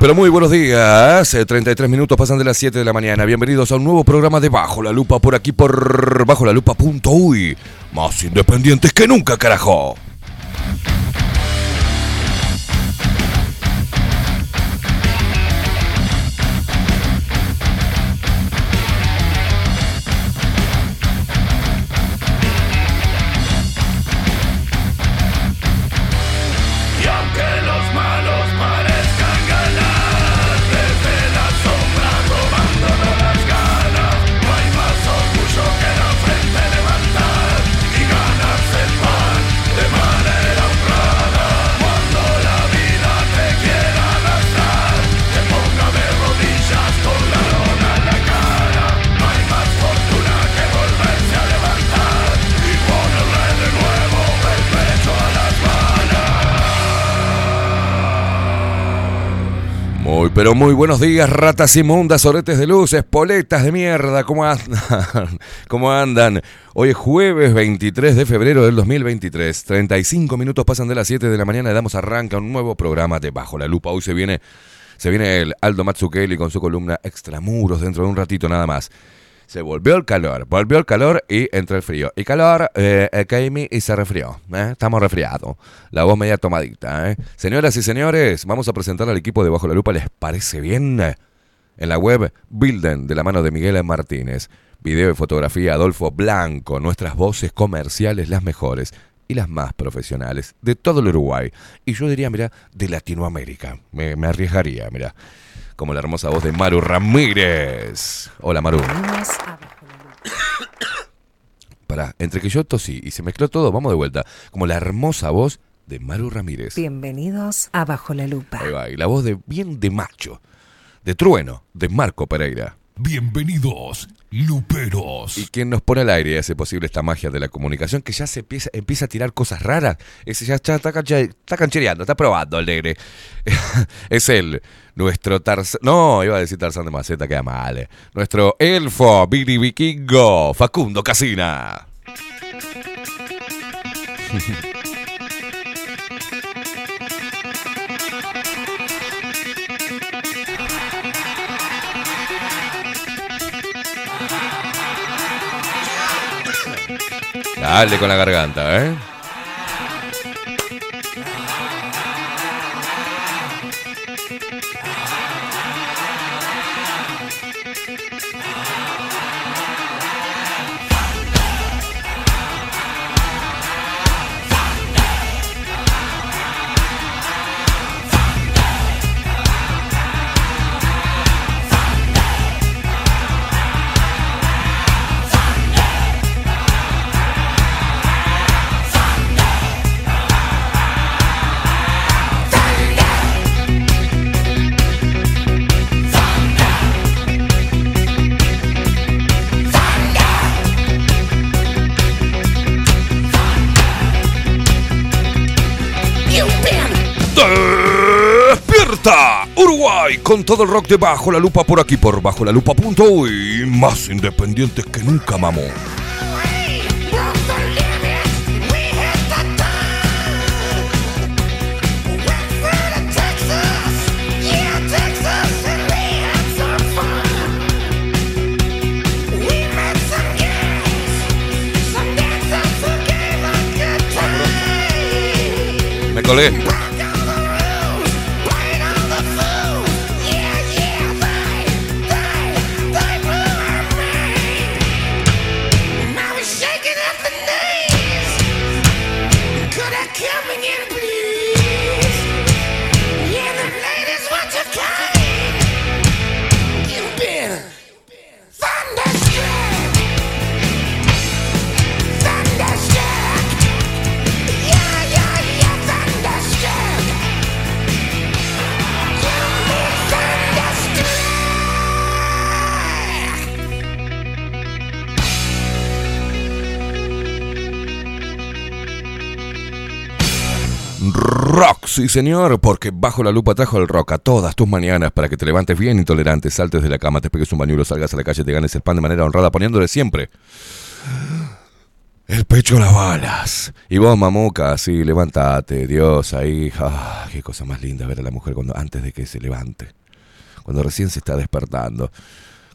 Pero muy buenos días. 33 minutos pasan de las 7 de la mañana. Bienvenidos a un nuevo programa de Bajo la Lupa por aquí por bajo la. Más independientes que nunca, carajo. Pero muy buenos días, ratas inmundas, oretes de luz, espoletas de mierda, ¿cómo andan? ¿Cómo andan? Hoy es jueves 23 de febrero del 2023, 35 minutos pasan de las 7 de la mañana y damos arranca un nuevo programa de Bajo la Lupa. Hoy se viene, se viene el Aldo Matsukeli con su columna Extramuros dentro de un ratito nada más. Se volvió el calor, volvió el calor y entró el frío. Y calor, eh, eh y se resfrió. ¿eh? Estamos resfriados. La voz media tomadita. ¿eh? Señoras y señores, vamos a presentar al equipo de Bajo la Lupa. ¿Les parece bien? En la web Bilden, de la mano de Miguel Martínez. Video y fotografía Adolfo Blanco. Nuestras voces comerciales, las mejores y las más profesionales de todo el Uruguay. Y yo diría, mira, de Latinoamérica. Me, me arriesgaría, mira como la hermosa voz de Maru Ramírez. Hola Maru. Para, entre que yo tosí y se mezcló todo, vamos de vuelta. Como la hermosa voz de Maru Ramírez. Bienvenidos a Bajo la Lupa. Ahí va, y la voz de bien de macho, de trueno, de Marco Pereira. Bienvenidos, Luperos. Y quien nos pone al aire hace posible esta magia de la comunicación que ya se empieza, a tirar cosas raras. Ese ya, está, canchereando, está probando el es él, nuestro Tarzán. No, iba a decir Tarzán de Maceta, queda mal. Eh. Nuestro elfo, Billy Vikingo, Facundo Casina. Dale con la garganta, ¿eh? Con todo el rock de Bajo la Lupa por aquí por bajo la lupa.uy más independientes que nunca mamó. Me colé. Sí señor, porque bajo la lupa trajo el rock a todas tus mañanas para que te levantes bien intolerante, saltes de la cama, te pegues un bañuelo, salgas a la calle, te ganes el pan de manera honrada, poniéndole siempre El pecho a las balas. Y vos, mamuca, sí, levántate, Dios, ahí. Ah, qué cosa más linda ver a la mujer cuando, antes de que se levante. Cuando recién se está despertando.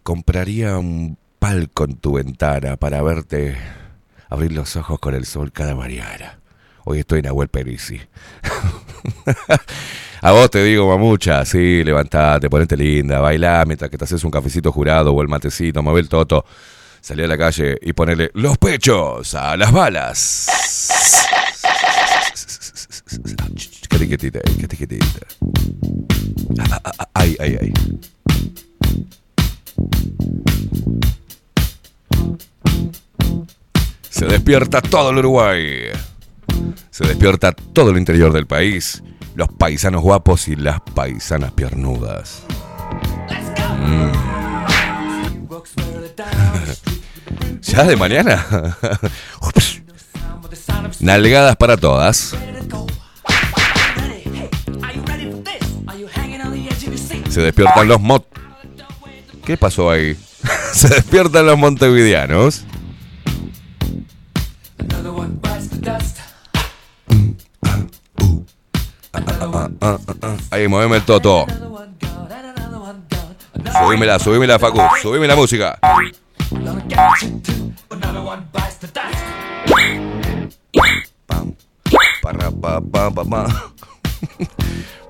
Compraría un palco en tu ventana para verte abrir los ojos con el sol cada mañana. Hoy estoy en Abuel Perisi. A vos te digo, mamucha, sí, levantate, ponete linda, bailá mientras que te haces un cafecito jurado o el matecito, mueve el toto. Salí a la calle y ponele los pechos a las balas. Qué tiquetita, qué tiquetita. Ay, ay, ay. Se despierta todo el Uruguay. Se despierta todo el interior del país. Los paisanos guapos y las paisanas piernudas. Mm. ¿Ya de mañana? Nalgadas para todas. Se despiertan los mot... ¿Qué pasó ahí? Se despiertan los montevideanos. Ahí, moveme el toto. Subímela, subímela, Facu. Subime la música.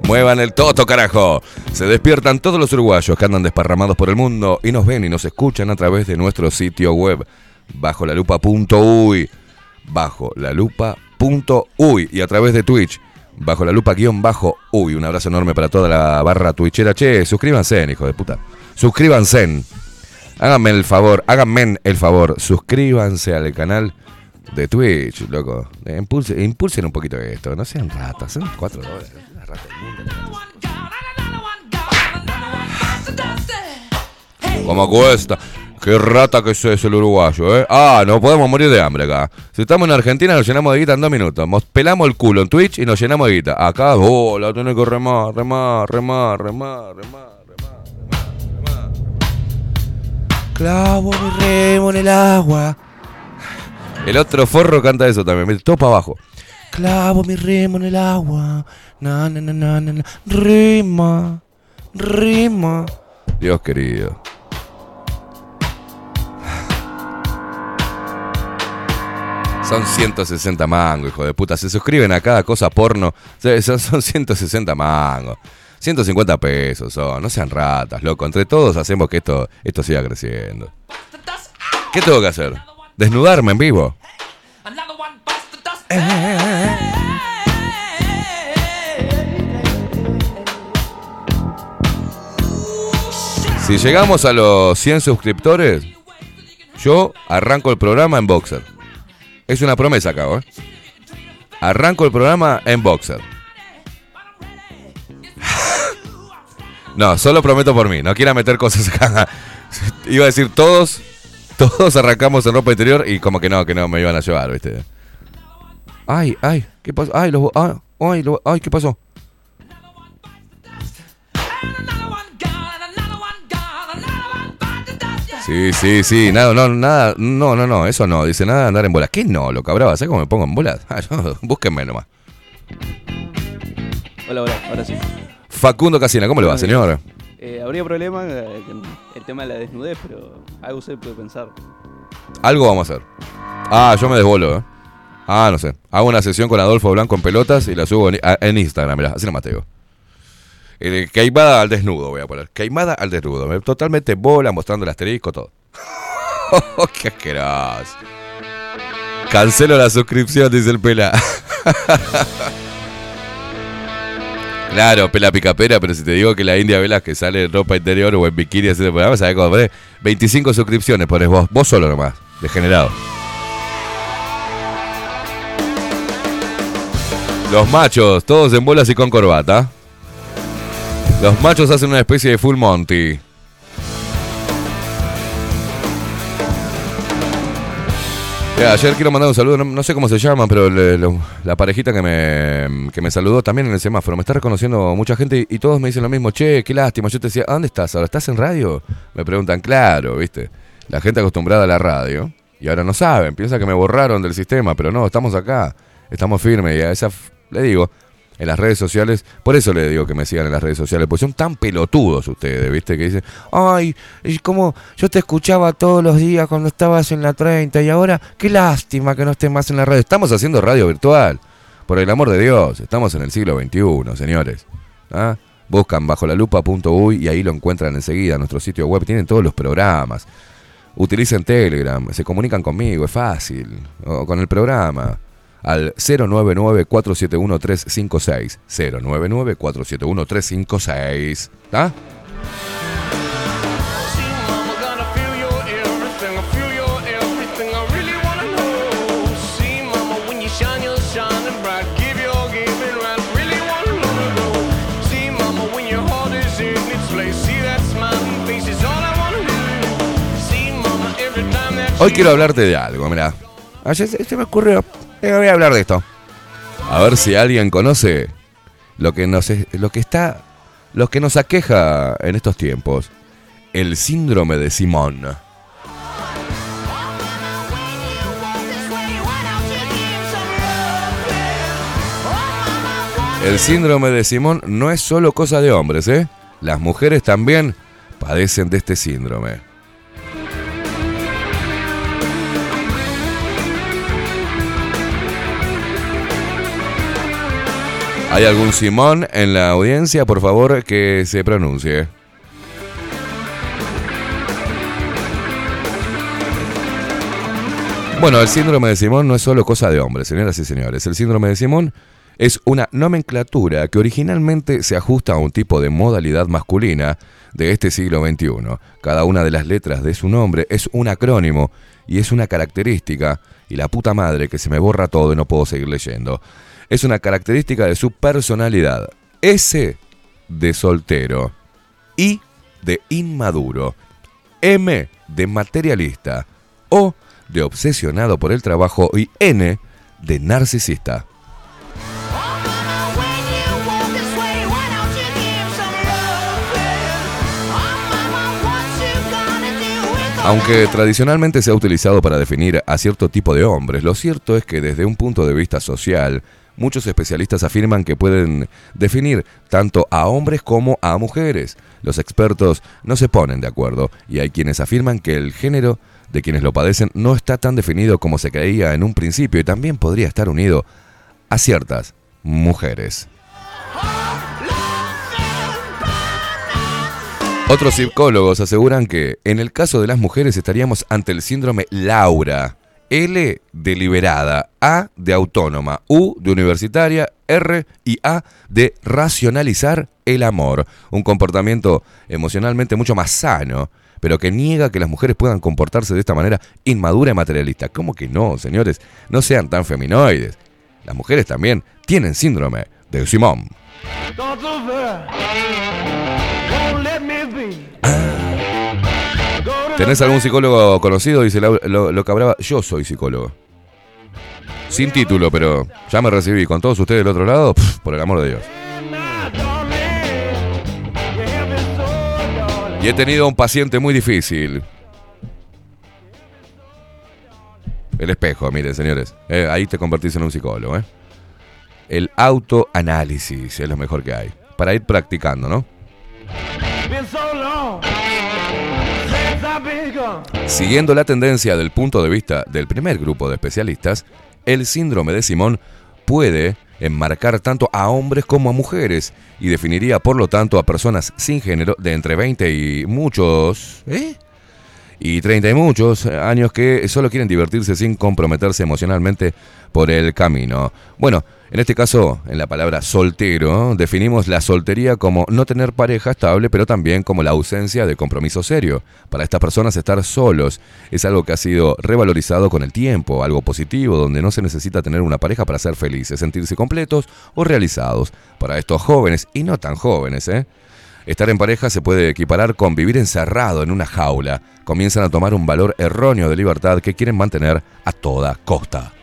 Muevan el toto, carajo. Se despiertan todos los uruguayos que andan desparramados por el mundo y nos ven y nos escuchan a través de nuestro sitio web bajo la y a través de Twitch bajo la lupa guion bajo uy. Un abrazo enorme para toda la barra twitchera. Che, suscríbanse, hijo de puta. Suscríbanse. Háganme el favor, háganme el favor, suscríbanse al canal de Twitch, loco. Impulsen, impulsen un poquito esto, no sean ratas, son cuatro dólares. ¿Cómo cuesta? Qué rata que es el uruguayo, ¿eh? Ah, no podemos morir de hambre acá. Si estamos en Argentina, nos llenamos de guita en dos minutos. Nos pelamos el culo en Twitch y nos llenamos de guita. Acá, oh, la tenés que remar, remar, remar, remar, remar, remar, remar, Clavo mi remo en el agua. El otro forro canta eso también, todo para abajo. Clavo mi remo en el agua. Na, na, na, na, na. Rima, rima. Dios querido. Son 160 mangos, hijo de puta. Se suscriben a cada cosa porno. Son, son 160 mangos. 150 pesos son. No sean ratas, loco. Entre todos hacemos que esto, esto siga creciendo. ¿Qué tengo que hacer? ¿Desnudarme en vivo? Si llegamos a los 100 suscriptores, yo arranco el programa en Boxer. Es una promesa acá, ¿eh? Arranco el programa en boxer. no, solo prometo por mí. No quiera meter cosas acá. Iba a decir todos, todos arrancamos en ropa interior y como que no, que no me iban a llevar, ¿viste? Ay, ay, ¿qué pasó? Ay, lo, ay, ay, ay, ¿qué pasó? Sí, sí, sí, nada, no, nada, no, no, no, eso no, dice nada de andar en bolas. ¿Qué no, lo cabraba? ¿Sabes cómo me pongo en bolas? Ah, búsquenme nomás. Hola, hola, ahora sí. Facundo Casina, ¿cómo le va, señor? Eh, habría problema eh, con el tema de la desnudez, pero algo usted puede pensar. Algo vamos a hacer. Ah, yo me desbolo, ¿eh? Ah, no sé. Hago una sesión con Adolfo Blanco en pelotas y la subo en, Instagram, mirá, así nomás te digo. Eh, caimada al desnudo, voy a poner. Caimada al desnudo. Totalmente bola, mostrando el asterisco, todo. ¡Qué asqueroso! Cancelo la suscripción, dice el pela. claro, pela picapera, pero si te digo que la India Velas que sale en ropa interior o en bikini haciendo programa, ¿sabes cómo? 25 suscripciones pones vos, vos solo nomás, degenerado. Los machos, todos en bolas y con corbata. Los machos hacen una especie de full monty. ayer quiero mandar un saludo, no, sé cómo se llama, pero la parejita que me, que me saludó también en el semáforo, me está reconociendo mucha gente y, todos me dicen lo mismo, che, qué lástima, yo te decía, ¿dónde estás ahora? ¿Estás en radio? Me preguntan, claro, viste, la gente acostumbrada a la radio, Y ahora no saben, piensa que me borraron del sistema, pero no, estamos acá, estamos firmes. Y a esa, le digo, en las redes sociales, por eso le digo que me sigan en las redes sociales, porque son tan pelotudos ustedes, ¿viste? Que dicen, ay, y como yo te escuchaba todos los días cuando estabas en la 30 y ahora, qué lástima que no estés más en la radio. Estamos haciendo radio virtual, por el amor de Dios, estamos en el siglo XXI, señores. ¿Ah? Buscan bajo la lupa.uy y ahí lo encuentran enseguida, nuestro sitio web, tienen todos los programas. Utilicen Telegram, se comunican conmigo, es fácil, o con el programa. Al 099-471-356. 099-471-356. ¿Está? See, mama, gonna feel your everything. I feel your everything. I really wanna know. See, mama, when you shine, you're shining bright. Give your giving right. Really wanna know. know. See, mama, when your heart is in its place. See that smiling face is all I wanna do. See, mama, every time that Hoy quiero hablarte de algo, mira. Ayer se me ocurrió. Voy a hablar de esto. A ver si alguien conoce lo que nos lo que está lo que nos aqueja en estos tiempos. El síndrome de Simón. El síndrome de Simón no es solo cosa de hombres, ¿eh? Las mujeres también padecen de este síndrome. ¿Hay algún Simón en la audiencia? Por favor, que se pronuncie. Bueno, el síndrome de Simón no es solo cosa de hombres, señoras y señores. El síndrome de Simón es una nomenclatura que originalmente se ajusta a un tipo de modalidad masculina de este siglo XXI. Cada una de las letras de su nombre es un acrónimo y es una característica, y la puta madre que se me borra todo y no puedo seguir leyendo. Es una característica de su personalidad. S de soltero. I de inmaduro. M de materialista. O de obsesionado por el trabajo y N de narcisista. Aunque tradicionalmente se ha utilizado para definir a cierto tipo de hombres, lo cierto es que desde un punto de vista social, muchos especialistas afirman que pueden definir tanto a hombres como a mujeres. Los expertos no se ponen de acuerdo y hay quienes afirman que el género de quienes lo padecen no está tan definido como se creía en un principio y también podría estar unido a ciertas mujeres. Otros psicólogos aseguran que en el caso de las mujeres estaríamos ante el síndrome Laura. L de liberada, A de autónoma, U de universitaria, R y A de racionalizar el amor. Un comportamiento emocionalmente mucho más sano, pero que niega que las mujeres puedan comportarse de esta manera inmadura y materialista. ¿Cómo que no, señores? No sean tan feminoides. Las mujeres también tienen síndrome de Simón. ¿Tenés algún psicólogo conocido? Dice Lau- lo, lo Cabraba. Yo soy psicólogo. Sin título, pero ya me recibí. Con todos ustedes del otro lado, pf, por el amor de Dios. Y he tenido un paciente muy difícil. El espejo, miren, señores. Eh, ahí te convertís en un psicólogo, ¿eh? El autoanálisis es lo mejor que hay. Para ir practicando, ¿no? Siguiendo la tendencia del punto de vista del primer grupo de especialistas, el síndrome de Simón puede enmarcar tanto a hombres como a mujeres y definiría por lo tanto a personas sin género de entre 20 y muchos... ¿Eh? Y 30 y muchos años que solo quieren divertirse sin comprometerse emocionalmente por el camino. Bueno, en este caso, en la palabra soltero, definimos la soltería como no tener pareja estable, pero también como la ausencia de compromiso serio. Para estas personas estar solos es algo que ha sido revalorizado con el tiempo, algo positivo, donde no se necesita tener una pareja para ser felices, sentirse completos o realizados. Para estos jóvenes, y no tan jóvenes, ¿eh? Estar en pareja se puede equiparar con vivir encerrado en una jaula. Comienzan a tomar un valor erróneo de libertad que quieren mantener a toda costa.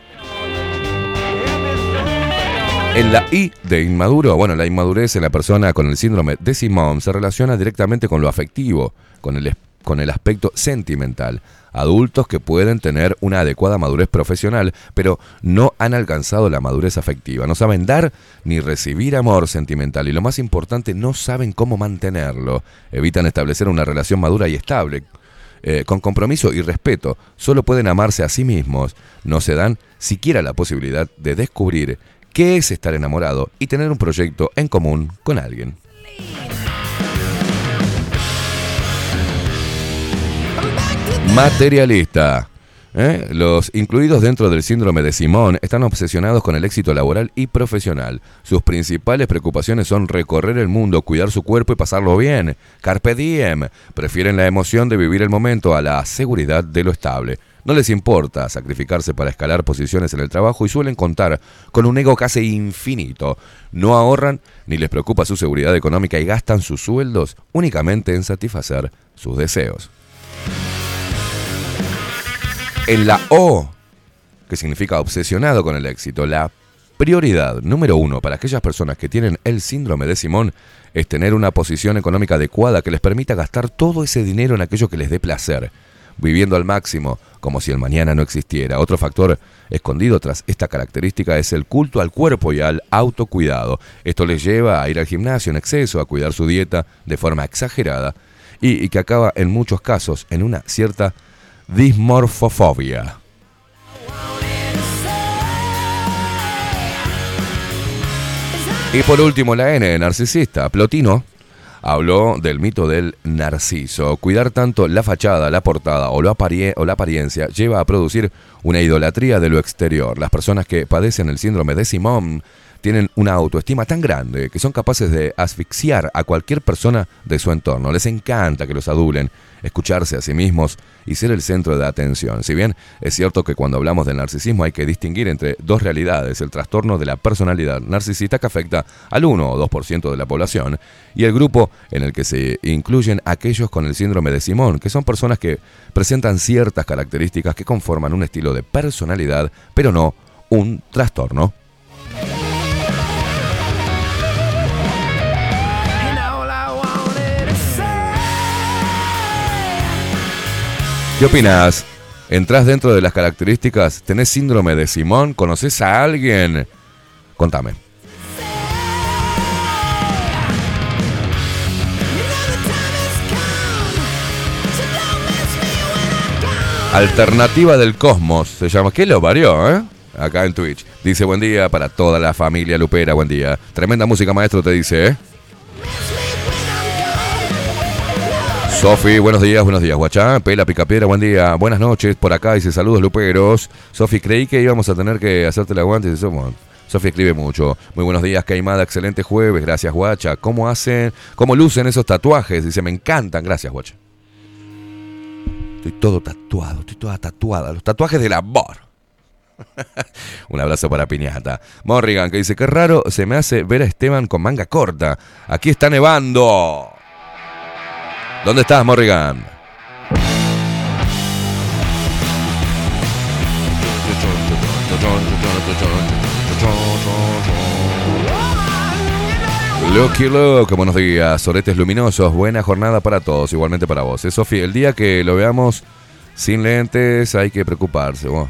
En la I de inmaduro, bueno, la inmadurez en la persona con el síndrome de Simón se relaciona directamente con lo afectivo, con el, con el aspecto sentimental. Adultos que pueden tener una adecuada madurez profesional, pero no han alcanzado la madurez afectiva. No saben dar ni recibir amor sentimental y lo más importante, no saben cómo mantenerlo. Evitan establecer una relación madura y estable. eh, con compromiso y respeto, solo pueden amarse a sí mismos. No se dan siquiera la posibilidad de descubrir qué es estar enamorado y tener un proyecto en común con alguien. Materialista. ¿eh? Los incluidos dentro del síndrome de Simón están obsesionados con el éxito laboral y profesional. Sus principales preocupaciones son recorrer el mundo, cuidar su cuerpo y pasarlo bien. Carpe diem. Prefieren la emoción de vivir el momento a la seguridad de lo estable. No les importa sacrificarse para escalar posiciones en el trabajo y suelen contar con un ego casi infinito. No ahorran ni les preocupa su seguridad económica y gastan sus sueldos únicamente en satisfacer sus deseos. En la O, que significa obsesionado con el éxito, la prioridad número uno para aquellas personas que tienen el síndrome de Simón es tener una posición económica adecuada que les permita gastar todo ese dinero en aquello que les dé placer, viviendo al máximo, como si el mañana no existiera. Otro factor escondido tras esta característica es el culto al cuerpo y al autocuidado. Esto les lleva a ir al gimnasio en exceso, a cuidar su dieta de forma exagerada y, y que acaba en muchos casos en una cierta dismorfofobia. Y por último, la N, narcisista. Plotino habló del mito del narciso. Cuidar tanto la fachada, la portada o, la apariencia lleva a producir una idolatría de lo exterior. Las personas que padecen el síndrome de Simón tienen una autoestima tan grande que son capaces de asfixiar a cualquier persona de su entorno. Les encanta que los adulen, escucharse a sí mismos y ser el centro de atención. Si bien es cierto que cuando hablamos del narcisismo hay que distinguir entre dos realidades, el trastorno de la personalidad narcisista que afecta al 1 o 2% de la población y el grupo en el que se incluyen aquellos con el síndrome de Simón, que son personas que presentan ciertas características que conforman un estilo de personalidad, pero no un trastorno. ¿Qué opinas? ¿Entrás dentro de las características? ¿Tenés síndrome de Simón? ¿Conoces a alguien? Contame. Alternativa del Cosmos se llama. ¿Qué lo varió, eh? Acá en Twitch. Dice buen día para toda la familia Lupera, buen día. Tremenda música, maestro, te dice, ¿eh? Sofi, buenos días, buenos días, guachá. Pela Picapiedra, buen día. Buenas noches, por acá dice saludos luperos. Sofi, creí que íbamos a tener que hacerte el aguante. "Somos". Sofi escribe mucho. Muy buenos días, Caimada, excelente jueves. Gracias, guacha. ¿Cómo hacen, cómo lucen esos tatuajes? Dice, me encantan. Gracias, guacha. Estoy todo tatuado, estoy toda tatuada. Los tatuajes del amor. Un abrazo para Piñata. Morrigan que dice, qué raro se me hace ver a Esteban con manga corta. Aquí está nevando. ¿Dónde estás, Morrigan? Lucky Luke, buenos días, soretes luminosos, buena jornada para todos, igualmente para vos. Eh, Sofi, el día que lo veamos sin lentes hay que preocuparse. vos.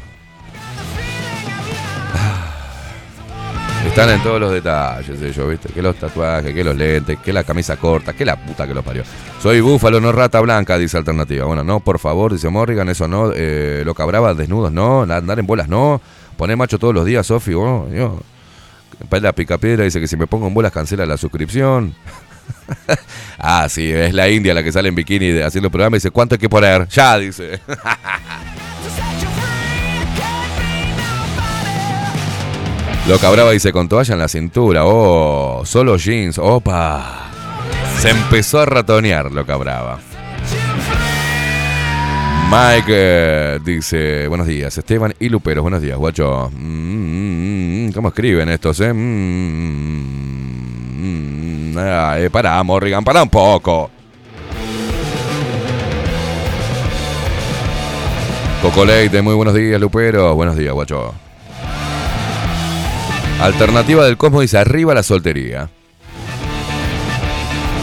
Están en todos los detalles ellos, ¿viste? Que los tatuajes, que los lentes, que la camisa corta, que la puta que los parió. Soy búfalo, no rata blanca, dice Alternativa. Bueno, no, por favor, dice Morrigan, eso no. Eh, lo cabraba desnudos, no. Andar en bolas, no. Poner macho todos los días, Sofi, vos, yo. La picapiedra dice que si me pongo en bolas cancela la suscripción. ah, sí, es la India la que sale en bikini haciendo el programa y dice, ¿cuánto hay que poner? Ya, dice. Lo cabraba dice con toalla en la cintura. Oh, solo jeans. Opa. Se empezó a ratonear lo cabraba. Mike eh, dice, buenos días, Esteban y Luperos, buenos días, guacho. Mm, mm, mm, ¿Cómo escriben estos, eh? Ah, eh, pará, Morrigan, pará un poco. Coco Leite, muy buenos días, Luperos. Buenos días, guacho. Alternativa del Cosmos dice arriba la soltería.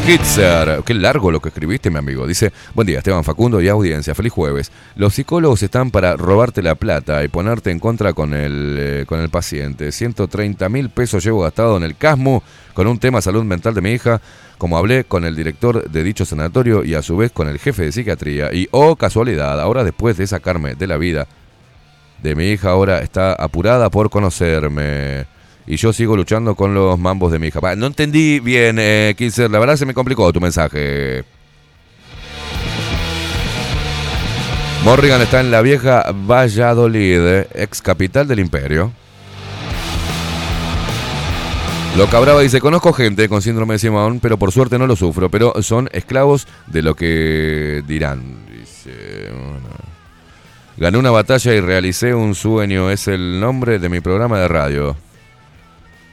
Kitzer, qué largo lo que escribiste, mi amigo. Dice, buen día, Esteban Facundo y audiencia, feliz jueves. Los psicólogos están para robarte la plata y ponerte en contra con el, eh, con el paciente. 130 mil pesos llevo gastado en el CASMU con un tema salud mental de mi hija, como hablé con el director de dicho sanatorio y a su vez con el jefe de psiquiatría. Y, oh casualidad, ahora después de sacarme de la vida de mi hija, ahora está apurada por conocerme. Y yo sigo luchando con los mambos de mi hija. No entendí bien, eh, Kitzer. La verdad se me complicó tu mensaje. Morrigan está en la vieja Valladolid, ex capital del imperio. Loca Brava dice, conozco gente con síndrome de Simón, pero por suerte no lo sufro, pero son esclavos de lo que dirán. Gané una batalla y realicé un sueño, es el nombre de mi programa de radio.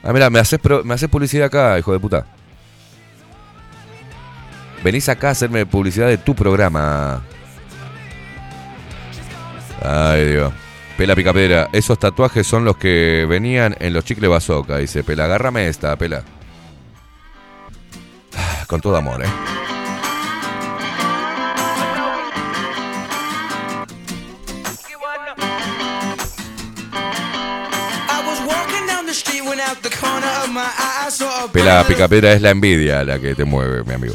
Ah, mira, me haces, me haces publicidad acá, hijo de puta. Venís acá a hacerme publicidad de tu programa. Ay, Dios. Pela picapera, esos tatuajes son los que venían en los chicles bazooka. Dice, Pela, agárrame esta, Pela. Ah, Con todo amor, eh. Brother. picapera es la envidia la que te mueve, mi amigo.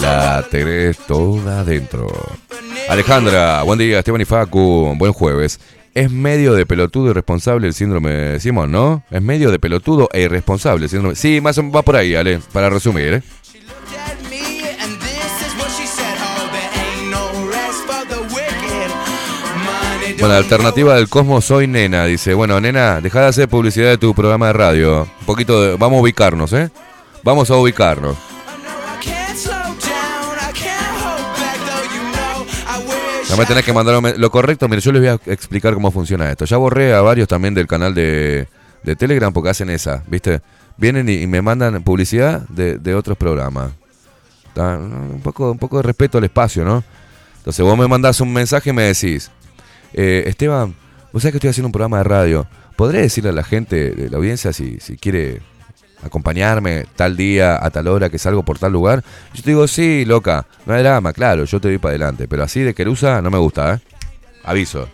La tenés toda adentro. Alejandra, buen día, Esteban y Facu, buen jueves. Es medio de pelotudo irresponsable el síndrome de Simón, ¿no? Es medio de pelotudo e irresponsable el síndrome. Sí, más o menos va por ahí, Ale, para resumir, ¿eh? Bueno, alternativa del Cosmos, soy nena. Dice, bueno, nena, deja de hacer publicidad de tu programa de radio. Un poquito de... Vamos a ubicarnos, ¿eh? Vamos a ubicarnos. No me tenés que mandar lo correcto. Mire, yo les voy a explicar cómo funciona esto. Ya borré a varios también del canal de, de Telegram porque hacen esa, ¿viste? Vienen y, me mandan publicidad de, de otros programas. Un poco, un poco de respeto al espacio, ¿no? Entonces vos me mandás un mensaje y me decís, eh, Esteban, vos sabés que estoy haciendo un programa de radio. ¿Podré decirle a la gente de la audiencia si, si quiere acompañarme tal día, a tal hora, que salgo por tal lugar? Yo te digo, sí, loca, no hay drama, claro, yo te doy para adelante. Pero así de querusa no me gusta, ¿eh? Aviso.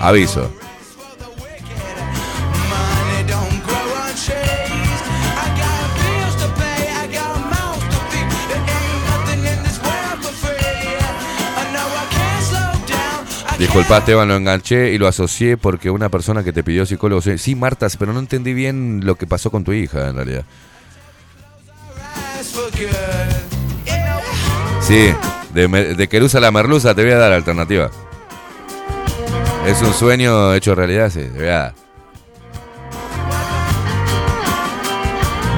Aviso. Can't Esteban, lo enganché y lo asocié porque una persona que te pidió psicólogo. sí, Marta, pero no entendí bien lo que pasó con tu hija, en realidad. Sí, de, de querusa a la merluza te voy a dar alternativa. Es un sueño hecho realidad, sí, te voy a dar.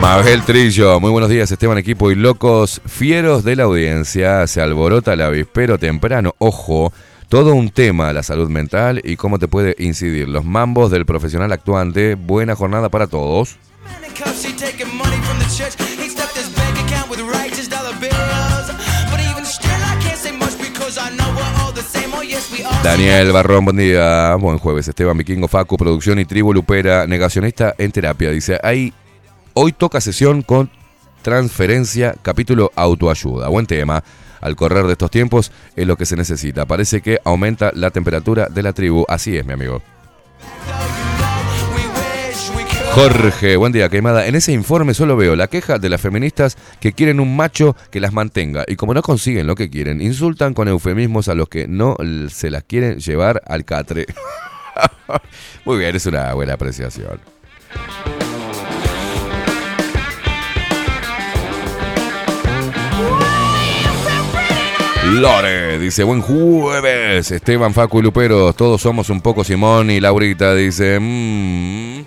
Mabel Trillo, muy buenos días Esteban Equipo y locos fieros de la audiencia. Se alborota el avispero temprano. Ojo, todo un tema la salud mental y cómo te puede incidir los mambos del profesional actuante. Buena jornada para todos. Daniel Barrón, buen día. Buen jueves. Esteban Vikingo, Facu, Producción y Tribu Lupera, negacionista en terapia. Dice, ahí, hoy toca sesión con transferencia, capítulo autoayuda. Buen tema. Al correr de estos tiempos es lo que se necesita. Parece que aumenta la temperatura de la tribu. Así es, mi amigo. Jorge, buen día, queimada. En ese informe solo veo la queja de las feministas que quieren un macho que las mantenga y como no consiguen lo que quieren, insultan con eufemismos a los que no se las quieren llevar al catre. Muy bien, es una buena apreciación. Lore dice, buen jueves, Esteban, Facu y Luperos, todos somos un poco Simón y Laurita dice, mmm...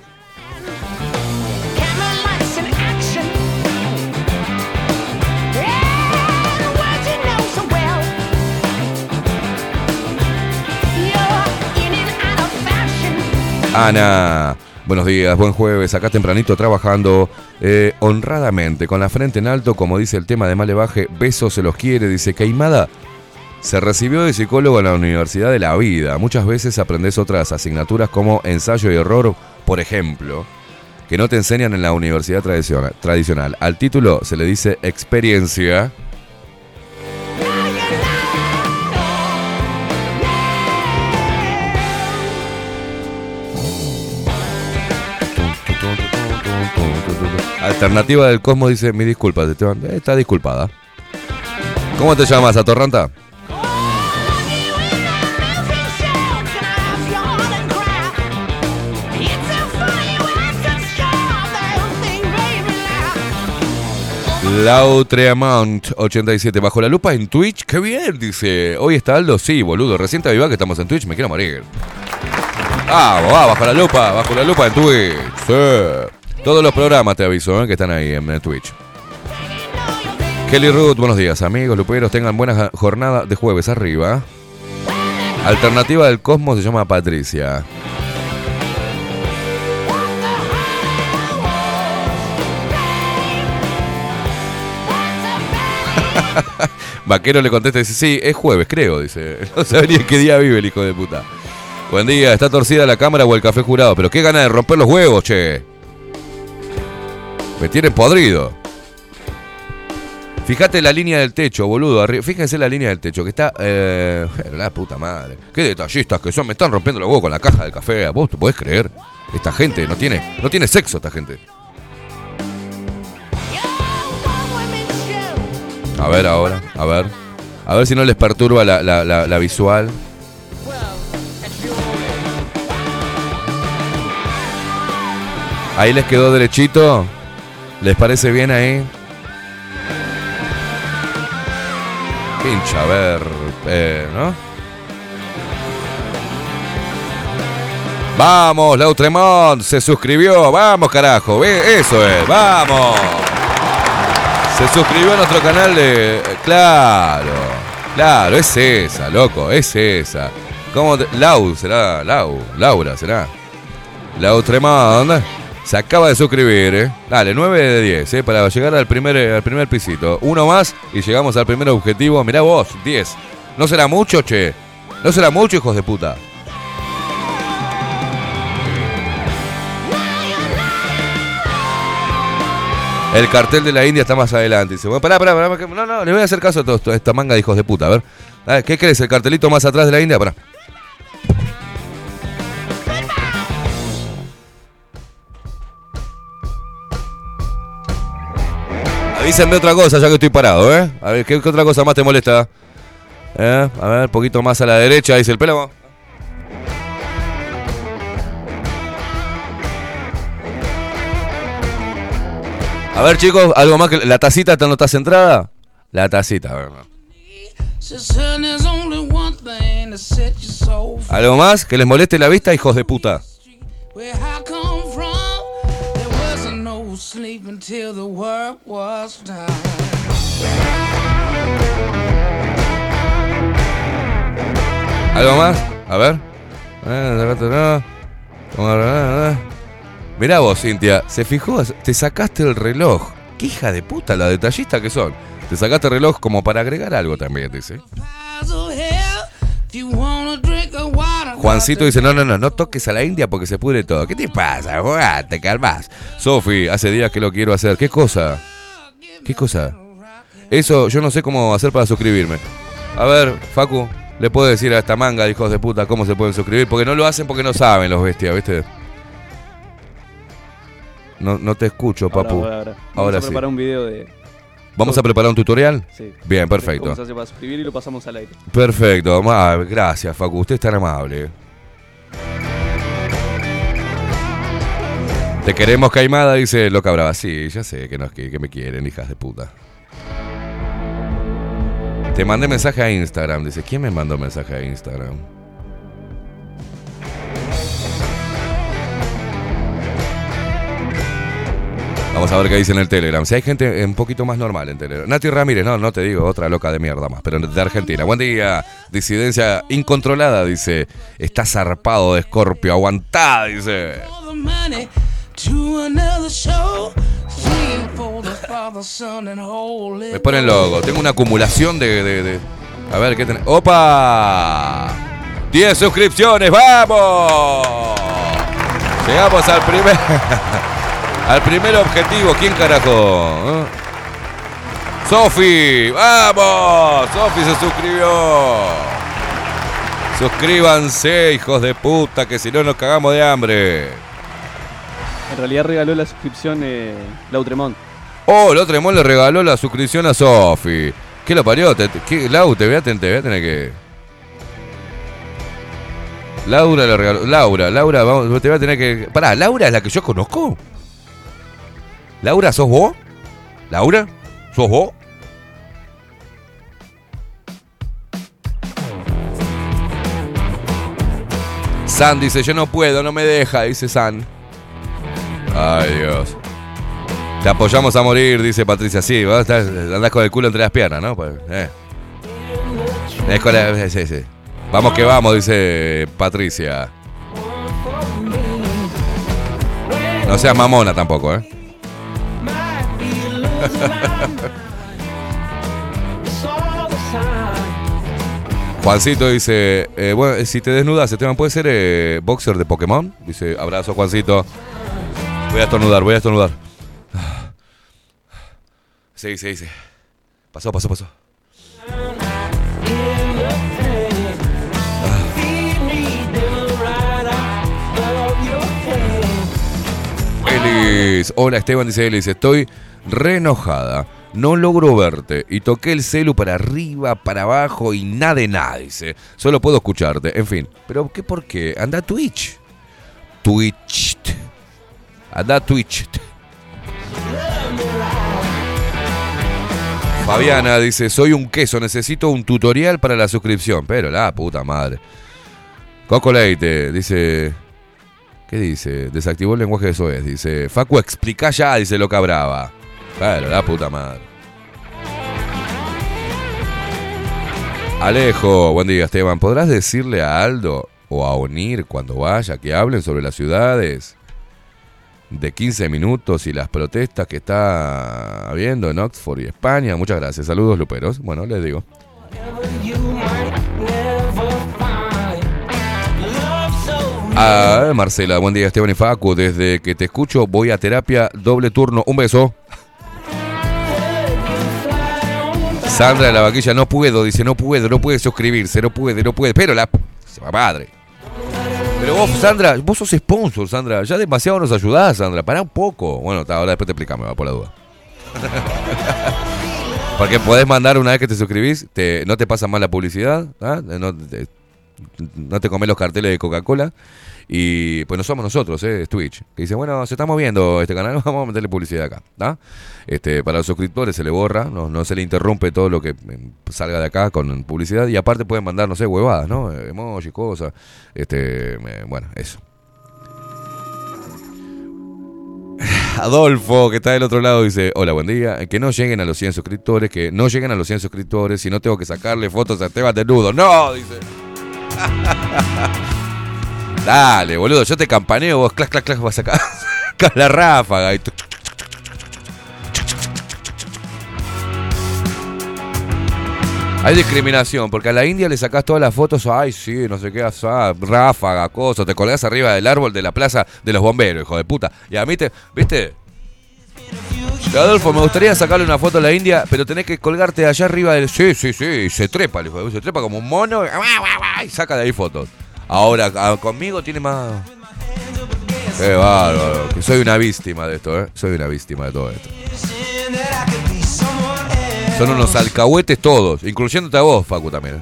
Ana, buenos días, buen jueves, acá tempranito trabajando eh, honradamente, con la frente en alto, como dice el tema de Malevaje, besos se los quiere, dice Caimada. Se recibió de psicólogo en la Universidad de la Vida. Muchas veces aprendes otras asignaturas como ensayo y error, por ejemplo. que no te enseñan en la universidad tradiciona- tradicional. Al título se le dice experiencia. Alternativa del Cosmos dice, mi disculpa, Esteban. Está disculpada. ¿Cómo te llamas, Atorranta? Lautreamount 87 bajo la lupa en Twitch. Qué bien, dice. Hoy está Aldo. Sí, boludo. Recién te que estamos en Twitch. Me quiero morir. Ah, va, bajo la lupa, bajo la lupa en Twitch. Sí. Todos los programas te aviso, ¿eh? que están ahí en Twitch. Kelly Ruth, buenos días, amigos luperos. Tengan buena jornada de jueves arriba. Alternativa del Cosmos se llama Patricia. Vaquero le contesta y dice, sí, es jueves, creo, dice. No sabría qué día vive el hijo de puta. Buen día, ¿está torcida la cámara o el café jurado? Pero qué gana de romper los huevos, che. Me tienen podrido. Fíjate la línea del techo, boludo. arri- Fíjense la línea del techo, que está... Eh, la puta madre. Qué detallistas que son. Me están rompiendo los huevos con la caja del café. ¿Vos te podés creer? Esta gente no tiene, no tiene sexo, esta gente. A ver ahora, a ver. A ver si no les perturba la- la visual. Ahí les quedó derechito. ¿Les parece bien ahí? Qué hincha, a eh, ¿no? Vamos, Lautremont se suscribió. Vamos, carajo. Eso es, vamos. Se suscribió a nuestro canal de. Claro, claro, es esa, loco, es esa. ¿Cómo te- Lau, será Lau, Laura, será. Lau Tremont se acaba de suscribir, ¿eh? Dale, 9 de 10, ¿eh? Para llegar al primer, eh, al primer pisito. Uno más y llegamos al primer objetivo. Mirá vos, 10. ¿No será mucho, che? ¿No será mucho, hijos de puta? El cartel de la India está más adelante. Dice, bueno, pará, pará, pará, No, no, le voy a hacer caso a todo esta manga de hijos de puta. A ver, ¿Qué crees? ¿El cartelito más atrás de la India? Pará. Avísenme otra cosa ya que estoy parado, ¿eh? A ver, ¿qué, otra cosa más te molesta? ¿Eh? A ver, un poquito más a la derecha, dice el pelo. A ver, chicos, algo más que. ¿La tacita no está centrada? La tacita, a ver. ¿Algo más? ¿Que les moleste la vista, hijos de puta? Sleep until the work was done. ¿Algo más? A ver. Mirá vos, Cintia, se fijó, te sacaste el reloj. Qué hija de puta, la detallista que son. Te sacaste el reloj como para agregar algo también, dice. Juancito dice, no, no, no, no toques a la India porque se pudre todo. ¿Qué te pasa? Te calmas. Sofi, hace días que lo quiero hacer. ¿Qué cosa? ¿Qué cosa? Eso, yo no sé cómo hacer para suscribirme. A ver, Facu, le puedo decir a esta manga de hijos de puta cómo se pueden suscribir, porque no lo hacen porque no saben los bestias, ¿viste? No, no te escucho, papu. ahora, ahora. Vamos Ahora a sí. preparar un video de. ¿Vamos a preparar un tutorial? Sí. Bien, perfecto. ¿Cómo se hace para suscribir y lo pasamos al aire? Perfecto. Ah, gracias, Facu. Usted es tan amable. Te queremos, Caimada, dice Loca Brava. Sí, ya sé que, nos, que, que me quieren, hijas de puta. Te mandé mensaje a Instagram. Dice, ¿quién me mandó mensaje a Instagram? Vamos a ver qué dice en el Telegram. Si hay gente un poquito más normal en Telegram. Nati Ramírez, no, no te digo, otra loca de mierda más, pero de Argentina. Buen día, disidencia incontrolada, dice. Está zarpado de Escorpio, aguantada, dice. Me ponen loco. Tengo una acumulación de. de- A ver, ¿qué tenés? ¡Opa! 10 suscripciones, ¡vamos! Llegamos al primer. Al primer objetivo, ¿quién carajo? ¿Eh? Sofi, vamos. Sofi se suscribió. Suscríbanse, hijos de puta, que si no nos cagamos de hambre. En realidad regaló la suscripción eh, Lautremont. Oh, otro le regaló la suscripción a Sofi. ¿Qué lo parió? Te, te- ¿qué? Lau, te voy, a, ten- te voy a tener que. Laura le regaló. Laura, Laura, vamos, te voy a tener que. Pará, ¿Laura es la que yo conozco? ¿Laura, sos vos? ¿Laura? ¿Sos vos? San dice, yo no puedo, no me deja, dice San. Ay, Dios. Te apoyamos a morir, dice Patricia. Sí, vos estás- andás con el culo entre las piernas, ¿no? Pues, eh. Es con la-. Vamos que vamos, dice Patricia. No seas mamona tampoco, ¿eh? Juancito dice, eh, bueno, si te desnudas, Esteban, ¿puede ser eh, boxer de Pokémon? Dice, abrazo, Juancito. Voy a estornudar, voy a estornudar. Sí, sí, sí. Pasó, pasó, pasó. Elis. Hola Esteban, dice Elis. Estoy re enojada. No logro verte. Y toqué el celu para arriba, para abajo y nada de nada, dice. Solo puedo escucharte. En fin. ¿Pero qué por qué? Anda a Twitch. Twitch. Anda a Twitch. Fabiana dice, soy un queso, necesito un tutorial para la suscripción. Pero la puta madre. Coco Leite dice... ¿Qué dice? Desactivó el lenguaje de SOS. Dice, Facu, explica ya, dice Loca Brava. Pero la puta madre. Alejo, buen día Esteban. ¿Podrás decirle a Aldo o a Onir cuando vaya que hablen sobre las ciudades de 15 minutos y las protestas que está habiendo en Oxford y España? Muchas gracias. Saludos, Luperos. Bueno, les digo. Ah, Marcela, buen día Esteban y Facu. Desde que te escucho voy a terapia doble turno. Un beso. Sandra de la vaquilla, no puedo, dice, no puedo, no puede suscribirse, no puede, no puede. Pero la... Se va madre. Pero vos, Sandra, vos sos sponsor, Sandra. Ya demasiado nos ayudás, Sandra. Pará un poco. Bueno, ahora después te explicamos, va por la duda. Porque podés mandar una vez que te suscribís, te, no te pasa mal la publicidad, ¿ah? no, te, no te comes los carteles de Coca-Cola. Y pues no somos nosotros, ¿eh? es Twitch. Que dice, bueno, se está moviendo este canal, vamos a meterle publicidad acá. ¿tá? Este, para los suscriptores se le borra, no, no se le interrumpe todo lo que eh, salga de acá con publicidad. Y aparte pueden mandar, no sé, huevadas, ¿no? Emoji, cosas. Este, bueno, eso. Adolfo, que está del otro lado, dice, hola, buen día. Que no lleguen a los 100 suscriptores, que no lleguen a los 100 suscriptores, si no tengo que sacarle fotos a Esteban desnudo. No, dice. Dale, boludo, yo te campaneo, vos clac, clac, clac, vas a sacar la ráfaga y Hay discriminación, porque a la India le sacás todas las fotos, ay, sí, no sé qué, ah, ráfaga, cosas, te colgás arriba del árbol de la plaza de los bomberos, hijo de puta. Y a mí te, ¿viste? Adolfo, me gustaría sacarle una foto a la India, pero tenés que colgarte allá arriba del. Sí, sí, sí, y se trepa, el hijo de- se trepa como un mono y saca de ahí fotos. Ahora, a- conmigo tiene más. Qué bárbaro, que soy una víctima de esto, ¿eh? Soy una víctima de todo esto. Son unos alcahuetes todos, incluyéndote a vos, Facu, también. ¿eh?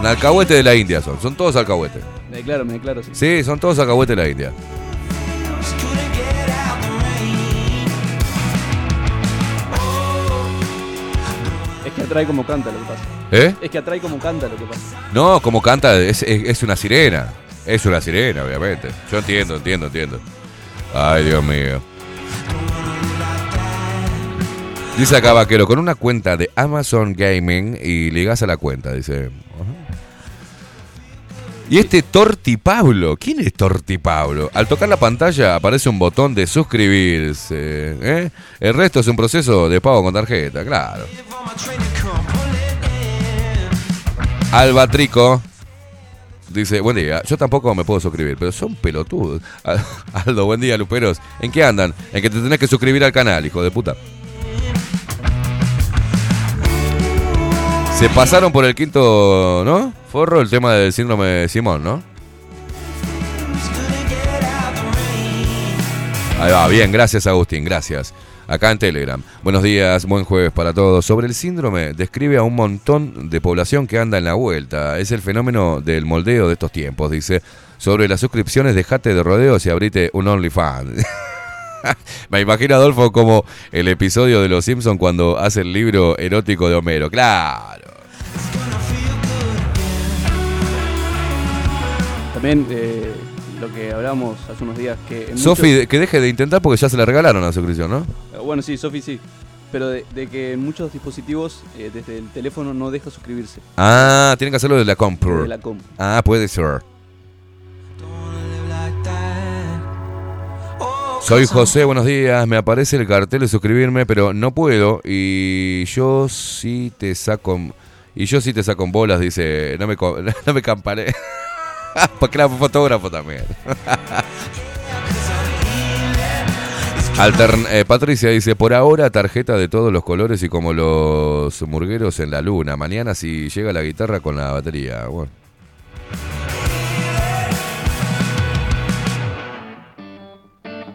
Un alcahuete de la India son, son todos alcahuetes. Me declaro, me declaro, sí. Sí, son todos alcahuetes de la India. Que atrae como canta lo que pasa. ¿Eh? Es que atrae como canta lo que pasa. No, como canta, es, es- es una sirena. Es una sirena, obviamente. Yo entiendo, entiendo, entiendo. Ay, Dios mío. Dice acá Vaquero, con una cuenta de Amazon Gaming y ligas a la cuenta, dice. Ajá. Y este Torti Pablo, ¿quién es Torti Pablo? Al tocar la pantalla aparece un botón de suscribirse. ¿eh? El resto es un proceso de pago con tarjeta, claro. Albatrico. Dice, buen día, yo tampoco me puedo suscribir, pero son pelotudos. Al- Aldo, buen día, Luperos. ¿En qué andan? En que te tenés que suscribir al canal, hijo de puta. Se pasaron por el quinto, ¿no? Forro el tema del síndrome de Simón, ¿no? Ahí va, bien, gracias Agustín, gracias. Acá en Telegram. Buenos días, buen jueves para todos. Sobre el síndrome, describe a un montón de población que anda en la vuelta. Es el fenómeno del moldeo de estos tiempos, dice. Sobre las suscripciones, dejate de rodeos y abrite un OnlyFans. Me imagino, Adolfo, como el episodio de Los Simpsons cuando hace el libro erótico de Homero. Claro. También eh, lo que hablamos hace unos días que... Sofi, muchos- que deje de intentar porque ya se le regalaron la suscripción, ¿no? Eh, Bueno, sí, Sofi sí. Pero de, de que en muchos dispositivos eh, desde el teléfono no deja suscribirse. Ah, tienen que hacerlo de la compu. De la compu. Ah, puede ser. Soy José, buenos días. Me aparece el cartel de suscribirme, pero no puedo. Y yo sí te saco. Y yo sí te saco en bolas, dice. No me, no me camparé. Porque era fotógrafo también. Altern- eh, Patricia dice, por ahora tarjeta de todos los colores y como los murgueros en la luna. Mañana si llega la guitarra con la batería.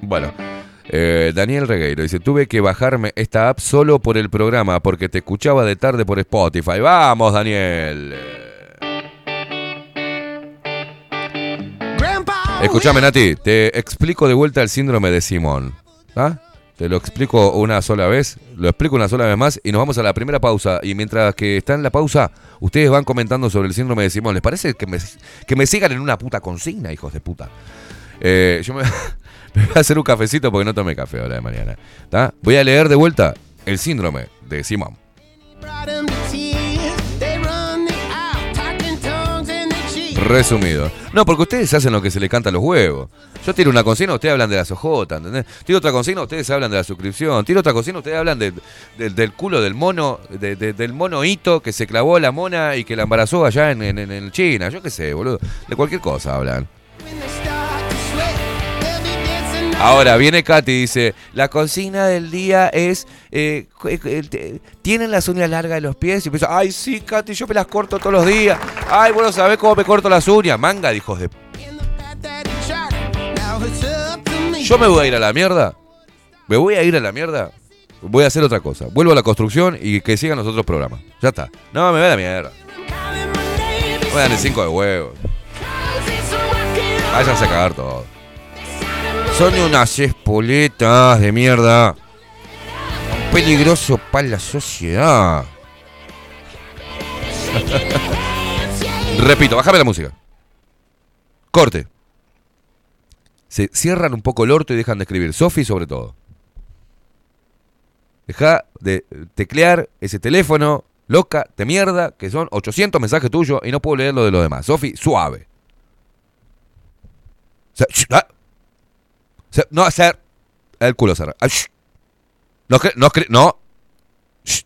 Bueno. Eh, Daniel Regueiro dice, tuve que bajarme esta app solo por el programa porque te escuchaba de tarde por Spotify. Vamos, Daniel. Escúchame, Nati, te explico de vuelta el síndrome de Simón. ¿Ah? Te lo explico una sola vez, lo explico una sola vez más y nos vamos a la primera pausa. Y mientras que está en la pausa, ustedes van comentando sobre el síndrome de Simón. ¿Les parece que me, que me sigan en una puta consigna, hijos de puta? Eh, yo me, me voy a hacer un cafecito porque no tomé café ahora de mañana. ¿tá? Voy a leer de vuelta el síndrome de Simón. Resumido. No, porque ustedes hacen lo que se les canta a los huevos. Yo tiro una consigna, ustedes hablan de la sojota, ¿entendés? Tiro otra consigna, ustedes hablan de la suscripción. Tiro otra consigna, ustedes hablan de- de- del culo del mono, de- de- del mono hito que se clavó la mona y que la embarazó allá en, en- en China. Yo qué sé, boludo. De cualquier cosa hablan. Ahora viene Katy y dice, la consigna del día es, eh, eh, te- ¿tienen las uñas largas de los pies? Y pienso, ay sí, Katy, yo me las corto todos los días. Ay, bueno, ¿sabés cómo me corto las uñas? Manga de hijos de... Yo me voy a ir a la mierda. Me voy a ir a la mierda. Voy a hacer otra cosa. Vuelvo a la construcción y que sigan los otros programas. Ya está. No, me voy a la mierda. Voy a darle cinco de huevos. Váyanse a cagar todo. Son unas espoletas de mierda. Peligroso para la sociedad. Repito, bájame la música. Corte. Se cierran un poco el orto y dejan de escribir. Sofi sobre todo. Deja de teclear ese teléfono loca de mierda que son 800 mensajes tuyos y no puedo leer lo de los demás. Sofi, suave. Se- sh- ah. No hacer el culo cerrado. Sh. No, no, no. Sh.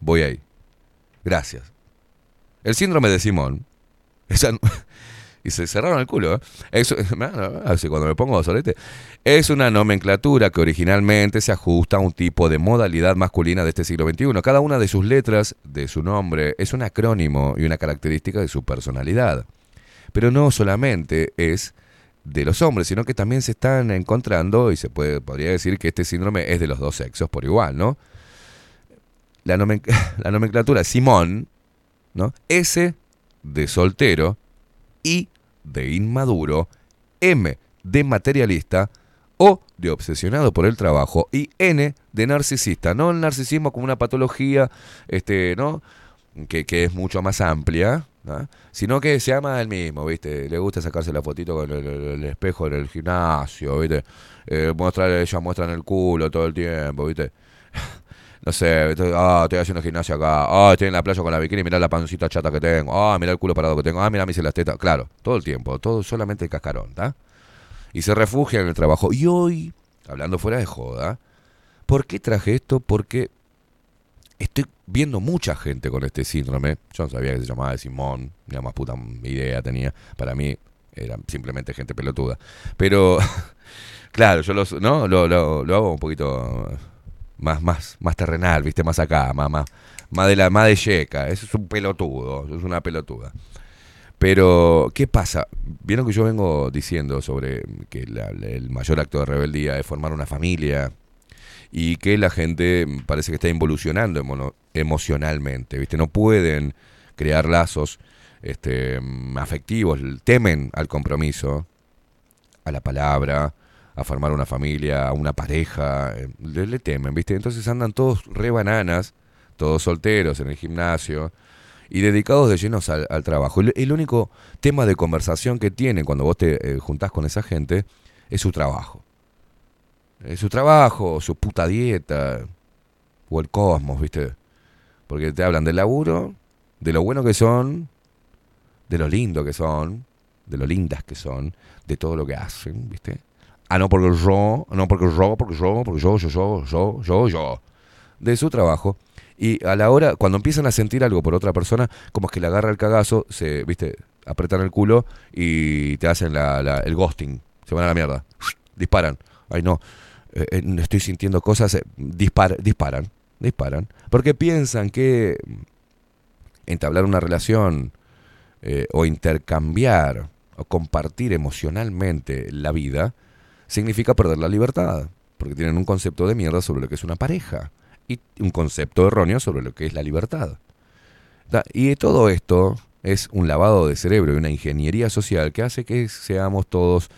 Voy ahí. Gracias. El síndrome de Simón. y se cerraron el culo. ¿eh? Es, así cuando me pongo solete. Es una nomenclatura que originalmente se ajusta a un tipo de modalidad masculina de este siglo XXI. Cada una de sus letras, de su nombre, es un acrónimo y una característica de su personalidad. Pero no solamente es de los hombres, sino que también se están encontrando, y se puede, podría decir que este síndrome es de los dos sexos por igual, ¿no? La, la nomenclatura Simón, ¿no? S de soltero, I de inmaduro, M de materialista, O de obsesionado por el trabajo y N de narcisista. No el narcisismo como una patología, este, ¿no? Que, que es mucho más amplia, ¿no? sino que se ama el mismo, ¿viste? Le gusta sacarse la fotito con el, espejo en el gimnasio, ¿viste? Eh, mostrar, ellas muestran el culo todo el tiempo, ¿viste? No sé, ah, estoy haciendo gimnasia acá, ah, estoy en la playa con la bikini, mirá la pancita chata que tengo, ah, mirá el culo parado que tengo, ah, mirá hice las tetas, claro, todo el tiempo, todo solamente el cascarón, ¿está? Y se refugia en el trabajo. Y hoy, hablando fuera de joda, ¿por qué traje esto? Porque estoy viendo mucha gente con este síndrome. Yo no sabía que se llamaba Simón, ni la más puta idea tenía. Para mí era simplemente gente pelotuda. Pero, claro, yo los, ¿no? lo, lo, lo hago un poquito más, más, más terrenal, ¿viste? Más acá, más, más, más de la más de yeca. Eso es un pelotudo, eso es una pelotuda. Pero, ¿qué pasa? Vieron que yo vengo diciendo sobre que la- el mayor acto de rebeldía es formar una familia y que la gente parece que está involucionando emocionalmente, ¿viste? No pueden crear lazos este, mm, afectivos, temen al compromiso, a la palabra, a formar una familia, a una pareja, eh, le, temen, ¿viste? Entonces andan todos re bananas, todos solteros en el gimnasio y dedicados de llenos al, al trabajo. El, el único tema de conversación que tienen cuando vos te eh, juntás con esa gente es su trabajo. Es su trabajo, su puta dieta, o el cosmos, ¿viste? Porque te hablan del laburo, de lo bueno que son, de lo lindo que son, de lo lindas que son, de todo lo que hacen, ¿viste? Ah, no, porque yo, no, porque yo, porque yo, porque yo, yo, yo, yo, yo, yo. De su trabajo. Y a la hora, cuando empiezan a sentir algo por otra persona, como es que le agarra el cagazo, se, ¿viste? Apretan el culo y te hacen la, la- el ghosting. Se van a la mierda. Disparan. Ay, no. Eh, eh, estoy sintiendo cosas. eh, dispar- disparan. Disparan. Porque piensan que entablar una relación o intercambiar o compartir emocionalmente la vida significa perder la libertad, porque tienen un concepto de mierda sobre lo que es una pareja y un concepto erróneo sobre lo que es la libertad. Y todo esto es un lavado de cerebro y una ingeniería social que hace que seamos todos,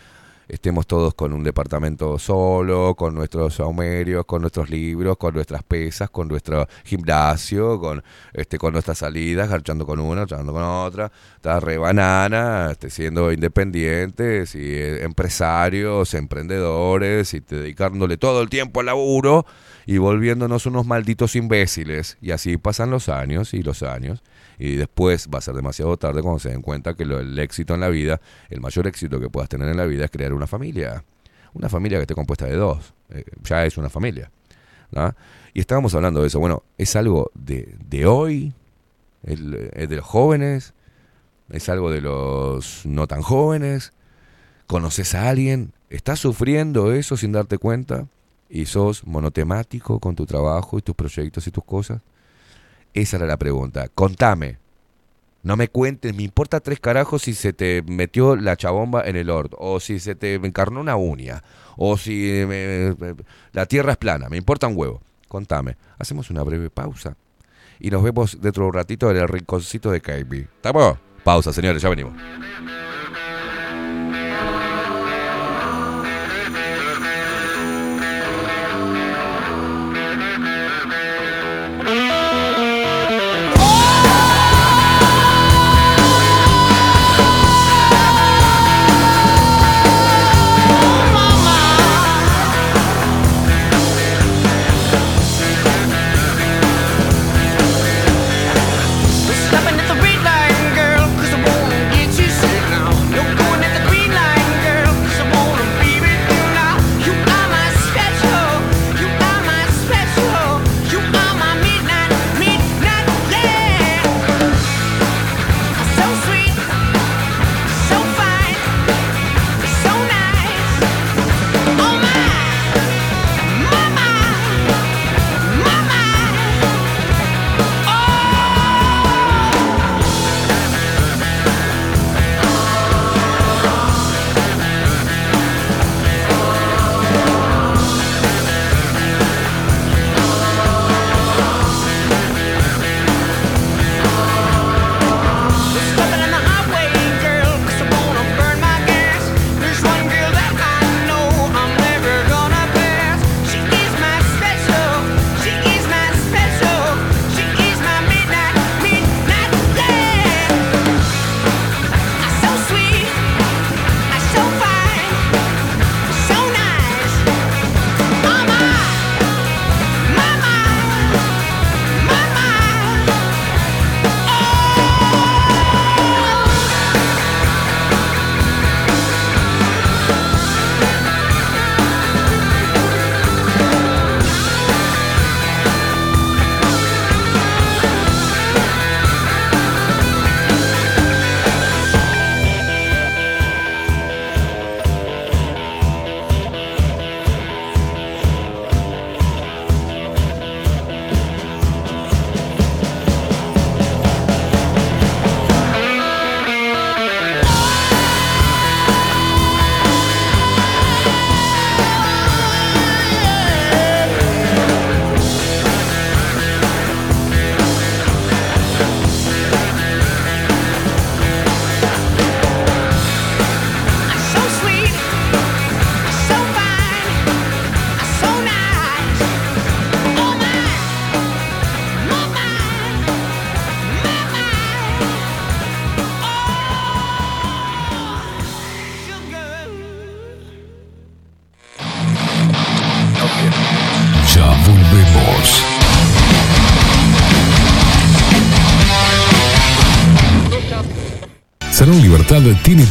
estemos todos con un departamento solo, con nuestros saumerios, con nuestros libros, con nuestras pesas, con nuestro gimnasio, con este, con nuestras salidas, garchando con una, garchando con otra, está re banana, este, siendo independientes y eh, empresarios, emprendedores y dedicándole todo el tiempo al laburo y volviéndonos unos malditos imbéciles. Y así pasan los años y los años. Y después va a ser demasiado tarde cuando se den cuenta que lo- el éxito en la vida, el mayor éxito que puedas tener en la vida es crear una familia. Una familia que esté compuesta de dos. Eh, ya es una familia. Y estábamos hablando de eso. Bueno, es algo de, de hoy, es de los jóvenes, es algo de los no tan jóvenes. ¿Conoces a alguien? ¿Estás sufriendo eso sin darte cuenta? ¿Y sos monotemático con tu trabajo y tus proyectos y tus cosas? Esa era la pregunta. Contame. No me cuentes, me importa tres carajos si se te metió la chabomba en el orto, o si se te encarnó una uña, o si eh, me- la tierra es plana, me importa un huevo. Contame. Hacemos una breve pausa y nos vemos dentro de un ratito en el rinconcito de KB. ¿Estamos? Pausa, señores, ya venimos.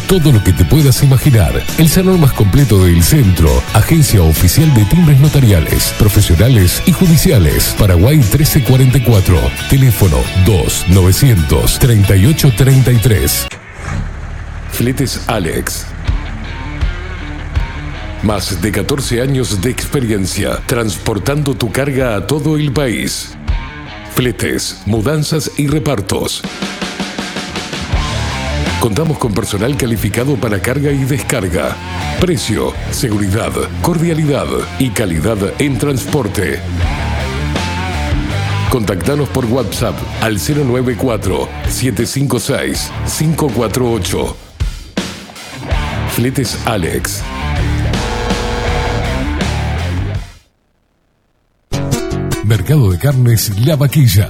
Todo lo que te puedas imaginar. El salón más completo del centro. Agencia oficial de timbres notariales, profesionales y judiciales. Paraguay 1344. Teléfono 2 900 3833. Fletes Alex. Más de 14 años de experiencia transportando tu carga a todo el país. Fletes, mudanzas y repartos. Contamos con personal calificado para carga y descarga. Precio, seguridad, cordialidad y calidad en transporte. Contactanos por WhatsApp al 094-756-548. Fletes Alex. Mercado de Carnes La Vaquilla.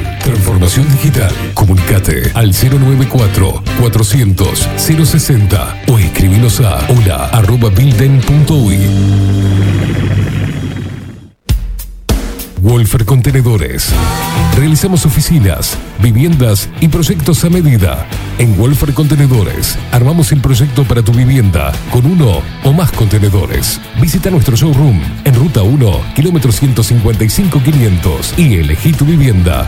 Transformación digital. Comunicate al 094 400 060 o escribinos a hola arroba builden.uy. Wolfer Contenedores. Realizamos oficinas, viviendas y proyectos a medida. En Wolfer Contenedores armamos el proyecto para tu vivienda con uno o más contenedores. Visita nuestro showroom en Ruta 1, kilómetro 155-500 y elegí tu vivienda.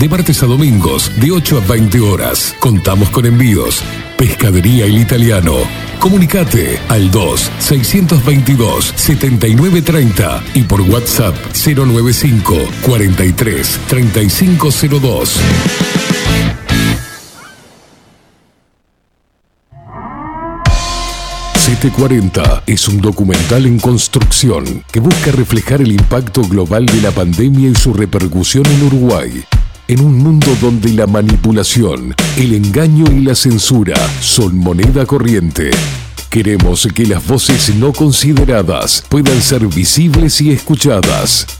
de martes a domingos, de 8 a 20 horas. Contamos con envíos. Pescadería El Italiano. Comunicate al 2-622-7930 y por WhatsApp 095 43 3502. CT40 es un documental en construcción que busca reflejar el impacto global de la pandemia y su repercusión en Uruguay. En un mundo donde la manipulación, el engaño y la censura son moneda corriente. Queremos que las voces no consideradas puedan ser visibles y escuchadas.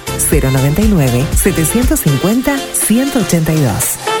099-750-182.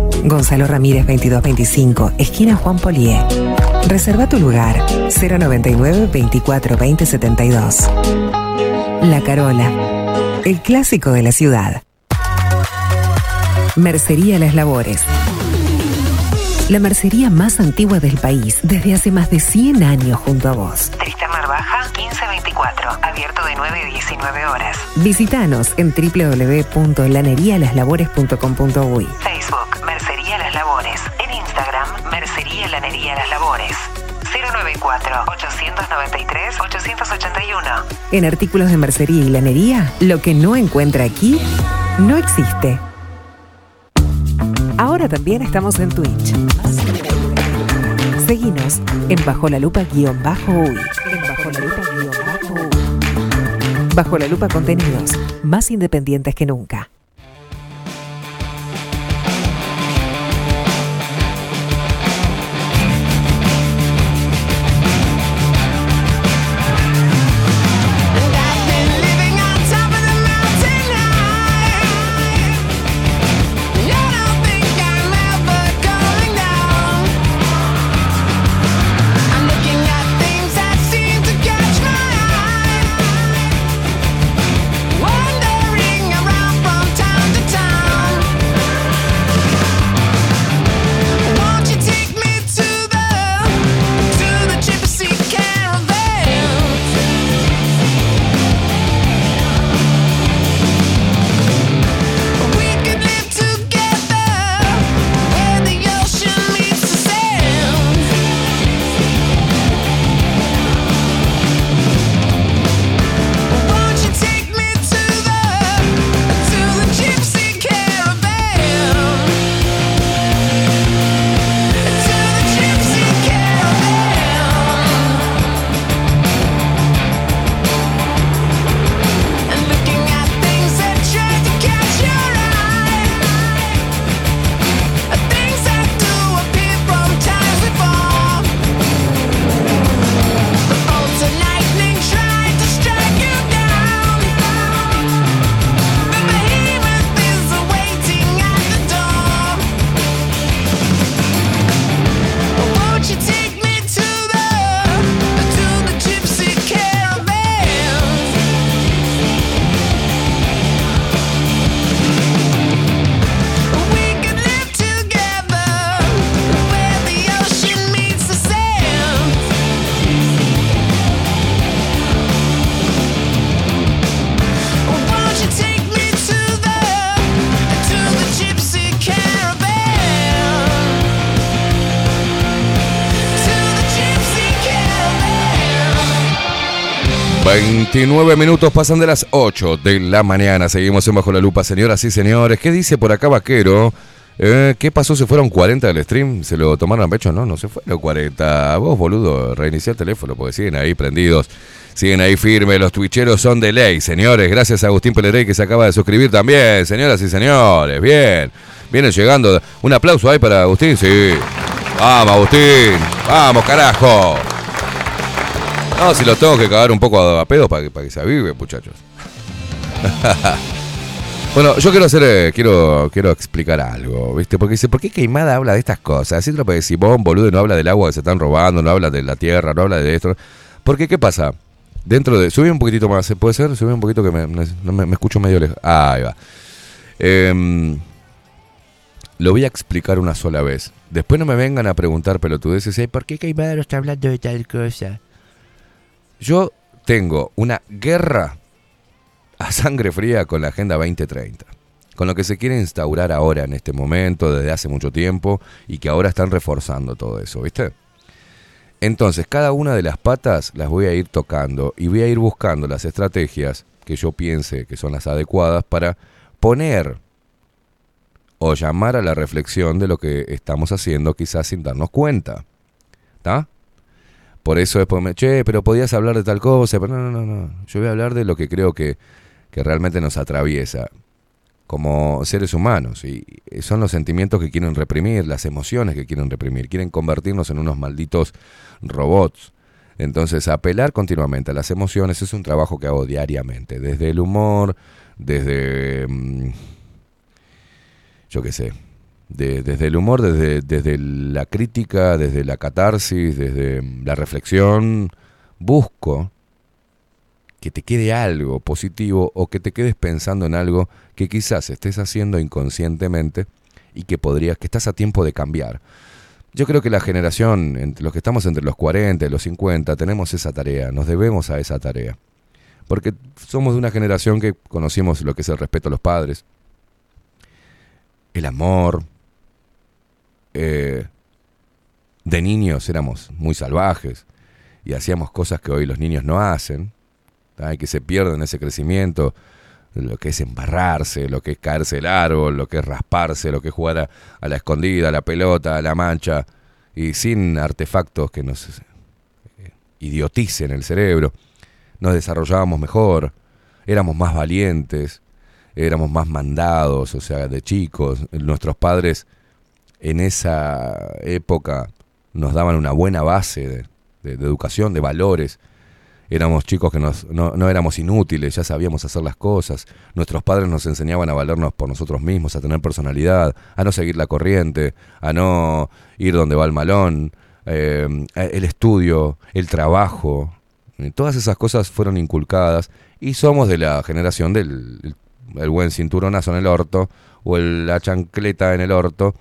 Gonzalo Ramírez 2225, esquina Juan Polié. Reserva tu lugar 099 24 20 72. La Carola, el clásico de la ciudad. Mercería Las Labores. La mercería más antigua del país, desde hace más de 100 años junto a vos. Tristán Baja 1524, abierto de 9 a 19 horas. Visítanos en www.lanerialaslabores.com.uy. Facebook, Lanería Las Labores. 094-893-881. En artículos de mercería y lanería, lo que no encuentra aquí, no existe. Ahora también estamos en Twitch. Seguinos en Bajo la Lupa guion bajo uy. Bajo la Lupa contenidos más independientes que nunca. 29 minutos pasan de las 8 de la mañana. Seguimos en Bajo la Lupa, señoras y señores. ¿Qué dice por acá Vaquero? Eh, ¿Qué pasó? ¿Se fueron 40 del stream? ¿Se lo tomaron a pecho? No, no se fueron 40. Vos, boludo, reinicia el teléfono porque siguen ahí prendidos. Siguen ahí firmes. Los twitcheros son de ley, señores. Gracias a Agustín Pelerey que se acaba de suscribir también. Señoras y señores, bien. Vienen llegando. Un aplauso ahí para Agustín, sí. Vamos, Agustín. Vamos, carajo. No, si los tengo que cagar un poco a, a pedo para que, para que se avive, muchachos. bueno, yo quiero hacer, eh, quiero, quiero explicar algo, ¿viste? Porque dice, ¿por qué Queimada habla de estas cosas? Así lo decir, vos, boludo, no habla del agua que se están robando, no habla de la tierra, no habla de esto. Porque, ¿qué pasa? Dentro de... Subí un poquitito más, ¿se puede ser? Subí un poquito que me, me, escucho medio lejos. Ah, ahí va. Em, lo voy a explicar una sola vez. Después no me vengan a preguntar pelotudeces, ¿eh? ¿por qué no está hablando de tal cosa? Yo tengo una guerra a sangre fría con la Agenda 2030, con lo que se quiere instaurar ahora en este momento, desde hace mucho tiempo, y que ahora están reforzando todo eso, ¿viste? Entonces, cada una de las patas las voy a ir tocando y voy a ir buscando las estrategias que yo piense que son las adecuadas para poner o llamar a la reflexión de lo que estamos haciendo quizás sin darnos cuenta. ¿Está? Por eso después me, che, pero podías hablar de tal cosa, pero no, no, no, no. Yo voy a hablar de lo que creo que, que realmente nos atraviesa como seres humanos. Y son los sentimientos que quieren reprimir, las emociones que quieren reprimir. Quieren convertirnos en unos malditos robots. Entonces, apelar continuamente a las emociones es un trabajo que hago diariamente. Desde el humor, desde... mm, yo qué sé, de- desde el humor, desde, desde la crítica, desde la catarsis, desde la reflexión, busco que te quede algo positivo o que te quedes pensando en algo que quizás estés haciendo inconscientemente y que podrías, que estás a tiempo de cambiar. Yo creo que la generación, los que estamos entre los 40 y los 50, tenemos esa tarea, nos debemos a esa tarea. Porque somos de una generación que conocimos lo que es el respeto a los padres, el amor. Eh, de niños éramos muy salvajes y hacíamos cosas que hoy los niños no hacen, ¿tá? que se pierden ese crecimiento, lo que es embarrarse, lo que es caerse el árbol, lo que es rasparse, lo que es jugar a, a la escondida, a la pelota, a la mancha, y sin artefactos que nos eh, idioticen el cerebro, nos desarrollábamos mejor, éramos más valientes, éramos más mandados, o sea, de chicos. Nuestros padres en esa época nos daban una buena base de, educación, de valores. Éramos chicos que nos- no, no éramos inútiles, ya sabíamos hacer las cosas. Nuestros padres nos enseñaban a valernos por nosotros mismos, a tener personalidad, a no seguir la corriente, a no ir donde va el malón, eh, el estudio, el trabajo. Todas esas cosas fueron inculcadas y somos de la generación del el- el buen cinturonazo en el orto o la chancleta en el orto.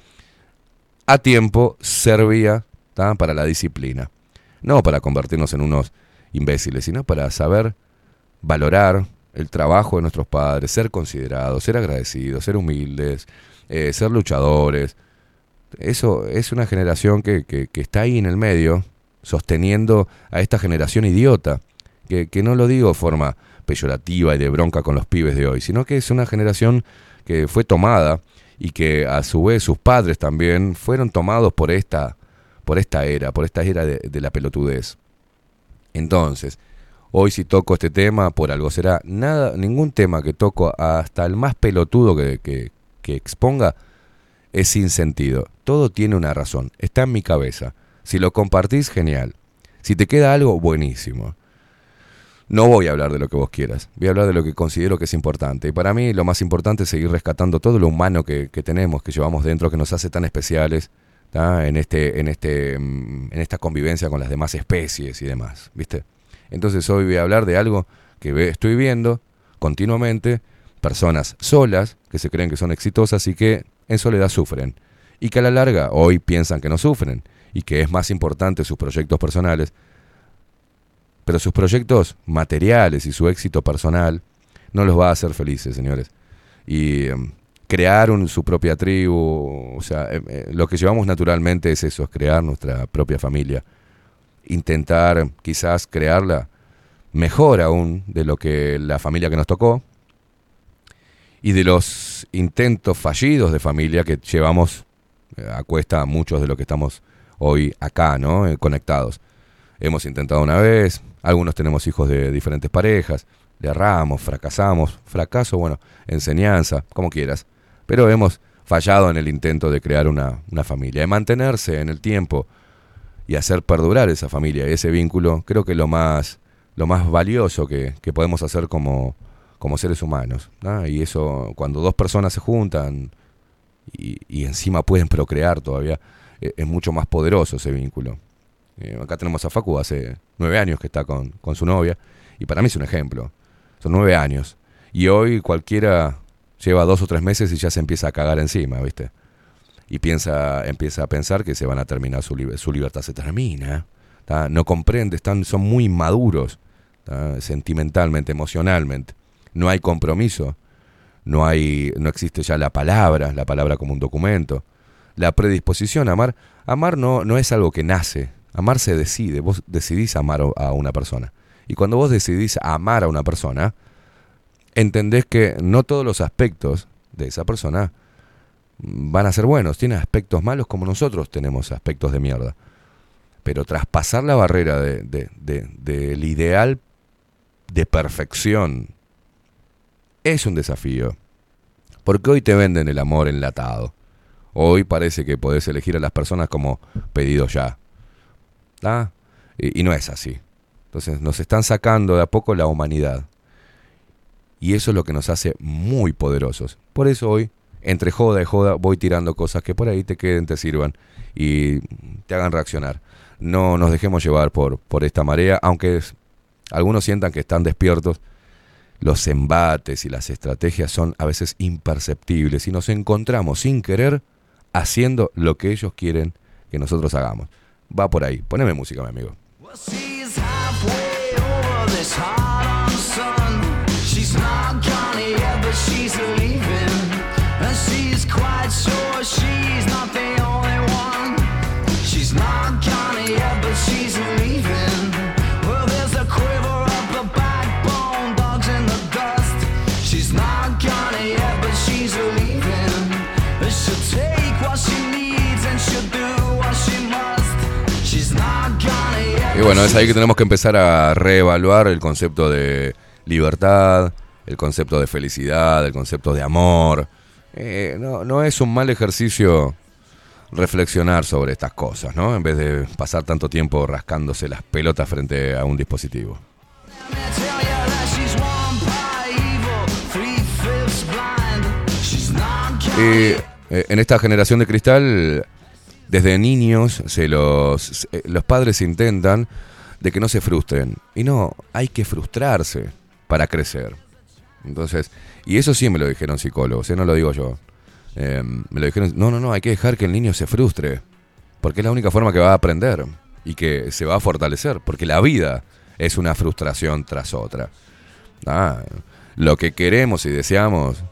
A tiempo servía para la disciplina. No para convertirnos en unos imbéciles, sino para saber valorar el trabajo de nuestros padres, ser considerados, ser agradecidos, ser humildes, eh, ser luchadores. Eso es una generación que, que- que está ahí en el medio, sosteniendo a esta generación idiota, que, que no lo digo de forma peyorativa y de bronca con los pibes de hoy, sino que es una generación que fue tomada y que a su vez sus padres también fueron tomados por esta, por esta era, por esta era de, la pelotudez. Entonces, hoy si toco este tema, por algo será. Nada, ningún tema que toco, hasta el más pelotudo que, que exponga, es sin sentido. Todo tiene una razón, está en mi cabeza. Si lo compartís, genial. Si te queda algo, buenísimo. No voy a hablar de lo que vos quieras, voy a hablar de lo que considero que es importante. Y para mí lo más importante es seguir rescatando todo lo humano que, tenemos, que llevamos dentro, que nos hace tan especiales en, este, en, este, mm, en esta convivencia con las demás especies y demás. ¿viste? Entonces hoy voy a hablar de algo que estoy viendo continuamente, personas solas que se creen que son exitosas y que en soledad sufren. Y que a la larga hoy piensan que no sufren y que es más importante sus proyectos personales pero sus proyectos materiales y su éxito personal no los va a hacer felices, señores. Y em, crear un- su propia tribu, o sea, em, eh, lo que llevamos naturalmente es eso, es crear nuestra propia familia. Intentar quizás crearla mejor aún de lo que la familia que nos tocó y de los intentos fallidos de familia que llevamos eh, a cuesta a muchos de los que estamos hoy acá, ¿no? Eh, conectados. Hemos intentado una vez, algunos tenemos hijos de diferentes parejas, le erramos, fracasamos, fracaso, bueno, enseñanza, como quieras, pero hemos fallado en el intento de crear una, una familia, de mantenerse en el tiempo y hacer perdurar esa familia, ese vínculo, creo que lo más, lo más valioso que, que podemos hacer como, como seres humanos. ¿no? Y eso, cuando dos personas se juntan y, y encima pueden procrear todavía, eh, es mucho más poderoso ese vínculo. Eh, acá tenemos a Facu hace nueve años que está con, con su novia y para mí es un ejemplo. Son nueve años. Y hoy cualquiera lleva dos o tres meses y ya se empieza a cagar encima, ¿viste? Y piensa, empieza a pensar que se van a terminar, su, libe- su libertad se termina. No comprende, están, son muy inmaduros, ¿tá? sentimentalmente, emocionalmente. No hay compromiso, no, hay, no existe ya la palabra, la palabra como un documento. La predisposición a amar, amar no, no es algo que nace, amar se decide, vos decidís amar a una persona. Y cuando vos decidís amar a una persona, entendés que no todos los aspectos de esa persona van a ser buenos. Tiene aspectos malos como nosotros tenemos aspectos de mierda. Pero traspasar la barrera de- de- de- del ideal de perfección es un desafío. Porque hoy te venden el amor enlatado. Hoy parece que podés elegir a las personas como pedido ya. Y, no es así. Entonces nos están sacando de a poco la humanidad. Y eso es lo que nos hace muy poderosos. Por eso hoy, entre joda y joda, voy tirando cosas que por ahí te queden, te sirvan y te hagan reaccionar. No nos dejemos llevar por, por esta marea, aunque algunos sientan que están despiertos. Los embates y las estrategias son a veces imperceptibles y nos encontramos sin querer haciendo lo que ellos quieren que nosotros hagamos. Va por ahí. Poneme música, mi amigo. She's not gone yet, but she's leaving. Y bueno, es ahí que tenemos que empezar a reevaluar el concepto de libertad, el concepto de felicidad, el concepto de amor. Eh, no, no es un mal ejercicio reflexionar sobre estas cosas, ¿no? En vez de pasar tanto tiempo rascándose las pelotas frente a un dispositivo. Y eh, en esta generación de cristal, desde niños, se los, los padres intentan de que no se frustren. Y no, hay que frustrarse para crecer. Entonces, y eso sí me lo dijeron psicólogos, ¿eh? no lo digo yo. Eh, me lo dijeron, no, no, no, hay que dejar que el niño se frustre. Porque es la única forma que va a aprender y que se va a fortalecer. Porque la vida es una frustración tras otra. Ah, lo que queremos y deseamos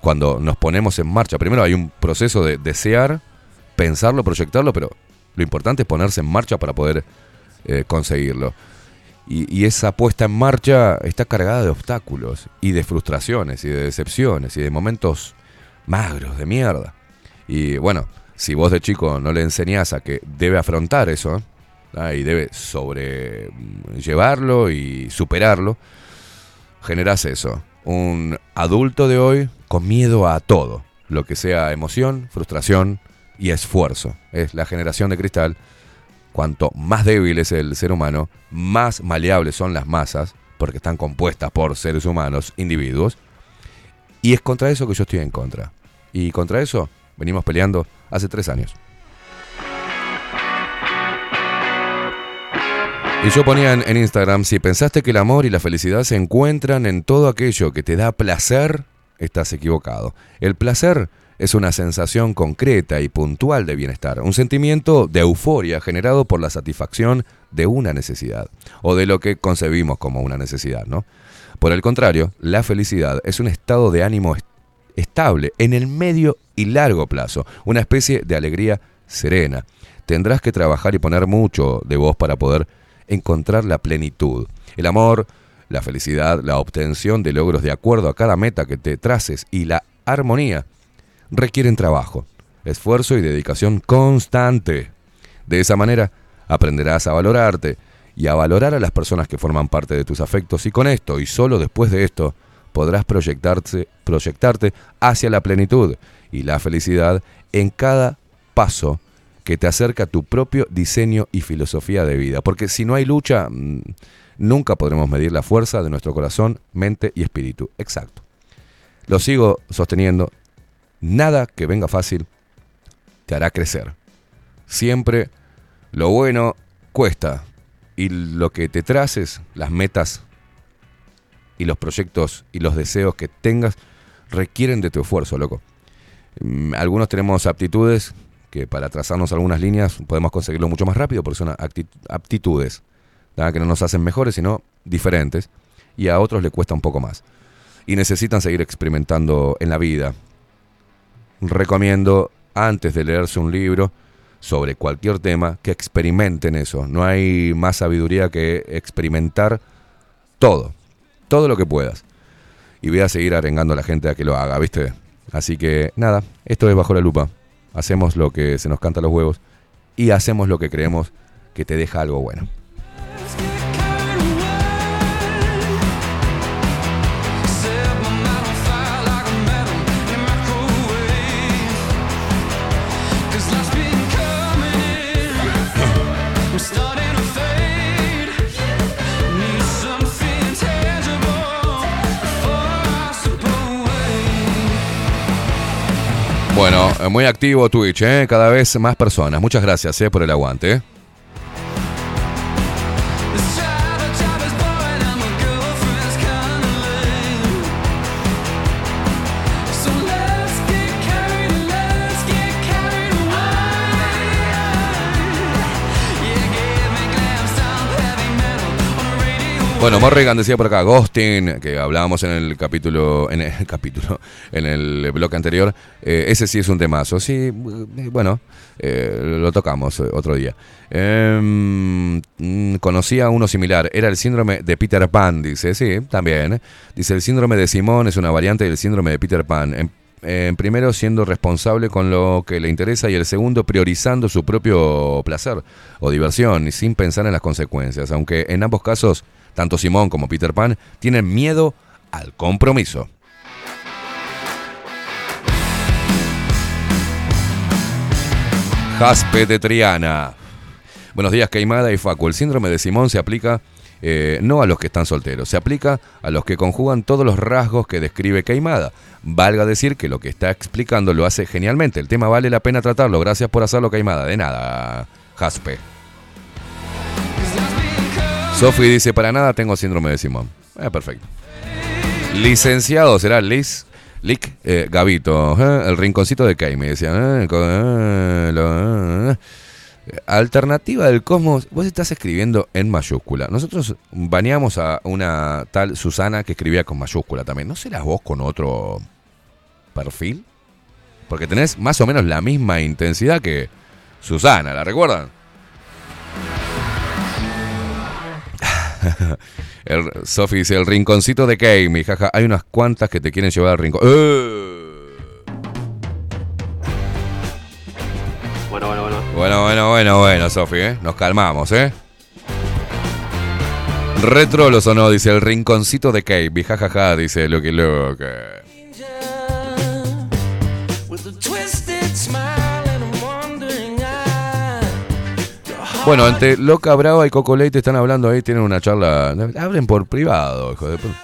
cuando nos ponemos en marcha. Primero hay un proceso de desear, pensarlo, proyectarlo, pero lo importante es ponerse en marcha para poder eh, conseguirlo. Y, esa puesta en marcha está cargada de obstáculos y de frustraciones y de decepciones y de momentos magros, de mierda. Y bueno, si vos de chico no le enseñás a que debe afrontar eso ¿ah? y debe sobrellevarlo y superarlo, generás eso. Un adulto de hoy con miedo a todo, lo que sea emoción, frustración y esfuerzo. Es la generación de cristal. Cuanto más débil es el ser humano, más maleables son las masas, porque están compuestas por seres humanos, individuos. Y es contra eso que yo estoy en contra. Y contra eso venimos peleando hace tres años. Y yo ponía en, Instagram, si pensaste que el amor y la felicidad se encuentran en todo aquello que te da placer, estás equivocado. El placer es una sensación concreta y puntual de bienestar, un sentimiento de euforia generado por la satisfacción de una necesidad, o de lo que concebimos como una necesidad, ¿no? Por el contrario, la felicidad es un estado de ánimo est- estable en el medio y largo plazo, una especie de alegría serena. Tendrás que trabajar y poner mucho de vos para poder encontrar la plenitud. El amor, la felicidad, la obtención de logros de acuerdo a cada meta que te traces y la armonía requieren trabajo, esfuerzo y dedicación constante. De esa manera aprenderás a valorarte y a valorar a las personas que forman parte de tus afectos y con esto y solo después de esto podrás proyectarte, proyectarte hacia la plenitud y la felicidad en cada paso que te acerca a tu propio diseño y filosofía de vida. Porque si no hay lucha, mm, nunca podremos medir la fuerza de nuestro corazón, mente y espíritu. Exacto. Lo sigo sosteniendo. Nada que venga fácil te hará crecer. Siempre lo bueno cuesta. Y lo que te traces, las metas y los proyectos y los deseos que tengas requieren de tu esfuerzo, loco. Mm, Algunos tenemos aptitudes que para trazarnos algunas líneas podemos conseguirlo mucho más rápido porque son aptitudes que no nos hacen mejores, sino diferentes. Y a otros le cuesta un poco más. Y necesitan seguir experimentando en la vida. Recomiendo, antes de leerse un libro sobre cualquier tema, que experimenten eso. No hay más sabiduría que experimentar todo. Todo lo que puedas. Y voy a seguir arengando a la gente a que lo haga, ¿viste? Así que nada, esto es bajo la lupa. Hacemos lo que se nos canta a los huevos y hacemos lo que creemos que te deja algo bueno. Bueno, eh, muy activo Twitch, ¿eh? cada vez más personas. Muchas gracias ¿eh? por el aguante. Bueno, Morrigan decía por acá, Ghosting, que hablábamos en el capítulo, en el capítulo, en el bloque anterior, eh, ese sí es un temazo. Sí, eh, bueno, eh, lo tocamos eh, otro día. Mm, conocía uno similar, era el síndrome de Peter Pan, dice, sí, también. Dice, el síndrome de Simón es una variante del síndrome de Peter Pan. En primero, siendo responsable con lo que le interesa y el segundo, priorizando su propio placer o diversión y sin pensar en las consecuencias. Aunque en ambos casos, tanto Simón como Peter Pan tienen miedo al compromiso. Jaspe de Triana. Buenos días, Queimada y Facu. El síndrome de Simón se aplica eh, no a los que están solteros, se aplica a los que conjugan todos los rasgos que describe Queimada. Valga decir que lo que está explicando lo hace genialmente. El tema vale la pena tratarlo. Gracias por hacerlo, Queimada. De nada, Jaspe. Sofi dice, para nada tengo síndrome de Simón. Eh, perfecto. Licenciado, será Liz. Eh, Gavito, eh, el rinconcito de Kay, me. Alternativa del cosmos, vos estás escribiendo en mayúscula. Nosotros baneamos a una tal Susana que escribía con mayúscula también. ¿No serás vos con otro perfil? Porque tenés más o menos la misma intensidad que Susana, ¿la recuerdan? El, Sofi dice, el rinconcito de Kame, jaja, hay unas cuantas que te quieren llevar al rincón. ¡Eh! Bueno, bueno, bueno. Bueno, bueno, bueno, bueno, Sofi, ¿eh? Nos calmamos, ¿eh? Retrolos o no, dice el rinconcito de Kame, jajaja, dice lo que Bueno, entre Loca Brava y Coco Leite están hablando ahí, tienen una charla. Hablen por privado, hijo de puta.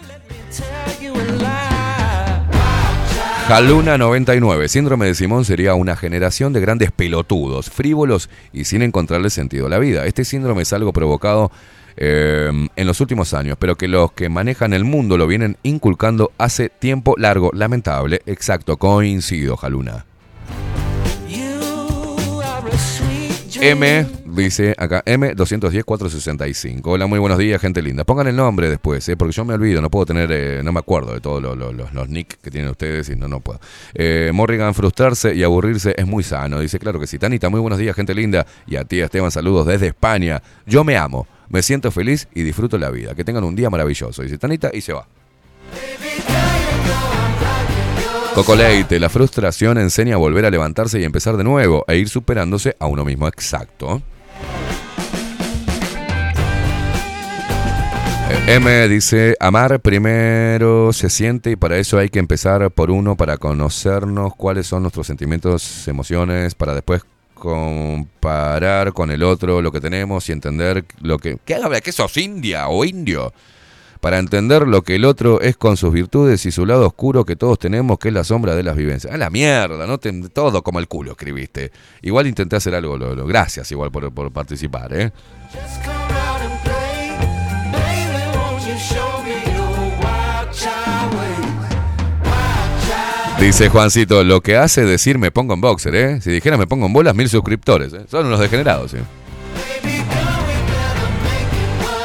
Jaluna 99. Síndrome de Simón sería una generación de grandes pelotudos, frívolos y sin encontrarle sentido a la vida. Este síndrome es algo provocado eh, en los últimos años, pero que los que manejan el mundo lo vienen inculcando hace tiempo largo. Lamentable. Exacto, coincido, Jaluna. M, dice acá, M210-465. Hola, muy buenos días, gente linda. Pongan el nombre después, ¿eh? porque yo me olvido, no puedo tener, eh, no me acuerdo de todos los, los, los, los nick que tienen ustedes y no, no puedo. Eh, Morrigan, frustrarse y aburrirse es muy sano. Dice, claro que sí. Tanita, muy buenos días, gente linda. Y a ti, Esteban, saludos desde España. Yo me amo. me siento feliz y disfruto la vida. Que tengan un día maravilloso. Dice Tanita y se va. Coco Leite, la frustración enseña a volver a levantarse y empezar de nuevo e ir superándose a uno mismo. Exacto. M dice, amar primero se siente y para eso hay que empezar por uno para conocernos cuáles son nuestros sentimientos, emociones, para después comparar con el otro lo que tenemos y entender lo que... ¿Qué habla? ¿Que sos india o indio? Para entender lo que el otro es con sus virtudes y su lado oscuro que todos tenemos, que es la sombra de las vivencias. A la mierda, ¿no? Te- todo como el culo escribiste. Igual intenté hacer algo, lo, lo- gracias igual por, por participar, ¿eh? Dice Juancito, lo que hace decir me pongo en boxer, ¿eh? Si dijera me pongo en bolas, mil suscriptores, ¿eh? Son unos degenerados, ¿eh?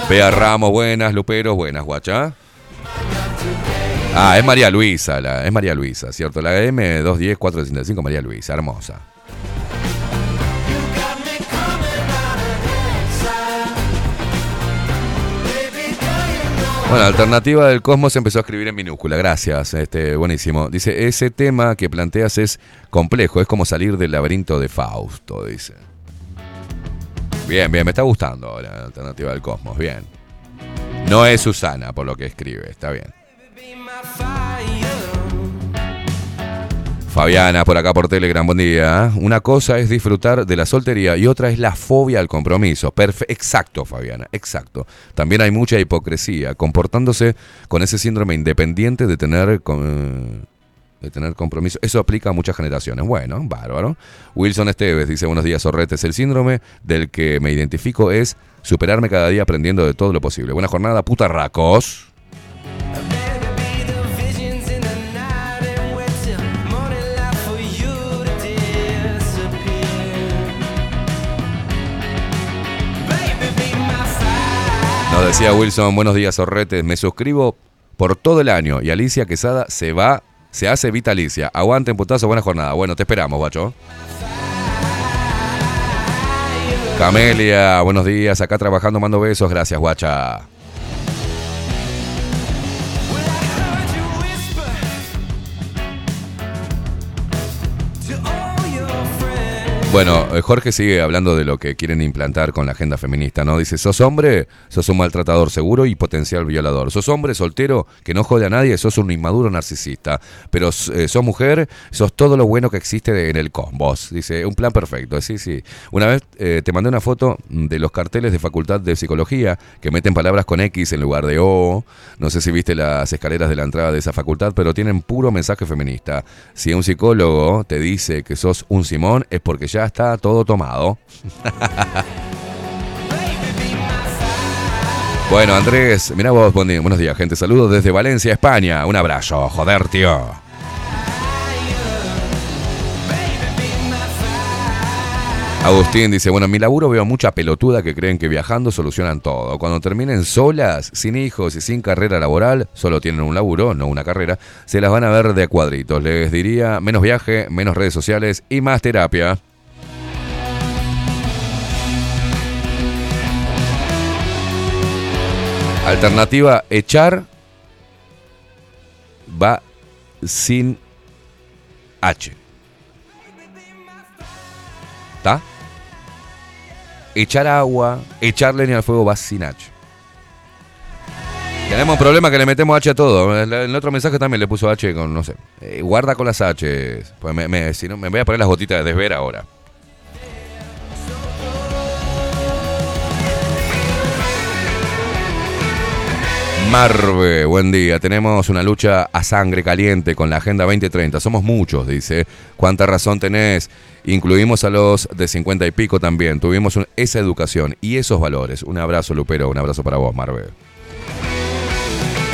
Bea Ramos, buenas, Luperos, buenas, guacha. Ah, es María Luisa, la, es María Luisa, ¿cierto? La M210-465, María Luisa, hermosa. Bueno, Alternativa del Cosmos empezó a escribir en minúscula, gracias, este, buenísimo. Dice, ese tema que planteas es complejo, es como salir del laberinto de Fausto, dice. Bien, bien, me está gustando la Alternativa del Cosmos, bien. No es Susana por lo que escribe, está bien. Fabiana, por acá por Telegram, buen día. Una cosa es disfrutar de la soltería y otra es la fobia al compromiso. Perfe- exacto, Fabiana, exacto. También hay mucha hipocresía, comportándose con ese síndrome independiente de tener, de tener compromiso. Eso aplica a muchas generaciones. Bueno, bárbaro. Wilson Esteves dice, buenos días, Sorretes. El síndrome del que me identifico es superarme cada día aprendiendo de todo lo posible. Buena jornada, putarracos. Nos decía Wilson, buenos días, Sorretes. Me suscribo por todo el año y Alicia Quesada se va, se hace vitalicia. Aguanten, putazo, buena jornada. Bueno, te esperamos, guacho. Camelia, buenos días. Acá trabajando, mando besos. Gracias, guacha. Bueno, eh, Jorge sigue hablando de lo que quieren implantar con la agenda feminista, ¿no? Dice, sos hombre, sos un maltratador seguro y potencial violador. Sos hombre soltero que no jode a nadie, sos un inmaduro narcisista. Pero eh, sos mujer, sos todo lo bueno que existe en el cosmos. Dice, un plan perfecto. Sí, sí. Una vez eh, te mandé una foto de los carteles de Facultad de Psicología que meten palabras con X en lugar de O. No sé si viste las escaleras de la entrada de esa facultad, pero tienen puro mensaje feminista. Si un psicólogo te dice que sos un Simón, es porque ya está todo tomado. Bueno, Andrés, mira vos, buenos días, gente. Saludos desde Valencia, España. Un abrazo, joder, tío. Agustín dice, bueno, en mi laburo veo mucha pelotuda que creen que viajando solucionan todo. Cuando terminen solas, sin hijos y sin carrera laboral, solo tienen un laburo, no una carrera, se las van a ver de cuadritos. Les diría menos viaje, menos redes sociales y más terapia. Alternativa, echar va sin H. ¿Está? Echar agua, echar leña al fuego va sin H. Tenemos un problema que le metemos H a todo. El, otro mensaje también le puso H con, no sé. eh, guarda con las H. Pues me, me- si no, me voy a poner las gotitas de desver ahora. Marve, buen día. Tenemos una lucha a sangre caliente con la Agenda 2030. Somos muchos, dice. ¿Cuánta razón tenés? Incluimos a los de 50 y pico también. Tuvimos esa educación y esos valores. Un abrazo, Lupero. Un abrazo para vos, Marve.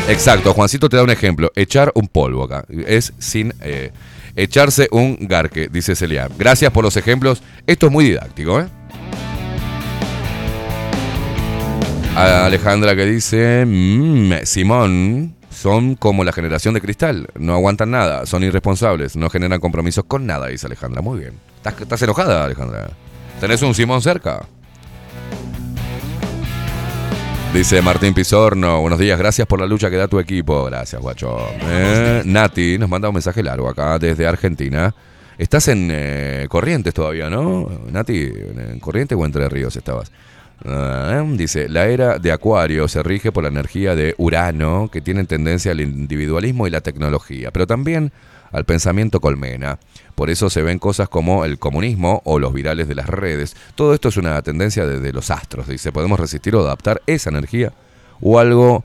Exacto, Juancito te da un ejemplo. Echar un polvo acá. Es sin eh, echarse un garque, dice Celia. Gracias por los ejemplos. Esto es muy didáctico, ¿eh? Alejandra que dice, "Mm, Simón, son como la generación de cristal, no aguantan nada, son irresponsables, no generan compromisos con nada, dice Alejandra. Muy bien. ¿Estás, estás enojada, Alejandra? ¿Tenés un Simón cerca? Dice Martín Pizorno, buenos días, gracias por la lucha que da tu equipo. Gracias, guacho. Eh, Nati nos manda un mensaje largo acá desde Argentina. Estás en eh, Corrientes todavía, ¿no? Nati, ¿en Corrientes o Entre Ríos estabas? Ah, dice, la era de Acuario se rige por la energía de Urano, que tiene tendencia al individualismo y la tecnología, pero también al pensamiento colmena. Por eso se ven cosas como el comunismo o los virales de las redes. Todo esto es una tendencia desde los astros. Dice, podemos resistir o adaptar esa energía o algo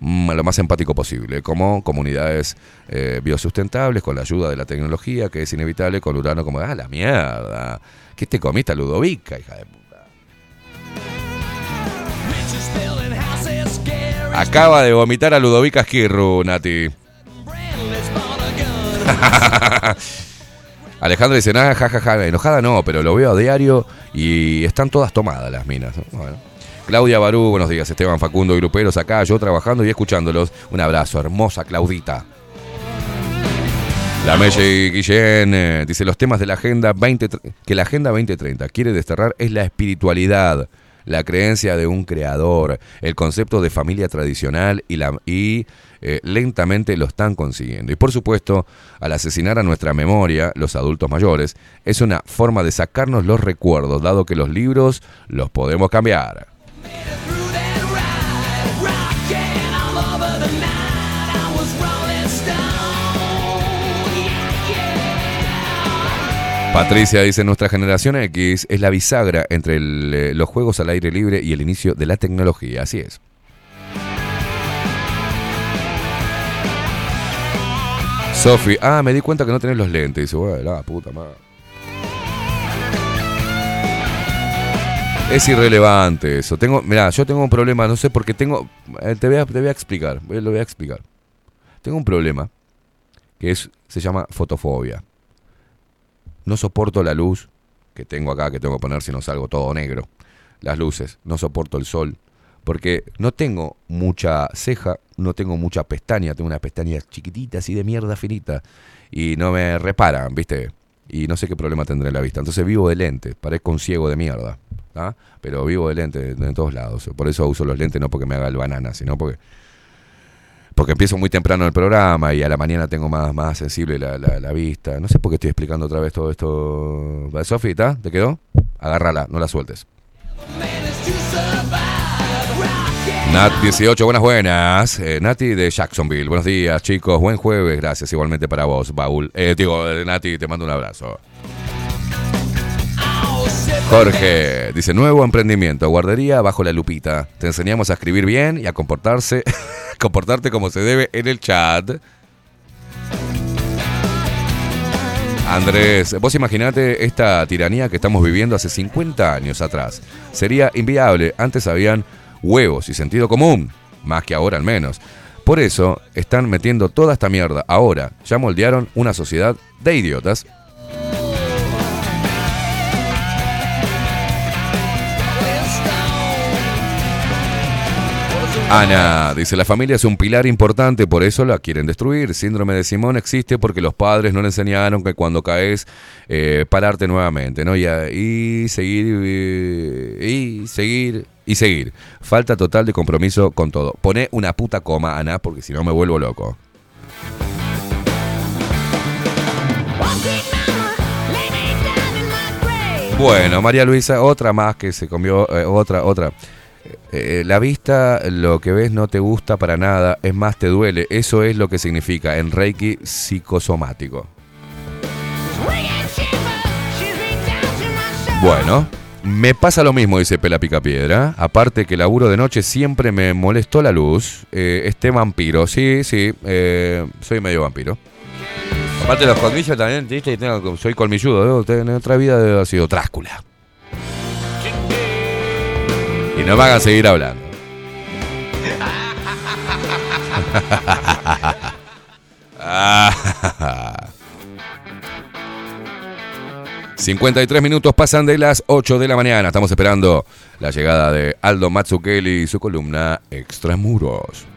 mm, lo más empático posible, como comunidades eh, biosustentables con la ayuda de la tecnología, que es inevitable, con Urano como, ah, la mierda, ¿qué te comiste, Ludovica, hija de puta? Acaba de vomitar a Ludovica Esquirru, Nati. Alejandra dice, nada, jajaja, enojada no, pero lo veo a diario y están todas tomadas las minas. Claudia Barú, buenos días, Esteban Facundo y Gruperos acá, yo trabajando y escuchándolos. Un abrazo, hermosa Claudita. La Melle Guillén eh, dice los temas de la agenda 20, que la agenda 2030 quiere desterrar es la espiritualidad, la creencia de un creador, el concepto de familia tradicional y, la, y eh, lentamente lo están consiguiendo. Y por supuesto, al asesinar a nuestra memoria, los adultos mayores, es una forma de sacarnos los recuerdos, dado que los libros los podemos cambiar. Patricia dice, nuestra generación X es la bisagra entre eh, los juegos al aire libre y el inicio de la tecnología. Así es. Sofi, ah, me di cuenta que no tenés los lentes. Dice, bueno, la puta madre. Es irrelevante eso. Tengo, mira, yo tengo un problema, no sé por qué tengo. eh, Te voy a, te voy a explicar. eh, Lo voy a explicar. Tengo un problema que es, se llama fotofobia. No soporto la luz que tengo acá, que tengo que poner si no salgo todo negro. Las luces. No soporto el sol. Porque no tengo mucha ceja, no tengo mucha pestaña. Tengo una pestaña chiquitita, así de mierda finita. Y no me reparan, ¿viste? Y no sé qué problema tendré en la vista. Entonces vivo de lentes. Parezco un ciego de mierda. ¿ah? Pero vivo de lentes en todos lados. Por eso uso los lentes, no porque me haga el banana, sino porque porque empiezo muy temprano el programa y a la mañana tengo más, más sensible la, la- vista. No sé por qué estoy explicando otra vez todo esto. ¿Va, Sofi, ¿está? ¿Te quedó? Agárrala, no la sueltes. Nat 18, buenas buenas. Eh, Nati de Jacksonville, buenos días chicos, buen jueves, gracias igualmente para vos, Baúl. Eh, digo, eh, Nati, te mando un abrazo. Jorge dice, nuevo emprendimiento, guardería bajo la lupita. Te enseñamos a escribir bien y a comportarse, comportarte como se debe en el chat. Andrés, vos imaginate esta tiranía que estamos viviendo hace 50 años atrás. Sería inviable. Antes habían huevos y sentido común, más que ahora al menos. Por eso están metiendo toda esta mierda. Ahora ya moldearon una sociedad de idiotas. Ana dice, la familia es un pilar importante, por eso la quieren destruir. Síndrome de Simón existe porque los padres no le enseñaron que cuando caes, eh, pararte nuevamente, ¿no? Y, a- y seguir, eh, y seguir, y seguir. Falta total de compromiso con todo. Pone una puta coma, Ana, porque si no me vuelvo loco. Bueno, María Luisa, otra más que se comió, eh, otra, otra. Eh, la vista, lo que ves no te gusta para nada, es más, te duele. Eso es lo que significa en Reiki psicosomático. Bueno, me pasa lo mismo, dice Pela Picapiedra. Aparte que laburo de noche siempre me molestó la luz. Eh, este vampiro, sí, sí, eh, soy medio vampiro. Aparte los colmillos también, ¿viste? Soy colmilludo, ¿eh? en otra vida haber sido Drácula. Y no me hagan seguir hablando. Ah. 53 minutos pasan de las 8 de la mañana. Estamos esperando la llegada de Aldo Matsukeli y su columna Extramuros.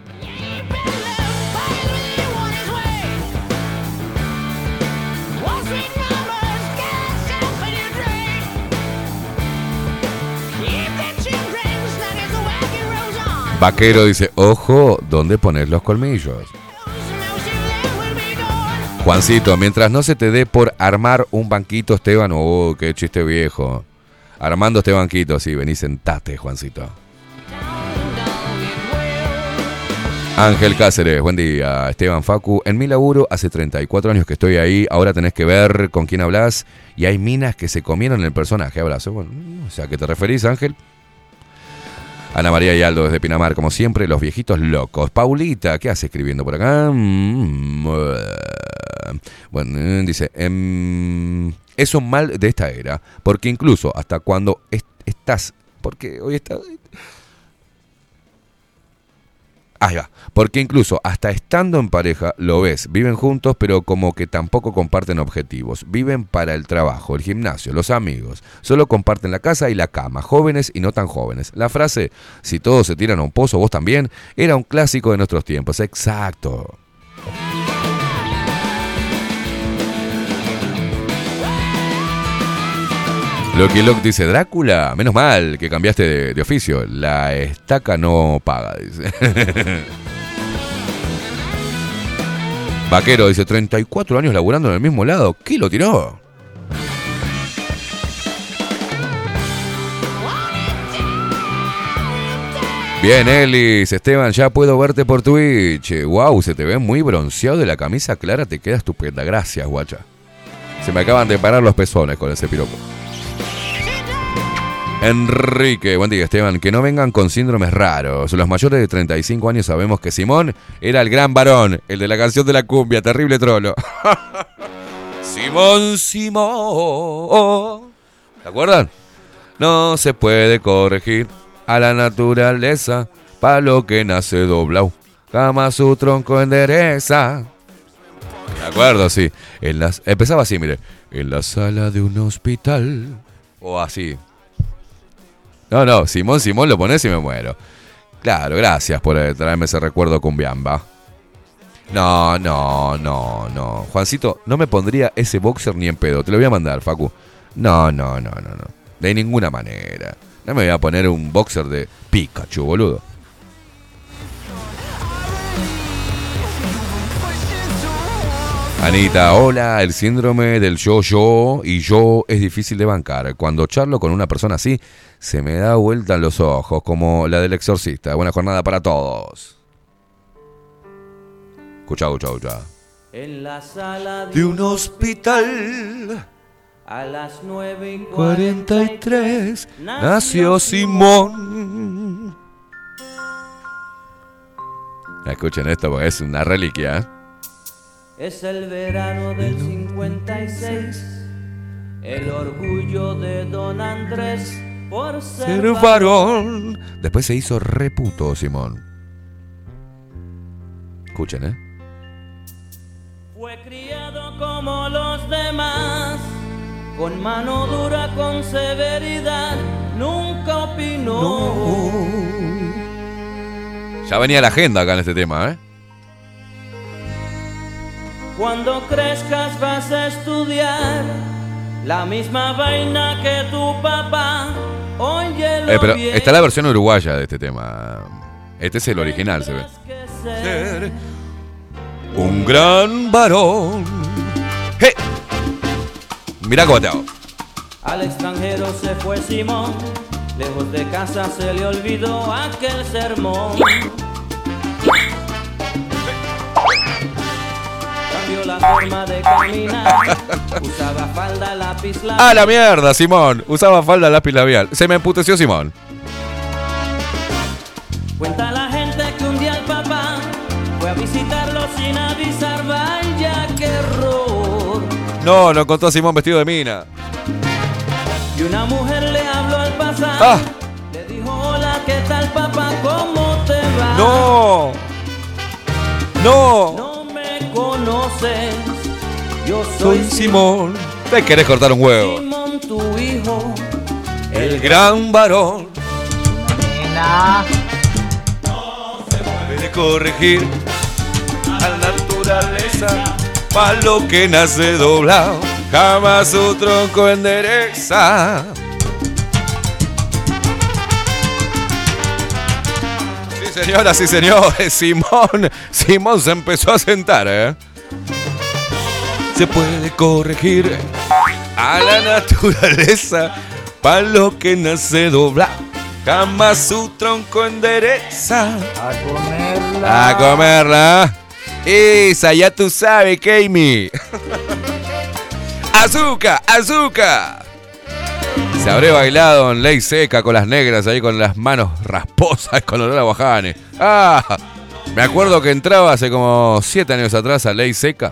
Vaquero dice, ojo, ¿dónde pones los colmillos? Juancito, mientras no se te dé por armar un banquito, Esteban, oh, qué chiste viejo. Armando este banquito, sí, vení, sentate, Juancito. Ángel Cáceres, buen día. Esteban Facu, en mi laburo hace 34 años que estoy ahí, ahora tenés que ver con quién hablas y hay minas que se comieron el personaje. Abrazo. Bueno, o sea, ¿a qué te referís, Ángel? Ana María y Aldo desde Pinamar, como siempre, los viejitos locos. Paulita, ¿qué hace escribiendo por acá? Mm, eh, Bueno, eh, dice, em, es mal de esta era, porque incluso hasta cuando est- estás, porque hoy está... Ahí va, porque incluso hasta estando en pareja lo ves, viven juntos pero como que tampoco comparten objetivos, viven para el trabajo, el gimnasio, los amigos, solo comparten la casa y la cama, jóvenes y no tan jóvenes. La frase, si todos se tiran a un pozo, vos también, era un clásico de nuestros tiempos, exacto. Loki Lock dice, Drácula, menos mal que cambiaste de, oficio, la estaca no paga, dice. Vaquero dice, 34 años laburando en el mismo lado, ¿qué lo tiró? Bien, Elis, Esteban, ya puedo verte por Twitch. Wow, se te ve muy bronceado de la camisa clara, te queda estupenda. Gracias, guacha. Se me acaban de parar los pezones con ese piropo. Enrique, buen día Esteban, que no vengan con síndromes raros. Los mayores de 35 años sabemos que Simón era el gran varón, el de la canción de la cumbia, terrible trolo. Simón, Simón. ¿Se acuerdan? No se puede corregir a la naturaleza, pa' lo que nace doblado. Jamás su tronco endereza. De acuerdo, sí. En las, empezaba así, mire. En la sala de un hospital. O así. No, no, Simón, Simón lo pones y me muero. Claro, gracias por eh, traerme ese recuerdo cumbiamba. No, no, no, no. Juancito, no me pondría ese boxer ni en pedo. Te lo voy a mandar, Facu. No, no, no, no, no. De ninguna manera. No me voy a poner un boxer de Pikachu, boludo. Anita, hola, el síndrome del yo-yo y yo es difícil de bancar. Cuando charlo con una persona así, se me da vuelta en los ojos, como la del exorcista. Buena jornada para todos. Escucha, escucha, escucha. En la sala De un hospital, a las 9 y 43, nació Simón. Escuchen esto porque es una reliquia. Es el verano del 56. El orgullo de don Andrés por ser, Ser varón. Después se hizo reputo, Simón. Escuchen, ¿eh? Fue criado como los demás, con mano dura, con severidad, nunca opinó. Ya venía la agenda acá en este tema, ¿eh? Cuando crezcas vas a estudiar la misma vaina que tu papá. Óyelo Eh, pero bien. está la versión uruguaya de este tema. Este es el original, se ve. ser Un gran varón. ¡Hey! Mirá cómo te hago. Al extranjero se fue Simón, lejos de casa se le olvidó aquel sermón. La forma de caminar, usaba falda, lápiz, lápiz. ¡A la mierda, Simón! Usaba falda lápiz labial. Se me emputeció Simón. Cuenta la gente que un día el papá fue a visitarlo sin avisar, vaya qué error. No, no contó Simón vestido de mina. Y una mujer le habló al pasar, ¡Ah! le dijo hola, ¿qué tal papá? ¿Cómo te va? ¡No! ¡No! No conoces, yo Soy soy Simón. Te querés cortar un huevo. Simón, tu hijo. El gran varón. Puede corregir a la naturaleza. Pa' lo que nace doblado. Jamás su tronco endereza. Señoras y señores, Simón, Simón se empezó a sentar, ¿eh? Se puede corregir a la naturaleza para lo que nace dobla. Jamás su tronco endereza. A comerla. A comerla. Esa, ya tú sabes, Kami. azúcar, azúcar. Se habré bailado en ley seca con las negras ahí con las manos rasposas con olor a guajane. Ah, me acuerdo que entraba hace como siete años atrás a ley seca.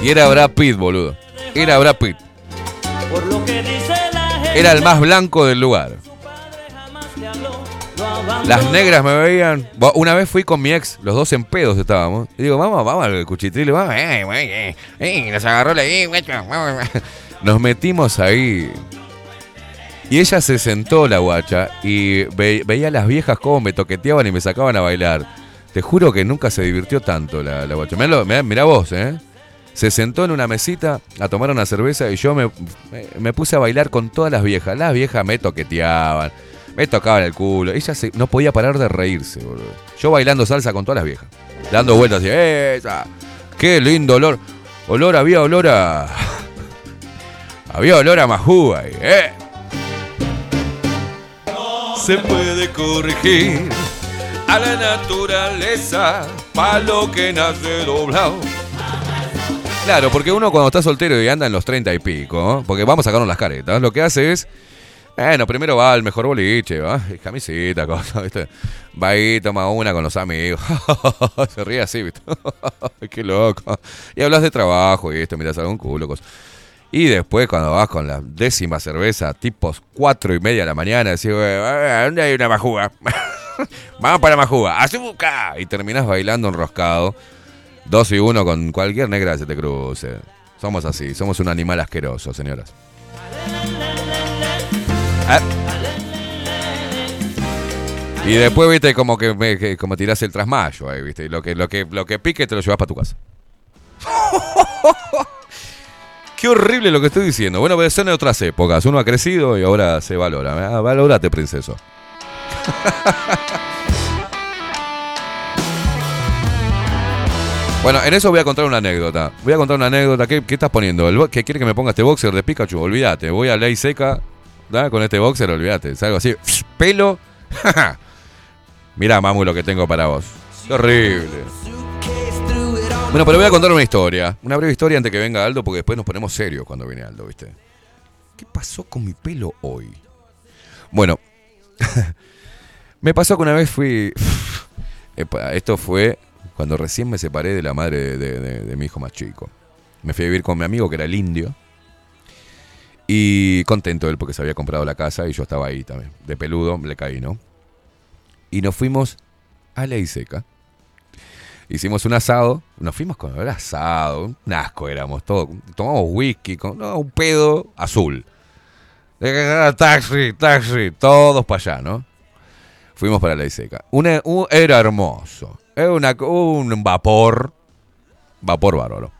Y era Brad Pitt, boludo. Era Brad Pitt. Era el más blanco del lugar. Las negras me veían. Una vez fui con mi ex, los dos en pedos estábamos. Y digo, vamos, vamos al cuchitril, vamos. Eh, güey, eh, eh, nos agarró la. Nos metimos ahí. Y ella se sentó, la guacha, y ve- veía a las viejas cómo me toqueteaban y me sacaban a bailar. Te juro que nunca se divirtió tanto la, guacha. Mirá, mirá- vos, ¿eh? Se sentó en una mesita a tomar una cerveza y yo me, puse a bailar con todas las viejas. Las viejas me toqueteaban, me tocaban el culo. Ella se- no podía parar de reírse, boludo. Yo bailando salsa con todas las viejas. Dando vueltas así, ¡esa! ¡Qué lindo olor! Olor, había olor a... Había olor a majú ¿eh? Se puede corregir a la naturaleza para lo que nace doblado. Claro, porque uno cuando está soltero y anda en los 30 y pico, porque vamos a sacarnos las caretas, lo que hace es, bueno, primero va al mejor boliche, va, camisita, cosa, ¿viste? Va ahí, toma una con los amigos, se ríe así, ¿viste? Qué loco. Y hablas de trabajo y esto, miras algún culo, cosa. Y después cuando vas con la décima cerveza, tipos cuatro y media de la mañana, decís, "Güey, ¿dónde hay una majuga? Vamos para majuga, azúcar. Y terminás bailando enroscado. Dos y uno con cualquier negra que se te cruce. Somos así, somos un animal asqueroso, señoras. Ah. Y después, viste, como que- como tirás el trasmayo ahí, viste. Y lo que, lo que, lo que pique te lo llevas para tu casa. Qué horrible lo que estoy diciendo. Bueno, pero son de otras épocas. Uno ha crecido y ahora se valora. Ah, valórate, princeso. Bueno, en eso voy a contar una anécdota. Voy a contar una anécdota. ¿Qué, estás poniendo? ¿El ¿Qué quiere que me ponga este boxer de Pikachu? Olvídate. Voy a ley seca. Con este boxer, olvídate. Es algo así. Pelo. Mirá, mamu, lo que tengo para vos. Qué horrible. Bueno, pero voy a contar una historia. Una breve historia antes que venga Aldo, porque después nos ponemos serios cuando viene Aldo, ¿viste? ¿Qué pasó con mi pelo hoy? Bueno, me pasó que una vez fui. Esto fue cuando recién me separé de la madre de, de- mi hijo más chico. Me fui a vivir con mi amigo que era el indio. Y contento él porque se había comprado la casa y yo estaba ahí también. De peludo, le caí, ¿no? Y nos fuimos a Ley Seca. Hicimos un asado, nos fuimos con el asado, un asco éramos todos. Tomamos whisky, con, un pedo azul. Taxi, taxi, todos para allá, ¿no? Fuimos para Ley Seca. Una- un- era hermoso. Era una, un vapor. Vapor bárbaro.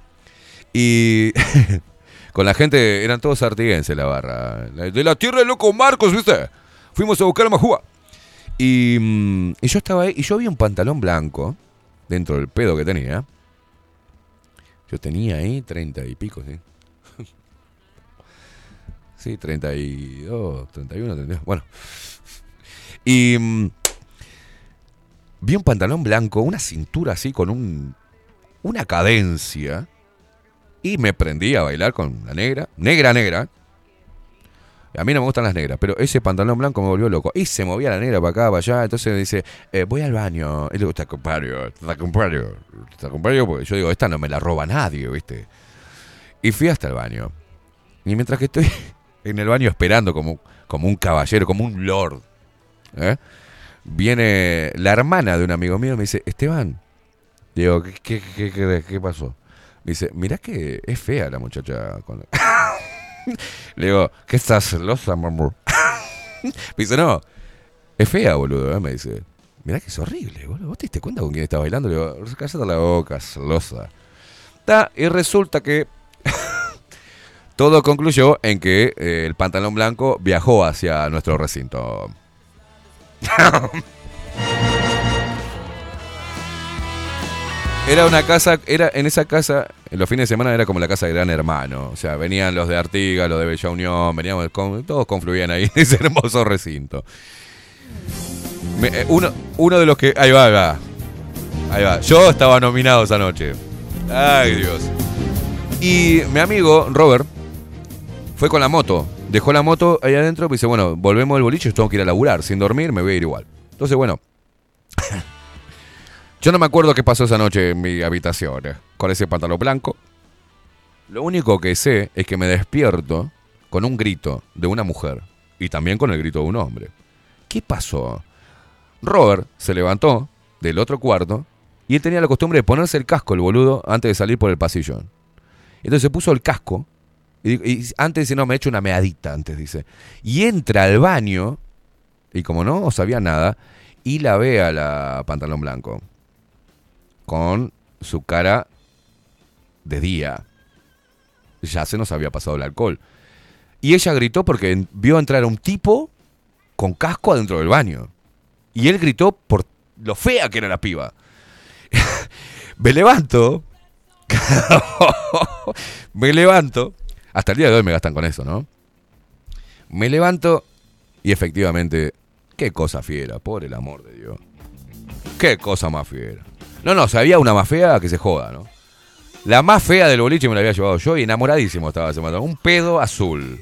Y con la gente, eran todos artiguenses la barra. La- De la tierra de loco Marcos, ¿viste? Fuimos a buscar a Majúa. Y, mm, y yo estaba ahí y yo vi un pantalón blanco dentro del pedo que tenía. Yo tenía ahí treinta y pico, sí. Sí, 32, 31, 32. Bueno. Y mm, vi un pantalón blanco, una cintura así con un una cadencia y me prendí a bailar con la negra, negra negra. A mí no me gustan las negras, pero ese pantalón blanco me volvió loco. Y se movía la negra para acá, para allá. Entonces dice, eh, voy al baño. Y le te acompaño, te acompaño, te acompaño. Porque yo digo, esta no me la roba nadie, ¿viste? Y fui hasta el baño. Y mientras que estoy en el baño esperando como, como un caballero, como un lord, ¿eh? viene la hermana de un amigo mío y me dice, Esteban, digo, ¿qué, qué, qué, qué- pasó? Me dice, mirá que es fea la muchacha. Con... Le digo, ¿qué estás celosa, mamá? me dice, no, es fea, boludo. ¿eh? Me dice, mirá que es horrible, boludo. ¿Vos te diste cuenta con quién está bailando? Le digo, cállate la boca, celosa. Ta, y resulta que todo concluyó en que eh, el pantalón blanco viajó hacia nuestro recinto. Era una casa, era en esa casa, en los fines de semana era como la casa de Gran Hermano. O sea, venían los de Artigas, los de Bella Unión, veníamos, con- todos confluían ahí en ese hermoso recinto. Eh, uno, uno de los que. Ahí va, ahí va. Ahí va. Yo estaba nominado esa noche. Ay, Dios. Y mi amigo, Robert, fue con la moto. Dejó la moto ahí adentro y dice, bueno, volvemos al boliche, yo tengo que ir a laburar. Sin dormir me voy a ir igual. Entonces, bueno. Yo no me acuerdo qué pasó esa noche en mi habitación. eh, Con ese pantalón blanco. Lo único que sé es que me despierto con un grito de una mujer. Y también con el grito de un hombre. ¿Qué pasó? Robert se levantó del otro cuarto y él tenía la costumbre de ponerse el casco, el boludo, antes de salir por el pasillo. Entonces se puso el casco y, antes dice, no, me he hecho una meadita, antes dice. Y entra al baño y como no sabía nada, y la ve a la pantalón blanco con su cara de día. Ya se nos había pasado el alcohol. Y ella gritó porque vio entrar a un tipo con casco adentro del baño. Y él gritó por lo fea que era la piba. me levanto. me levanto. Hasta el día de hoy me gastan con eso, ¿no? Me levanto y efectivamente, qué cosa fiera, por el amor de Dios. Qué cosa más fiera. No, no, si había una más fea que se joda, ¿no? La más fea del boliche me la había llevado yo y enamoradísimo estaba ese matón. Un pedo azul.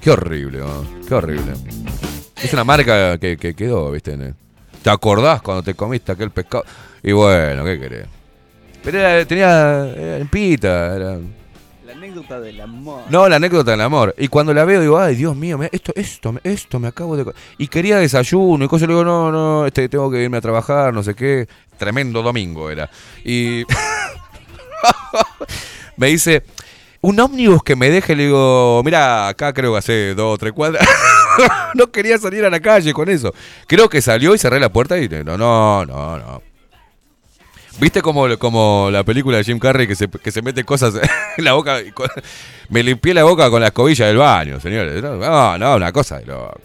Qué horrible, ¿no? Qué horrible. Es una marca que, que quedó, ¿viste? ¿Te acordás cuando te comiste aquel pescado? Y bueno, ¿qué querés? Pero era- tenía era limpita, era... No, la anécdota del amor. Y cuando la veo digo, ay, Dios mío, esto, esto, esto me acabo de... co-". Y quería desayuno y cosas. Le digo, no, no, este, tengo que irme a trabajar, no sé qué. Tremendo domingo era. Y me dice, un ómnibus que me deje. Le digo, mira, acá creo que hace dos o tres cuadras. no quería salir a la calle con eso. Creo que salió y cerré la puerta y no, no, no, no. ¿Viste como, como la película de Jim Carrey que se, que se mete cosas en la boca? me limpié la boca con la escobilla del baño, señores. No, no, una cosa de loco.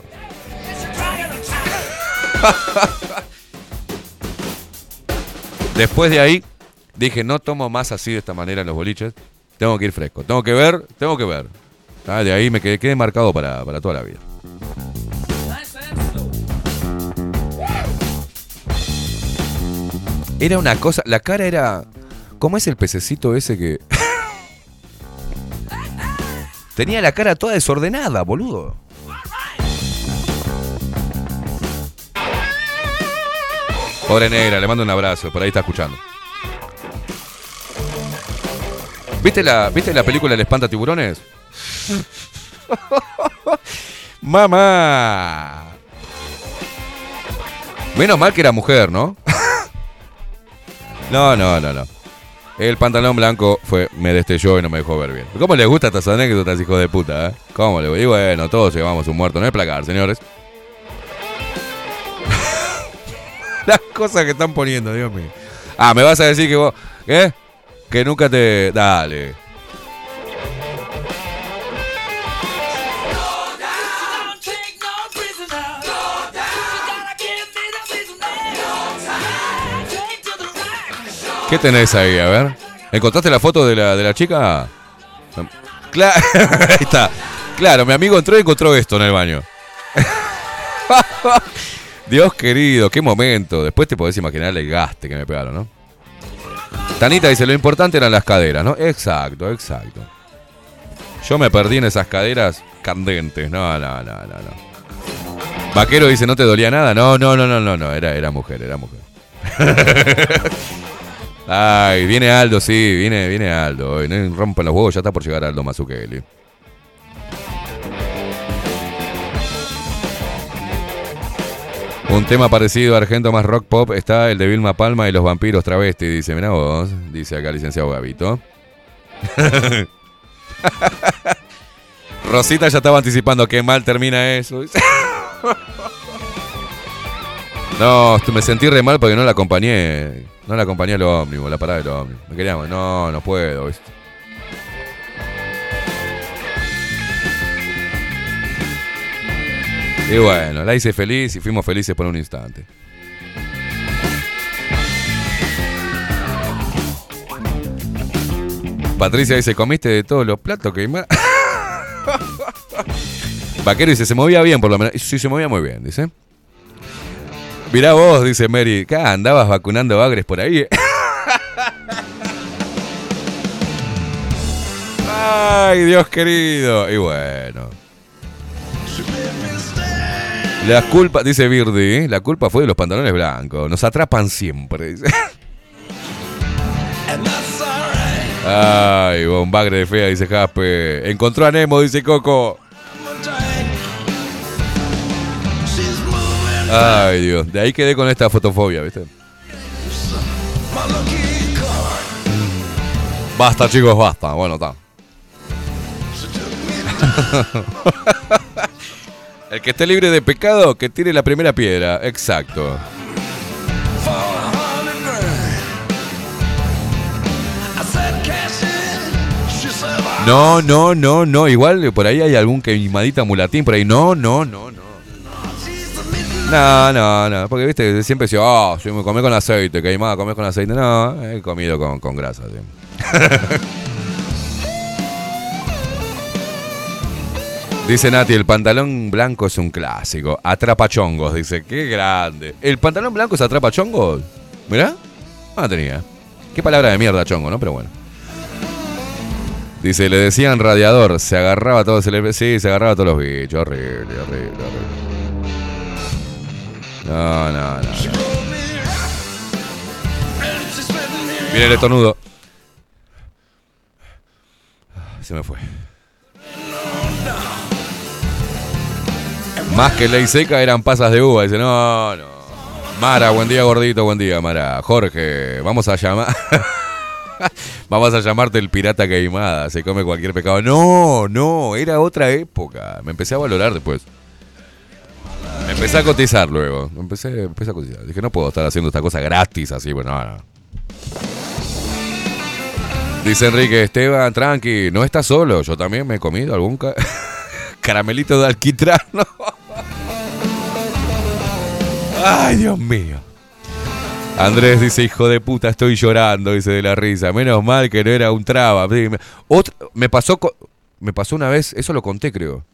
Después de ahí, dije, no tomo más así de esta manera los boliches. Tengo que ir fresco. Tengo que ver, tengo que ver. Ah, de ahí me quedé, quedé marcado para, para toda la vida. Era una cosa, la cara era. ¿Cómo es el pececito ese que.? Tenía la cara toda desordenada, boludo. Pobre negra, le mando un abrazo, por ahí está escuchando. ¿Viste la, ¿Viste la película El espanta tiburones? Mamá. Menos mal que era mujer, ¿no? no, no, no, no. El pantalón blanco fue, me destelló y no me dejó ver bien. ¿Cómo les gusta estas anécdotas, hijo de puta? eh? ¿Cómo le voy? Y bueno, todos llevamos un muerto, no es placar, señores. Las cosas que están poniendo, Dios mío. Ah, me vas a decir que vos, ¿qué? Que nunca te... Dale. ¿Qué tenés ahí? A ver. ¿Encontraste la foto de la, de la chica? Claro, ahí está. Claro, mi amigo entró y encontró esto en el baño. Dios querido, qué momento. Después te podés imaginar el gaste que me pegaron, ¿no? Tanita dice, lo importante eran las caderas, ¿no? Exacto, exacto. Yo me perdí en esas caderas candentes. No, no, no, no, no. Vaquero dice, ¿no te dolía nada? No, no, no, no, no, no. Era, era mujer, era mujer. Ay, viene Aldo, sí, viene, viene Aldo. hoy, No rompan los huevos, ya está por llegar Aldo Mazzucchelli. Un tema parecido a Argento más rock pop está el de Vilma Palma y los vampiros travesti. Dice, mira vos, dice acá el licenciado Gavito. Rosita ya estaba anticipando qué mal termina eso. No, me sentí re mal porque no la acompañé. No la acompañé al ómnibus, la parada del ómnibus. Me queríamos, no, no puedo. ¿viste? Y bueno, la hice feliz y fuimos felices por un instante. Patricia dice, ¿comiste de todos los platos que? Vaquero dice, se movía bien por lo menos. Sí, se movía muy bien, dice. Mirá vos, dice Mary. ¿Qué andabas vacunando bagres por ahí? Ay, Dios querido. Y bueno. La culpa, dice Birdi, la culpa fue de los pantalones blancos. Nos atrapan siempre. dice. Ay, un bagre de fea, dice Jaspe. Encontró a Nemo, dice Coco. Ay, Dios. De ahí quedé con esta fotofobia, ¿viste? Basta, chicos, basta. Bueno, está. El que esté libre de pecado, que tire la primera piedra. Exacto. No, no, no, no. Igual por ahí hay algún queimadita mulatín por ahí. No, no, no, no. No, no, no. Porque viste, siempre decía, oh, yo me comí con aceite, queimada, comés con aceite. No, he comido con, con grasa. sí. Dice Nati, el pantalón blanco es un clásico. Atrapachongos, dice. Qué grande. ¿El pantalón blanco es atrapachongos? ¿Mirá? No la tenía. Qué palabra de mierda, chongo, ¿no? Pero bueno. Dice, le decían radiador, se agarraba a todos, se le... sí, se agarraba a todos los bichos. Horrible, horrible, horrible. No, no, no. no. Mira el estornudo. Se me fue. Más que ley seca eran pasas de uva. Dice, no, no. Mara, buen día, gordito, buen día, Mara. Jorge, vamos a llamar. vamos a llamarte el pirata queimada. Se come cualquier pecado. No, no, era otra época. Me empecé a valorar después. Empecé a cotizar luego. Empecé, empecé a cotizar. Dije, no puedo estar haciendo esta cosa gratis así. Bueno, no, no. Dice Enrique, Esteban, tranqui, no estás solo. Yo también me he comido algún ca- caramelito de alquitrán. Ay, Dios mío. Andrés dice, hijo de puta, estoy llorando, dice de la risa. Menos mal que no era un traba. Me- pasó me pasó una vez, eso lo conté creo.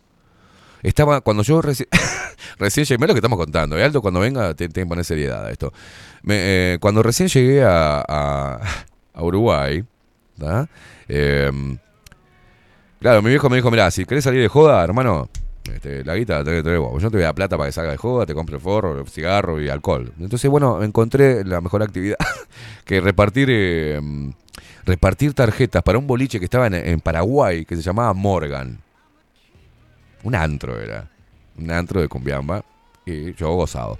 Estaba, cuando yo reci- recién llegué, lo que estamos contando, ¿eh? Aldo, cuando venga, tiene que poner seriedad esto. Eh, cuando recién llegué a, Uruguay. Em, claro, mi viejo me dijo, mirá, si querés salir de joda, hermano, este, la guita que tener vos. Yo te voy a dar plata para que salga de joda, te compre forro, cigarro y alcohol. Entonces, bueno, encontré la mejor actividad que repartir em, repartir tarjetas para un boliche que estaba en Paraguay, que se llamaba Morgan. Un antro era. Un antro de cumbiamba. Y yo gozado.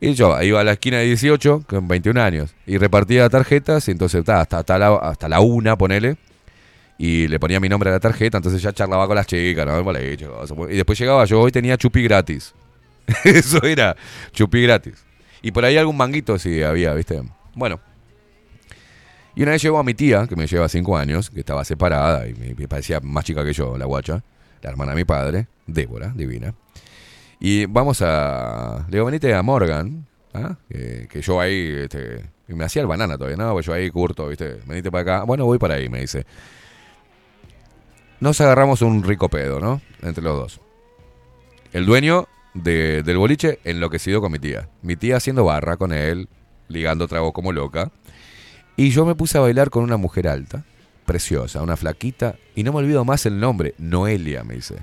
Y yo iba a la esquina de 18 con 21 años y repartía tarjetas y entonces ta, hasta, hasta, la, hasta la una, ponele. Y le ponía mi nombre a la tarjeta, entonces ya charlaba con las chicas, cosas. Y después llegaba yo hoy tenía chupi gratis. Eso era, chupi gratis. Y por ahí algún manguito sí había, ¿viste? Bueno. Y una vez llegó a mi tía, que me lleva 5 años, que estaba separada y me parecía más chica que yo, la guacha, la hermana de mi padre, Débora, divina. Y vamos a. Le digo, venite a Morgan, ¿ah? que, yo ahí. Este, y me hacía el banana todavía, no, pues yo ahí curto, ¿viste? Venite para acá. Bueno, voy para ahí, me dice. Nos agarramos un rico pedo, ¿no? Entre los dos. El dueño de- del boliche enloquecido con mi tía. Mi tía haciendo barra con él, ligando tragos como loca. Y yo me puse a bailar con una mujer alta, preciosa, una flaquita. Y no me olvido más el nombre, Noelia, me dice.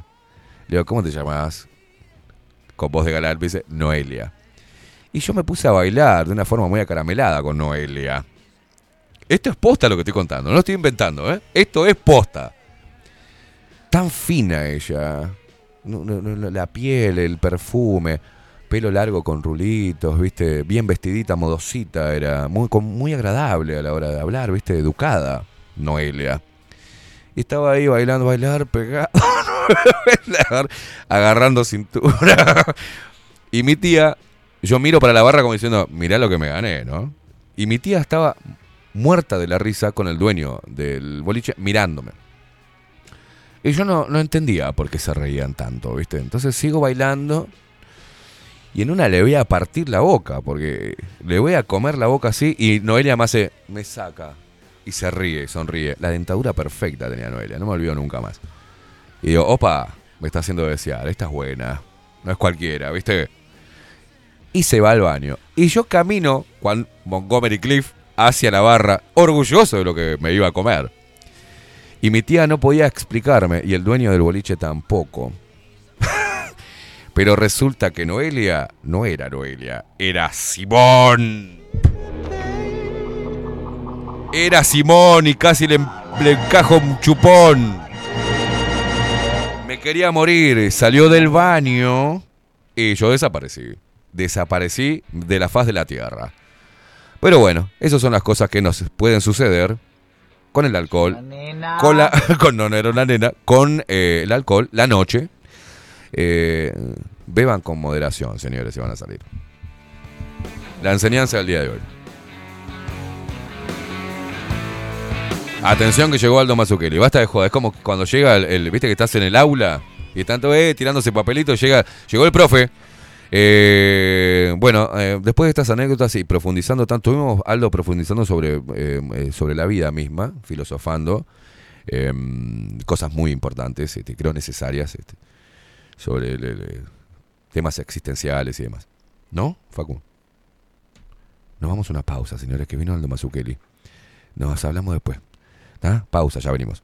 Le digo, ¿cómo te llamas? Con voz de galán, me dice, Noelia. Y yo me puse a bailar de una forma muy acaramelada con Noelia. Esto es posta lo que estoy contando, no lo estoy inventando, ¿eh? Esto es posta. Tan fina ella. La piel, el perfume, pelo largo con rulitos, ¿viste? Bien vestidita, modosita, era muy, muy agradable a la hora de hablar, ¿viste? Educada, Noelia. Y estaba ahí bailando, bailar, pegado, agarrando cintura. Y mi tía, yo miro para la barra como diciendo, mirá lo que me gané, ¿no? Y mi tía estaba muerta de la risa con el dueño del boliche mirándome. Y yo no, no entendía por qué se reían tanto, ¿viste? Entonces sigo bailando y en una le voy a partir la boca, porque le voy a comer la boca así y Noelia me hace, me saca. Y se ríe, sonríe. La dentadura perfecta tenía Noelia, no me olvido nunca más. Y digo, opa, me está haciendo desear, esta es buena. No es cualquiera, ¿viste? Y se va al baño. Y yo camino, Juan Montgomery Cliff, hacia la barra, orgulloso de lo que me iba a comer. Y mi tía no podía explicarme, y el dueño del boliche tampoco. Pero resulta que Noelia no era Noelia, era Simón. Era Simón y casi le, le encajo un chupón. Me quería morir, salió del baño y yo desaparecí. Desaparecí de la faz de la tierra. Pero bueno, esas son las cosas que nos pueden suceder con el alcohol. Con la. Con, no, no era una nena. Con eh, el alcohol, la noche. Eh, beban con moderación, señores, si van a salir. La enseñanza del día de hoy. Atención que llegó Aldo Mazzucchelli. Basta de joder. Es como cuando llega el, Viste que estás en el aula y todos eh, tirándose papelitos. Llega, llegó el profe. Eh, bueno, eh, después de estas anécdotas y profundizando tanto, tuvimos Aldo profundizando sobre, eh, sobre la vida misma, filosofando, eh, cosas muy importantes, este, creo necesarias, este, sobre temas existenciales y demás. ¿No, Facu? Nos vamos a una pausa, señores, que vino Aldo Mazzucchelli. Nos hablamos después. Pausa, ya venimos.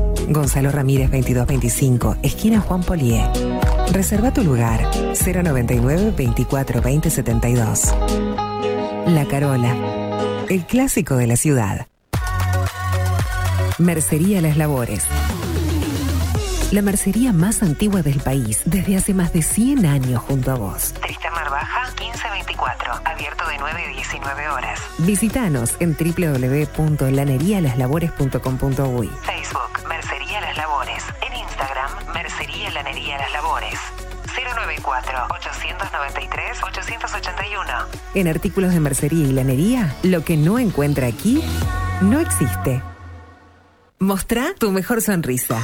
Gonzalo Ramírez 2225, esquina Juan Polié. Reserva tu lugar 099 24 20 72. La Carola, el clásico de la ciudad. Mercería Las Labores. La mercería más antigua del país, desde hace más de 100 años junto a vos. Tristán Marbaja 1524, abierto de 9 a 19 horas. Visítanos en www.lanerialaslabores.com.uy. Facebook, Mercería Lanería Las Labores. 094-893-881. En artículos de mercería y lanería, lo que no encuentra aquí no existe. Mostrá tu mejor sonrisa.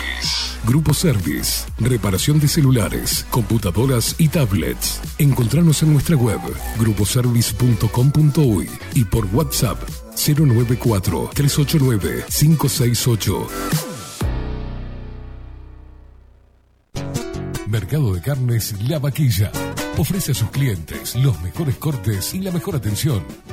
Grupo Service. Reparación de celulares, computadoras y tablets. Encontranos en nuestra web gruposervice.com.uy y por WhatsApp 094 389 568. Mercado de Carnes La Vaquilla. Ofrece a sus clientes los mejores cortes y la mejor atención.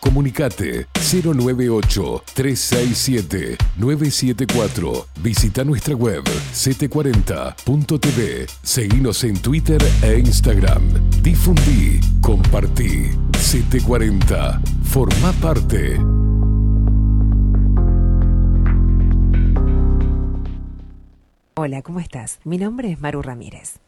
Comunicate 098-367-974. Visita nuestra web 740.tv. Seguinos en Twitter e Instagram. Difundí, compartí. 740. Forma parte. Hola, ¿cómo estás? Mi nombre es Maru Ramírez.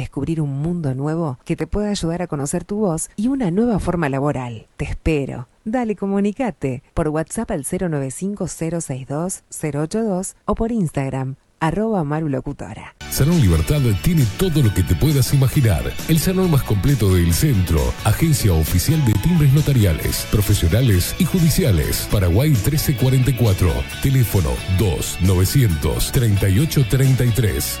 descubrir un mundo nuevo que te pueda ayudar a conocer tu voz y una nueva forma laboral. Te espero. Dale, comunicate por WhatsApp al 095-062-082 o por Instagram, arroba marulocutora. Salón Libertad tiene todo lo que te puedas imaginar. El salón más completo del centro. Agencia oficial de timbres notariales, profesionales y judiciales. Paraguay 1344. Teléfono 2 938 33.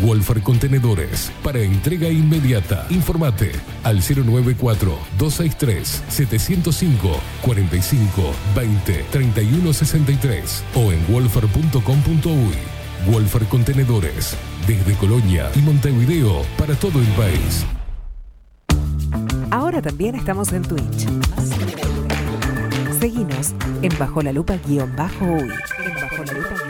Wolfer Contenedores para entrega inmediata. Informate al 094-263-705 45 20 31 63 o en wolfer.com.uy. Wolfer Contenedores desde Colonia y Montevideo para todo el país. Ahora también estamos en Twitch. Seguinos en Bajo la Lupa guion bajo uy. En Bajo la.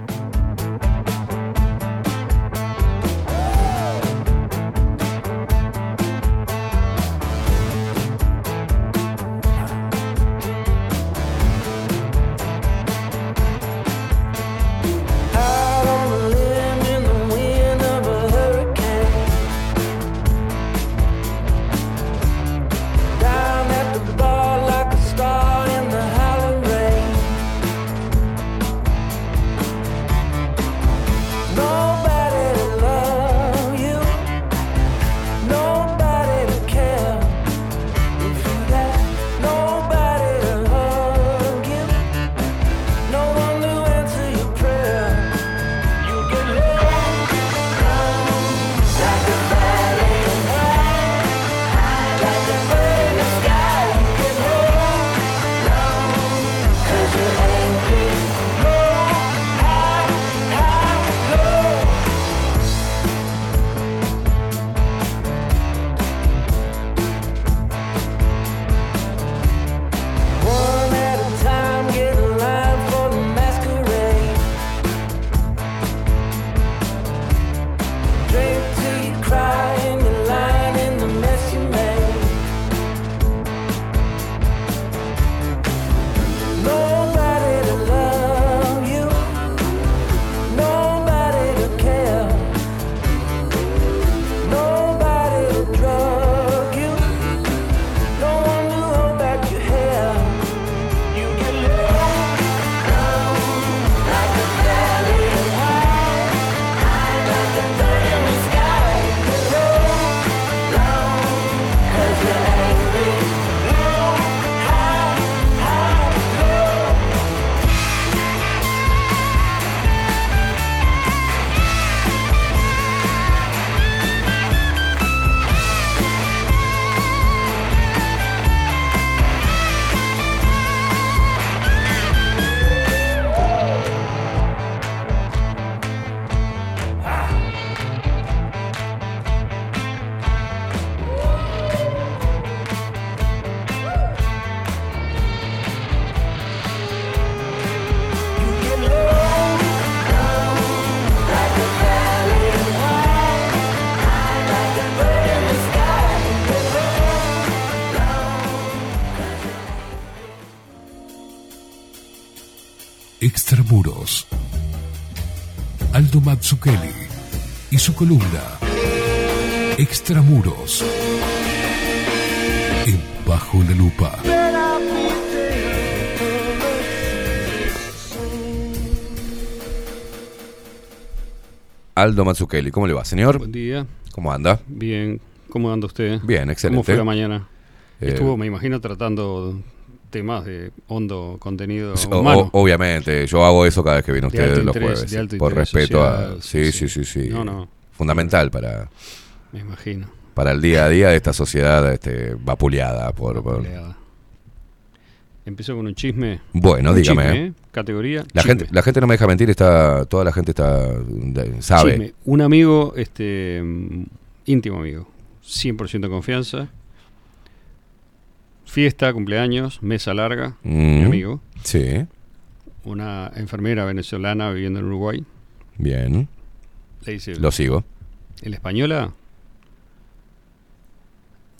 Columna Extramuros. En Bajo la Lupa. Aldo Mazzucchelli, ¿cómo le va, señor? Buen día. ¿Cómo anda? Bien. ¿Cómo anda usted? Bien, excelente. ¿Cómo fue la mañana? Eh, Estuvo, me imagino, tratando temas de hondo contenido O- humano. o- obviamente, yo hago eso cada vez que viene usted los interés, jueves. de alto por interés respeto a. Sí, sí, sí, sí, sí. No, no. Fundamental para, Me imagino. para el día a día de esta sociedad este, vapuleada por. Empezó con un chisme. Bueno, Un dígame. chisme, ¿eh? Categoría. La chisme. gente, la gente no me deja mentir, está, toda la gente está sabe. Chisme. Un amigo, este, íntimo amigo, 100% confianza. Fiesta, cumpleaños, mesa larga, mi Mm, amigo. Sí, Una enfermera venezolana viviendo en Uruguay. bien. Lo sigo. ¿en la española?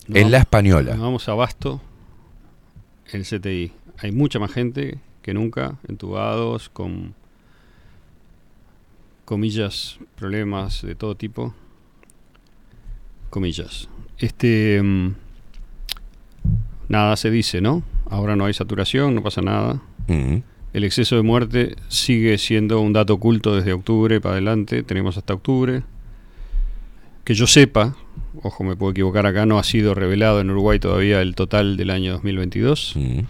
En la española. Nos vamos a Basto, el CTI. Hay mucha más gente que nunca, entubados, con comillas, problemas de todo tipo. Comillas. Este. mm, nada se dice, ¿no? Ahora no hay saturación, no pasa nada. Mm, El exceso de muerte sigue siendo un dato oculto desde octubre para adelante. Tenemos hasta octubre. Que yo sepa, ojo, me puedo equivocar acá, no ha sido revelado en Uruguay todavía el total del año 2022. mm.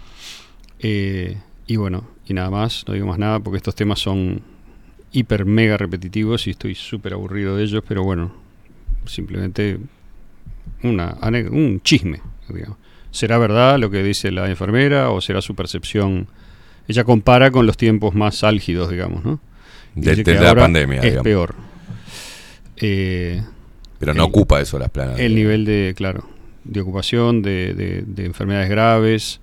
Eh, y bueno, y nada más, no digo más nada porque estos temas son hiper mega repetitivos y estoy súper aburrido de ellos, pero bueno, simplemente una, un chisme, digamos. ¿Será verdad lo que dice la enfermera o será su percepción? Ella compara con los tiempos más álgidos, digamos, ¿no? Y De- dice de que la pandemia, Es digamos. peor. Eh, Pero no el- ocupa eso las planas. el nivel de, claro, de ocupación, de, de- de enfermedades graves,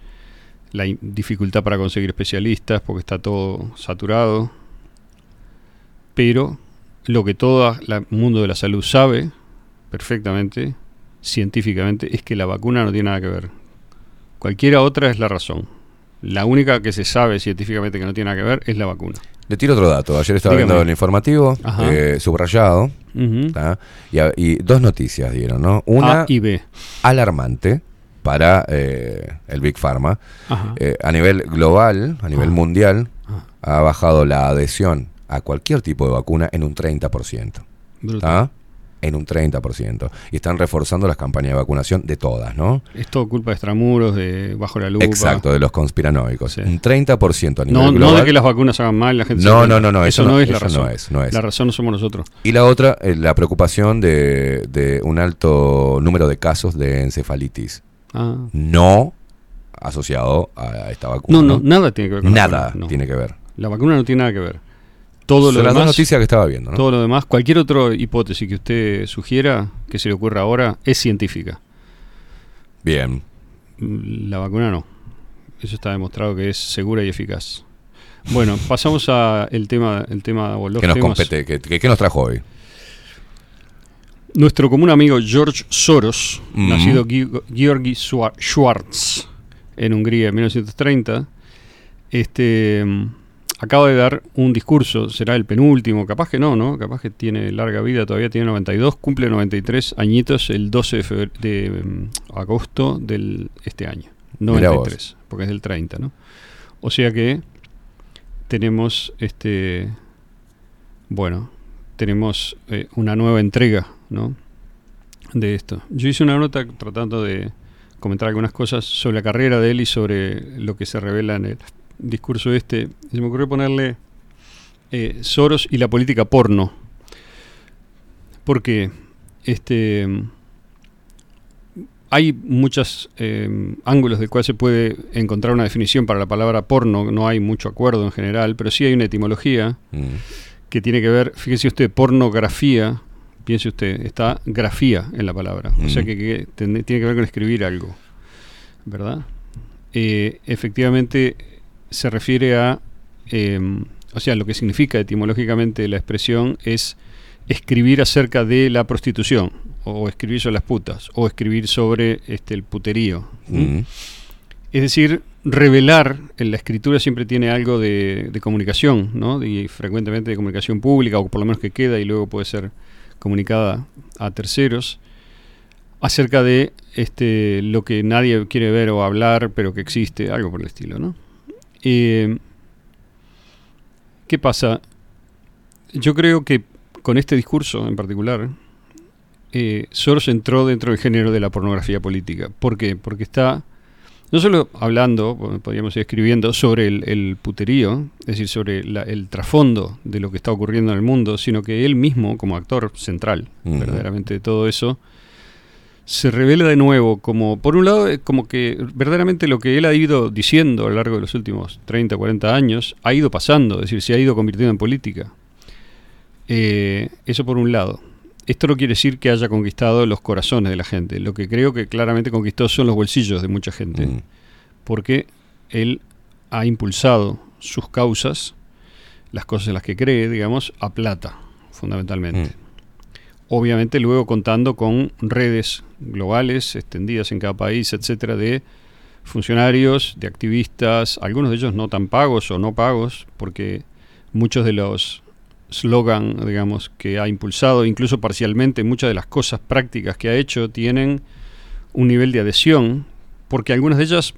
la dificultad para conseguir especialistas porque está todo saturado. Pero lo que todo el mundo de la salud sabe perfectamente, científicamente, es que la vacuna no tiene nada que ver. Cualquiera otra es la razón. La única que se sabe científicamente que no tiene nada que ver es la vacuna. Le tiro otro dato. Ayer estaba Dígame. viendo el informativo, eh, subrayado. ¿tá? y, a- y dos noticias dieron, ¿no? Una A y B. alarmante para eh, el Big Pharma. Ajá. Eh, a nivel global, a nivel Ah. mundial, Ah. ha bajado la adhesión a cualquier tipo de vacuna en un 30%. En un 30%. Y están reforzando las campañas de vacunación de todas, ¿no? Es todo culpa de extramuros, de bajo la lupa. Exacto, de los conspiranoicos. Sí. Un 30% a nivel No, global. no de que las vacunas hagan mal, la gente No, no, no, no, eso eso no es la no razón. es, no es. La razón no somos nosotros. Y la otra, eh, la preocupación de, de un alto número de casos de encefalitis. Ah. No asociado a esta vacuna. No, no, nada tiene que ver con la Nada vacuna, tiene que ver. La vacuna no tiene nada que ver. Todo Son lo las demás, dos noticias que estaba viendo, ¿no? todo lo demás, cualquier otra hipótesis que usted sugiera, que se le ocurra ahora, es científica. Bien. La vacuna no. Eso está demostrado que es segura y eficaz. Bueno, pasamos a el tema, el tema o los ¿Qué nos temas. compete? ¿Qué, qué- qué nos trajo hoy? Nuestro común amigo George Soros, Mm. nacido Gi- Georgi Schwa- Schwartz en Hungría en 1930, este, acaba de dar un discurso, será el penúltimo, capaz que no, ¿no? Capaz que tiene larga vida, todavía tiene 92, cumple 93 añitos el 12 de, febr- de, mm, agosto del este año. Mirá vos. 93, porque es del 30, ¿no? O sea que tenemos este bueno, tenemos eh, una nueva entrega, ¿no? De esto. Yo hice una nota tratando de comentar algunas cosas sobre la carrera de él y sobre lo que se revela en el discurso este. Se me ocurrió ponerle eh, Soros y la política porno. Porque este hay muchos eh, ángulos del cual se puede encontrar una definición para la palabra porno. No hay mucho acuerdo en general, pero sí hay una etimología Mm. que tiene que ver, fíjese usted, pornografía, piense usted, está grafía en la palabra, o sea Mm. que, que ten- tiene que ver con escribir algo, ¿verdad? Eh, efectivamente se refiere a, eh, o sea, lo que significa etimológicamente la expresión es escribir acerca de la prostitución, o escribir sobre las putas, o escribir sobre este, el puterío. Mm. Es decir, revelar en la escritura siempre tiene algo de, de comunicación, ¿no? Y frecuentemente de comunicación pública, o por lo menos que queda y luego puede ser comunicada a terceros, acerca de este, lo que nadie quiere ver o hablar, pero que existe, algo por el estilo, ¿no? Eh, ¿Qué pasa? Yo creo que con este discurso en particular, eh, Soros entró dentro del género de la pornografía política. ¿Por qué? Porque está no solo hablando, podríamos ir escribiendo sobre el, el puterío, es decir, sobre la- el trasfondo de lo que está ocurriendo en el mundo, sino que él mismo, como actor central, verdaderamente de todo eso, se revela de nuevo como, por un lado, como que verdaderamente lo que él ha ido diciendo a lo largo de los últimos 30, 40 años ha ido pasando, es decir, se ha ido convirtiendo en política. Eh, eso por un lado. Esto no quiere decir que haya conquistado los corazones de la gente. Lo que creo que claramente conquistó son los bolsillos de mucha gente. Mm. Porque él ha impulsado sus causas, las cosas en las que cree, digamos, a plata, fundamentalmente. Obviamente luego contando con redes globales extendidas en cada país, etcétera, de funcionarios, de activistas, algunos de ellos no tan pagos o no pagos, porque muchos de los slogan, digamos, que ha impulsado, incluso parcialmente, muchas de las cosas prácticas que ha hecho tienen un nivel de adhesión, porque algunas de ellas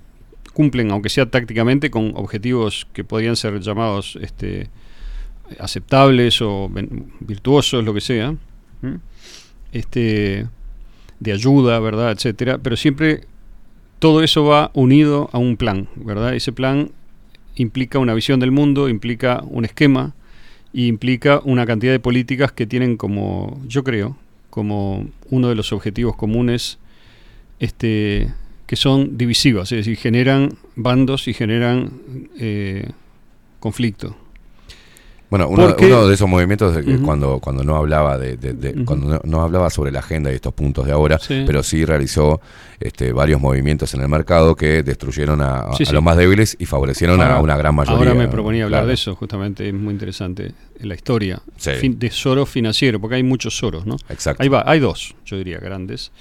cumplen, aunque sea tácticamente, con objetivos que podrían ser llamados este, aceptables o virtuosos, lo que sea, este, de ayuda, ¿verdad? etcétera, pero siempre todo eso va unido a un plan, ¿verdad? Ese plan implica una visión del mundo, implica un esquema y implica una cantidad de políticas que tienen como, yo creo, como uno de los objetivos comunes este, que son divisivas, es decir, generan bandos y generan eh, conflicto. Bueno, uno, Porque- uno de esos movimientos de que Ujú. cuando, cuando no hablaba de, de- de- Ujú. cuando no, no hablaba sobre la agenda y estos puntos de ahora, Sí. pero sí realizó este, varios movimientos en el mercado que destruyeron a, a Sí, sí. los más débiles y favorecieron a una gran mayoría. Ahora me proponía hablar Claro. de eso, justamente, es muy interesante la historia fin- de Soros financiero, porque hay muchos Soros, ¿no? Exacto. Ahí va, hay dos, yo diría, grandes.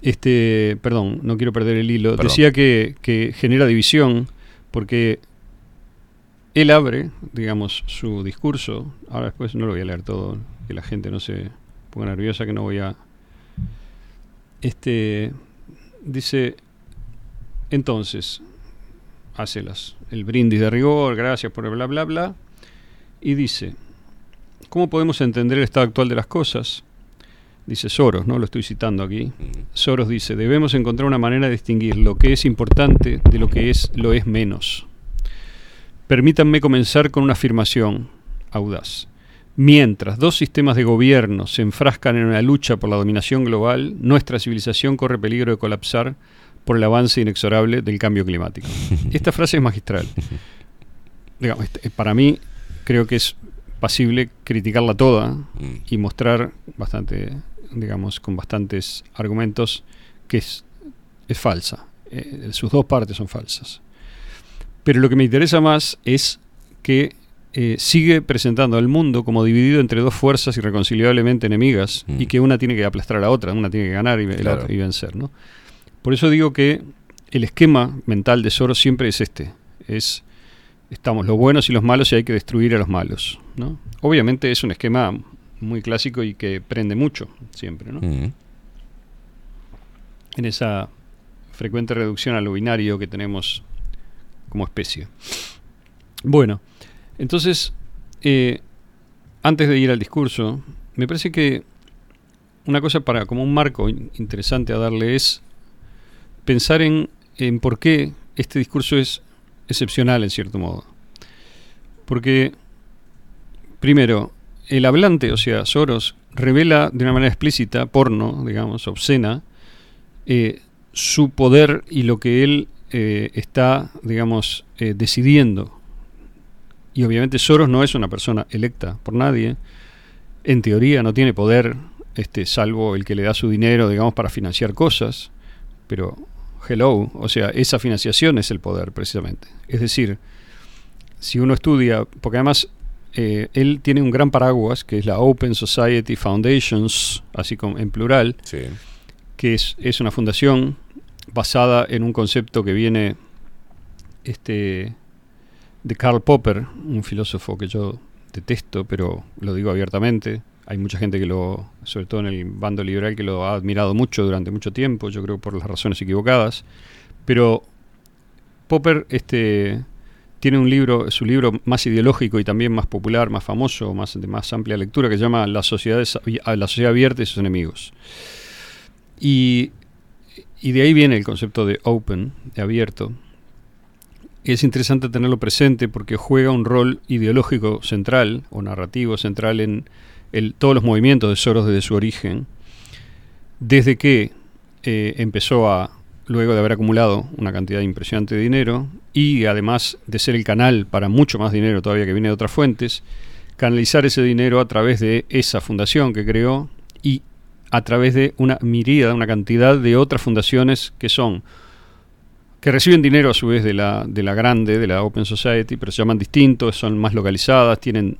Este, perdón, no quiero perder el hilo. Perdón. Decía que, que genera división porque él abre, digamos, su discurso. Ahora después no lo voy a leer todo, que la gente no se ponga nerviosa, que no voy a. Este dice entonces hace las, el brindis de rigor, gracias por bla bla bla y dice ¿Cómo podemos entender el estado actual de las cosas? Dice Soros, ¿no? Lo estoy citando aquí. Soros dice, debemos encontrar una manera de distinguir lo que es importante de lo que es lo es menos. Permítanme comenzar con una afirmación audaz. Mientras dos sistemas de gobierno se enfrascan en una lucha por la dominación global, nuestra civilización corre peligro de colapsar por el avance inexorable del cambio climático. Esta frase es magistral. Digamos, este, para mí creo que es pasible criticarla toda y mostrar bastante, digamos, con bastantes argumentos que es, es falsa. Eh, sus dos partes son falsas. Pero lo que me interesa más es que eh, sigue presentando al mundo como dividido entre dos fuerzas irreconciliablemente enemigas y que una tiene que aplastar a la otra, una tiene que ganar y, Claro. vencer. ¿no? Por eso digo que el esquema mental de Soros siempre es este. Es estamos los buenos y los malos y hay que destruir a los malos. ¿no? Obviamente es un esquema muy clásico y que prende mucho siempre. ¿no? Mm. En esa frecuente reducción a lo binario que tenemos como especie. Bueno, entonces, eh, antes de ir al discurso, me parece que una cosa para como un marco in- interesante a darle es pensar en, en por qué este discurso es excepcional en cierto modo. Porque, primero, el hablante, o sea, Soros, revela de una manera explícita, porno, digamos, obscena, eh, su poder y lo que él eh, está, digamos, eh, decidiendo. Y obviamente Soros no es una persona electa por nadie. En teoría no tiene poder, este, salvo el que le da su dinero, digamos, para financiar cosas. Pero, hello, o sea, esa financiación es el poder, precisamente. Es decir, si uno estudia, porque además eh, él tiene un gran paraguas, que es la Open Society Foundations, así como en plural, que es, es una fundación basada en un concepto que viene este, de Karl Popper, un filósofo que yo detesto, pero lo digo abiertamente. Hay mucha gente que lo, sobre todo en el bando liberal, que lo ha admirado mucho durante mucho tiempo, yo creo por las razones equivocadas. Pero Popper este, tiene un libro, su libro más ideológico y también más popular, más famoso, más de más amplia lectura, que se llama La sociedad, la sociedad abierta y sus enemigos. Y y de ahí viene el concepto de open, de abierto. Es interesante tenerlo presente porque juega un rol ideológico central o narrativo central en todos los movimientos de Soros desde su origen, desde que eh, empezó a, luego de haber acumulado una cantidad impresionante de dinero y además de ser el canal para mucho más dinero todavía que viene de otras fuentes, canalizar ese dinero a través de esa fundación que creó a través de una miríada, una cantidad de otras fundaciones que son que reciben dinero a su vez de la, de la grande, de la Open Society, pero se llaman distintos, son más localizadas, tienen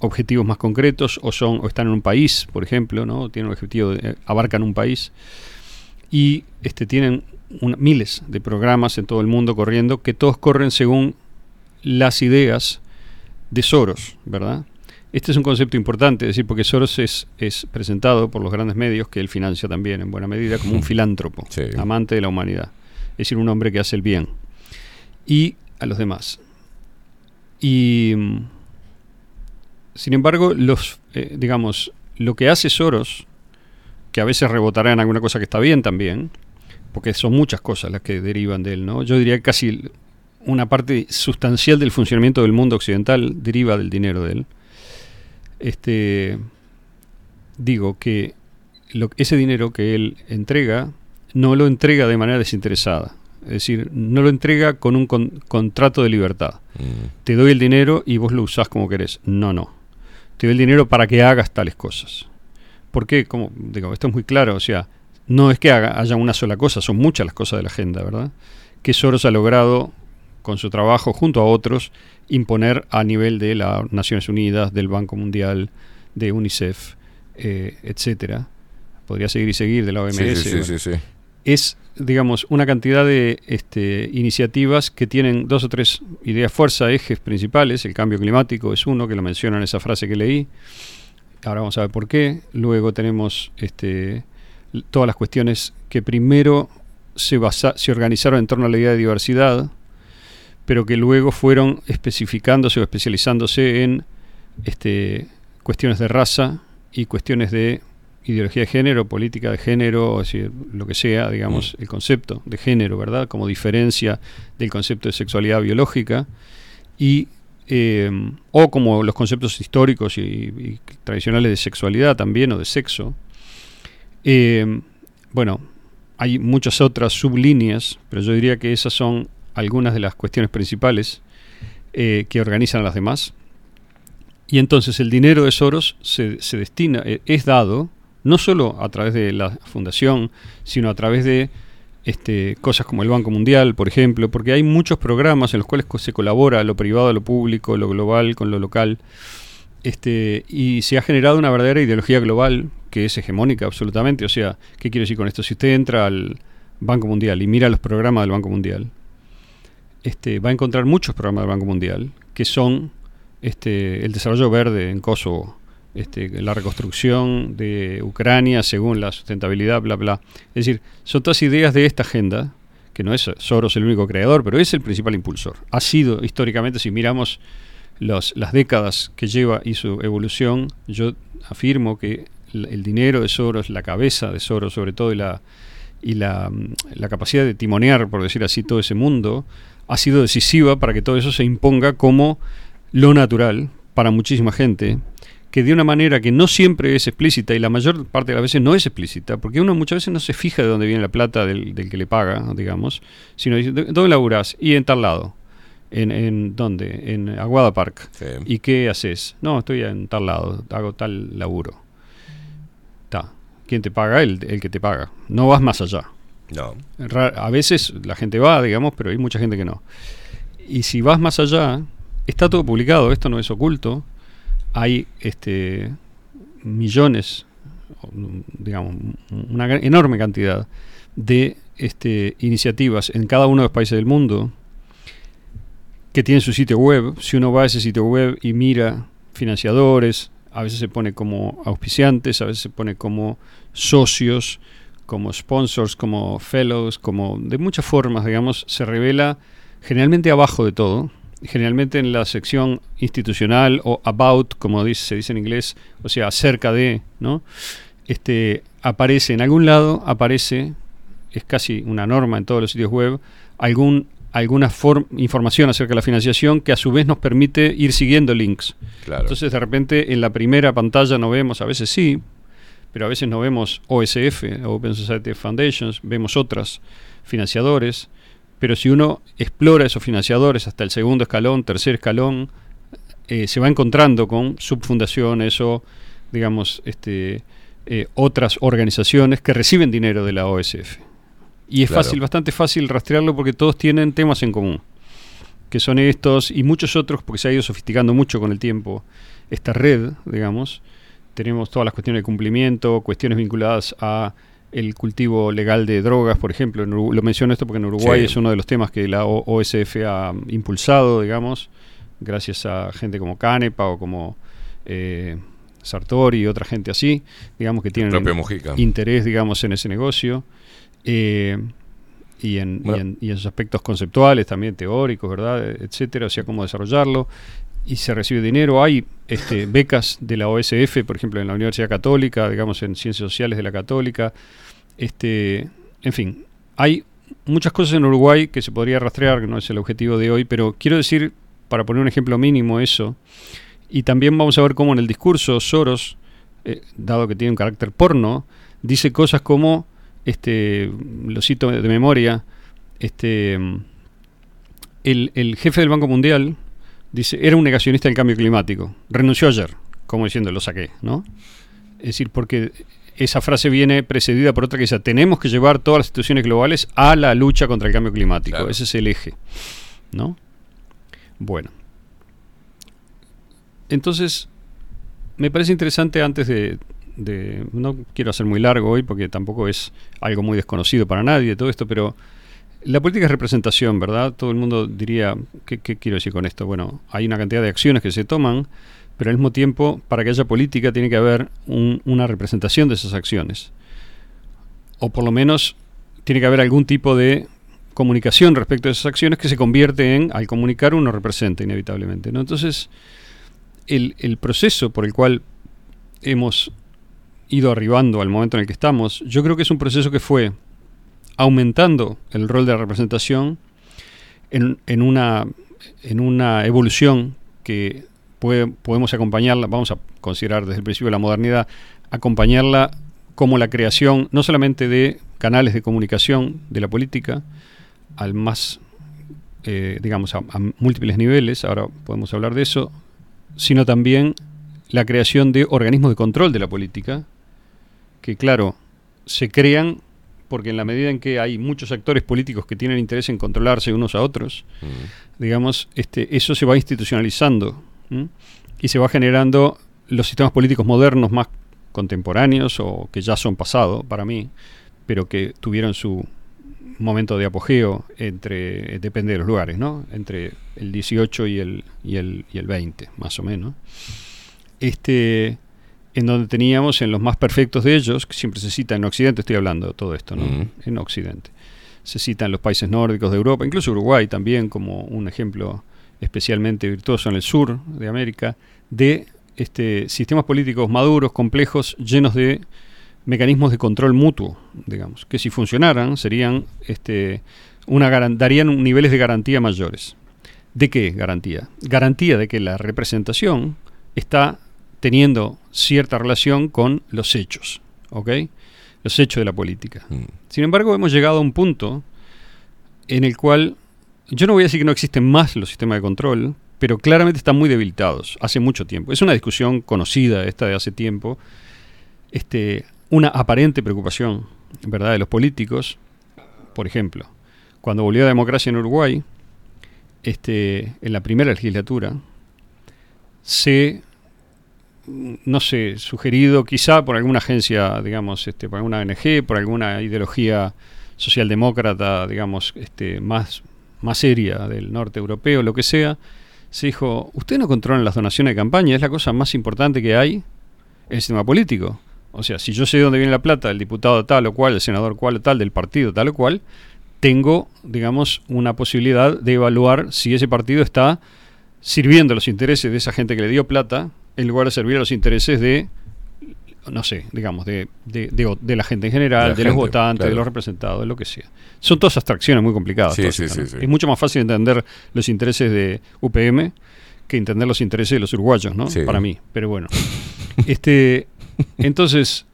objetivos más concretos o son o están en un país, por ejemplo, ¿no? Tienen un objetivo, de- eh, abarcan un país y este, tienen una- miles de programas en todo el mundo corriendo que todos corren según las ideas de Soros, ¿verdad? Este es un concepto importante, es decir, porque Soros es, es presentado por los grandes medios que él financia también en buena medida como un filántropo, amante de la humanidad, es decir, un hombre que hace el bien y a los demás. Y mm, sin embargo, los, eh, digamos, lo que hace Soros, que a veces rebotará en alguna cosa que está bien también, porque son muchas cosas las que derivan de él, ¿no? Yo diría que casi una parte sustancial del funcionamiento del mundo occidental deriva del dinero de él. Este, digo que lo- ese dinero que él entrega no lo entrega de manera desinteresada. Es decir, no lo entrega con un con- contrato de libertad. Te doy el dinero y vos lo usás como querés. No, no. Te doy el dinero para que hagas tales cosas. ¿Por qué? Como, digo, esto es muy claro. O sea, no es que haga- haya una sola cosa, son muchas las cosas de la agenda, ¿verdad? Que Soros ha logrado, con su trabajo junto a otros, imponer a nivel de las Naciones Unidas, del Banco Mundial, de UNICEF, eh, etcétera. Podría seguir y seguir de la OMS. Sí, sí, sí, bueno. sí, sí. Es, digamos, una cantidad de este, iniciativas que tienen dos o tres ideas fuerza, ejes principales. El cambio climático es uno, que lo menciona en esa frase que leí. Ahora vamos a ver por qué. Luego tenemos este, todas las cuestiones que primero se, basa- se organizaron en torno a la idea de diversidad, pero que luego fueron especificándose o especializándose en este, cuestiones de raza y cuestiones de ideología de género, política de género, o lo que sea, digamos, el concepto de género, ¿verdad? Como diferencia del concepto de sexualidad biológica y eh, o como los conceptos históricos y, y tradicionales de sexualidad también o de sexo. Eh, bueno, hay muchas otras sublíneas, pero yo diría que esas son algunas de las cuestiones principales eh, que organizan las demás. Y entonces el dinero de Soros se, destina, eh, es dado no solo a través de la fundación, sino a través de este, cosas como el Banco Mundial, por ejemplo, porque hay muchos programas en los cuales se colabora lo privado, lo público, lo global con lo local, este, y se ha generado una verdadera ideología global que es hegemónica absolutamente. O sea, ¿qué quiero decir con esto? Si usted entra al Banco Mundial y mira los programas del Banco Mundial, este, va a encontrar muchos programas del Banco Mundial que son este, el desarrollo verde en Kosovo, este, la reconstrucción de Ucrania según la sustentabilidad, bla, bla. Es decir, son todas ideas de esta agenda, que no es Soros el único creador, pero es el principal impulsor. Ha sido históricamente, si miramos los- las décadas que lleva y su evolución, yo afirmo que el dinero de Soros, la cabeza de Soros sobre todo y la, mm, la capacidad de timonear, por decir así, todo ese mundo, ha sido decisiva para que todo eso se imponga como lo natural para muchísima gente, que de una manera que no siempre es explícita y la mayor parte de las veces no es explícita, porque uno muchas veces no se fija de dónde viene la plata del, del que le paga, digamos, sino dice, "¿De- ¿dónde laburás? Y en tal lado. ¿En, en dónde? En Aguada Park. ¿Y qué haces? No, estoy en tal lado, hago tal laburo. Ta. ¿Quién te paga? El, el que te paga. No vas más allá. No. A veces la gente va, digamos, pero hay mucha gente que no. Y si vas más allá, está todo publicado, esto no es oculto. Hay este millones, digamos, una enorme cantidad de este, iniciativas en cada uno de los países del mundo que tienen su sitio web. Si uno va a ese sitio web y mira financiadores, a veces se pone como auspiciantes, a veces se pone como socios, como sponsors, como fellows, como de muchas formas, digamos, se revela generalmente abajo de todo, generalmente en la sección institucional o about, como dice, se dice en inglés, o sea, acerca de, ¿no? Este, aparece en algún lado, aparece es casi una norma en todos los sitios web, algún, alguna form- información acerca de la financiación que a su vez nos permite ir siguiendo links. Claro. Entonces de repente en la primera pantalla no vemos, a veces sí, pero a veces no vemos OSF, Open Society Foundations, vemos otras financiadores, pero si uno explora esos financiadores hasta el segundo escalón, tercer escalón, eh, se va encontrando con subfundaciones o, digamos, este, eh, otras organizaciones que reciben dinero de la OSF. Y es Claro. fácil, bastante fácil rastrearlo porque todos tienen temas en común, que son estos y muchos otros, porque se ha ido sofisticando mucho con el tiempo esta red, digamos. Tenemos todas las cuestiones de cumplimiento, cuestiones vinculadas a el cultivo legal de drogas, por ejemplo. Lo menciono esto porque en Uruguay Sí. es uno de los temas que la OSF ha impulsado, digamos, gracias a gente como Canepa o como eh, Sartori y otra gente así, digamos que tienen interés, digamos, en ese negocio. Eh, y en, y en- y en sus aspectos conceptuales, también teóricos, ¿verdad? Etcétera, o sea, cómo desarrollarlo. Y se recibe dinero. Hay este, becas de la OSF, por ejemplo, en la Universidad Católica, digamos, en Ciencias Sociales de la Católica. Este, en fin, hay muchas cosas en Uruguay que se podría rastrear, que no es el objetivo de hoy, pero quiero decir, para poner un ejemplo mínimo, eso. Y también vamos a ver cómo en el discurso Soros, eh, dado que tiene un carácter porno, dice cosas como, este, lo cito de memoria, este, el, el jefe del Banco Mundial dice, era un negacionista del cambio climático, renunció ayer, como diciendo, lo saqué, ¿no? Es decir, porque esa frase viene precedida por otra que dice, tenemos que llevar todas las instituciones globales a la lucha contra el cambio climático. Claro. Ese es el eje, ¿no? Bueno. Entonces, me parece interesante antes de, de- No quiero hacer muy largo hoy porque tampoco es algo muy desconocido para nadie todo esto, pero la política es representación, ¿verdad? Todo el mundo diría, ¿qué, qué quiero decir con esto? Bueno, hay una cantidad de acciones que se toman, pero al mismo tiempo, para que haya política, tiene que haber un- una representación de esas acciones. O por lo menos tiene que haber algún tipo de comunicación respecto a esas acciones que se convierte en, al comunicar, uno representa inevitablemente. ¿no? Entonces, el, el proceso por el cual hemos ido arribando al momento en el que estamos, yo creo que es un proceso que fue aumentando el rol de la representación en, una, evolución que puede- podemos acompañarla, vamos a considerar desde el principio de la modernidad, acompañarla como la creación no solamente de canales de comunicación de la política, al más, eh, digamos, a múltiples niveles, ahora podemos hablar de eso, sino también la creación de organismos de control de la política, que claro, se crean porque en la medida en que hay muchos actores políticos que tienen interés en controlarse unos a otros, digamos, este, eso se va institucionalizando ¿m? y se va generando los sistemas políticos modernos más contemporáneos o que ya son pasado para mí, pero que tuvieron su momento de apogeo entre, eh, depende de los lugares, ¿no? Entre el 18 y el, y el, y el 20, más o menos. Este, en donde teníamos en los más perfectos de ellos, que siempre se cita en Occidente, estoy hablando de todo esto, ¿no? En Occidente. Se citan los países nórdicos de Europa, incluso Uruguay también como un ejemplo especialmente virtuoso en el sur de América, de este, sistemas políticos maduros, complejos, llenos de mecanismos de control mutuo, digamos, que si funcionaran serían este, una darían niveles de garantía mayores. ¿De qué garantía? Garantía de que la representación está teniendo cierta relación con los hechos, ¿ok? Los hechos de la política. Sin embargo, hemos llegado a un punto en el cual yo no voy a decir que no existen más los sistemas de control, pero claramente están muy debilitados hace mucho tiempo. Es una discusión conocida esta de hace tiempo, este, una aparente preocupación, ¿verdad?, de los políticos. Por ejemplo, cuando volvió la democracia en Uruguay, este, en la primera legislatura, se, mm, no sé, sugerido quizá por alguna agencia, digamos, este, por alguna ONG, por alguna ideología socialdemócrata, digamos, este, más, más seria del norte europeo, lo que sea, se dijo, ustedes no controlan las donaciones de campaña, es la cosa más importante que hay en el sistema político. O sea, si yo sé de dónde viene la plata, el diputado tal o cual, el senador cual o tal, del partido tal o cual, tengo, digamos, una posibilidad de evaluar si ese partido está sirviendo los intereses de esa gente que le dio plata, en lugar de servir a los intereses de no sé, digamos, de, de, de- de la gente en general, De los votantes, claro. de los representados, de lo que sea. Son todas abstracciones muy complicadas. Sí, sí, sí. Es mucho más fácil entender los intereses de UPM que entender los intereses de los uruguayos, ¿no? Sí. Para mí, pero bueno. este, entonces,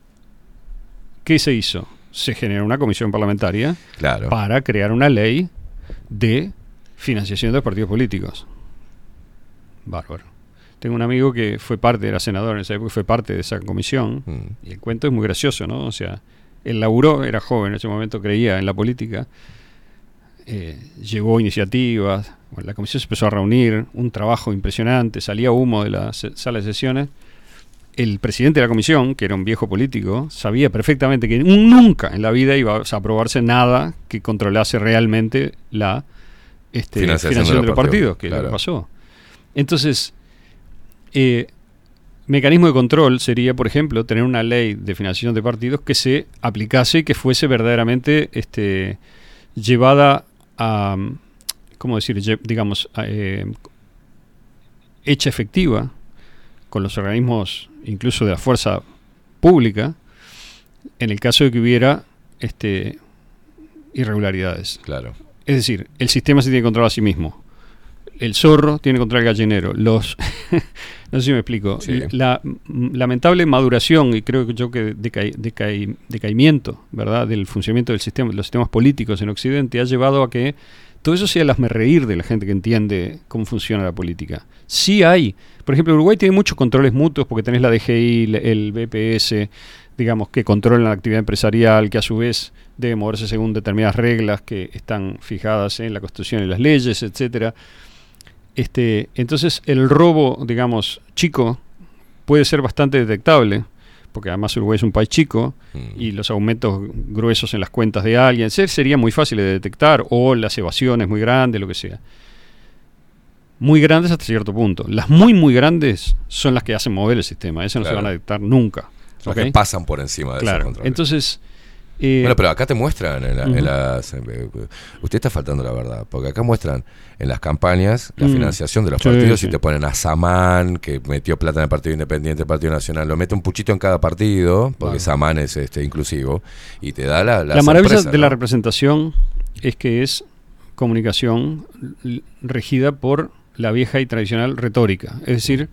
¿qué se hizo? Se generó una comisión parlamentaria Claro. para crear una ley de financiación de los partidos políticos. Bárbaro. Tengo un amigo que fue parte, era senador en esa época, fue parte de esa comisión. Mm. Y el cuento es muy gracioso, ¿no? O sea, él laburó, era joven en ese momento, creía en la política, eh, llevó iniciativas, bueno, la comisión se empezó a reunir, un trabajo impresionante, salía humo de la sala de sesiones. El presidente de la comisión, que era un viejo político, sabía perfectamente que nunca en la vida iba a aprobarse nada que controlase realmente la este, Financiación financiación, de los partidos, partidos, que es lo claro. que pasó. Entonces, eh, mecanismo de control sería, por ejemplo, tener una ley de financiación de partidos que se aplicase y que fuese verdaderamente este, llevada a, ¿cómo decir? Lle- digamos, a, eh, hecha efectiva con los organismos, incluso de la fuerza pública, en el caso de que hubiera este, irregularidades. Claro. Es decir, el sistema se tiene que controlar a sí mismo. El zorro tiene que controlar al gallinero. Los, no sé si me explico. Sí. La mm, lamentable maduración y creo que yo que decai- decai- decaimiento, ¿verdad? Del funcionamiento del sistema, de los sistemas políticos en Occidente ha llevado a que todo eso sea el reír de la gente que entiende cómo funciona la política. Sí hay. Por ejemplo, Uruguay tiene muchos controles mutuos porque tenés la DGI, el BPS, digamos, que controlan la actividad empresarial, que a su vez debe moverse según determinadas reglas que están fijadas en la Constitución y las leyes, etcétera. Este, entonces, el robo, digamos, chico puede ser bastante detectable, porque además Uruguay es un país chico Mm. y los aumentos gruesos en las cuentas de alguien ser- sería muy fácil de detectar, o las evasiones muy grandes, lo que sea. Muy grandes hasta cierto punto. Las muy, muy grandes son las que hacen mover el sistema. Esas no se van a detectar nunca. Son las que pasan por encima de Claro. Entonces, eh, Bueno, pero acá te muestran en, la- en las... eh, Usted está faltando la verdad, porque acá muestran en las campañas la Mm. financiación de los Sí, partidos sí. y te ponen a Samán, que metió plata en el Partido Independiente, el Partido Nacional, lo mete un puchito en cada partido, porque. Samán es este inclusivo, y te da la... la maravilla sorpresa, de la representación es que es comunicación regida por la vieja y tradicional retórica. Es decir,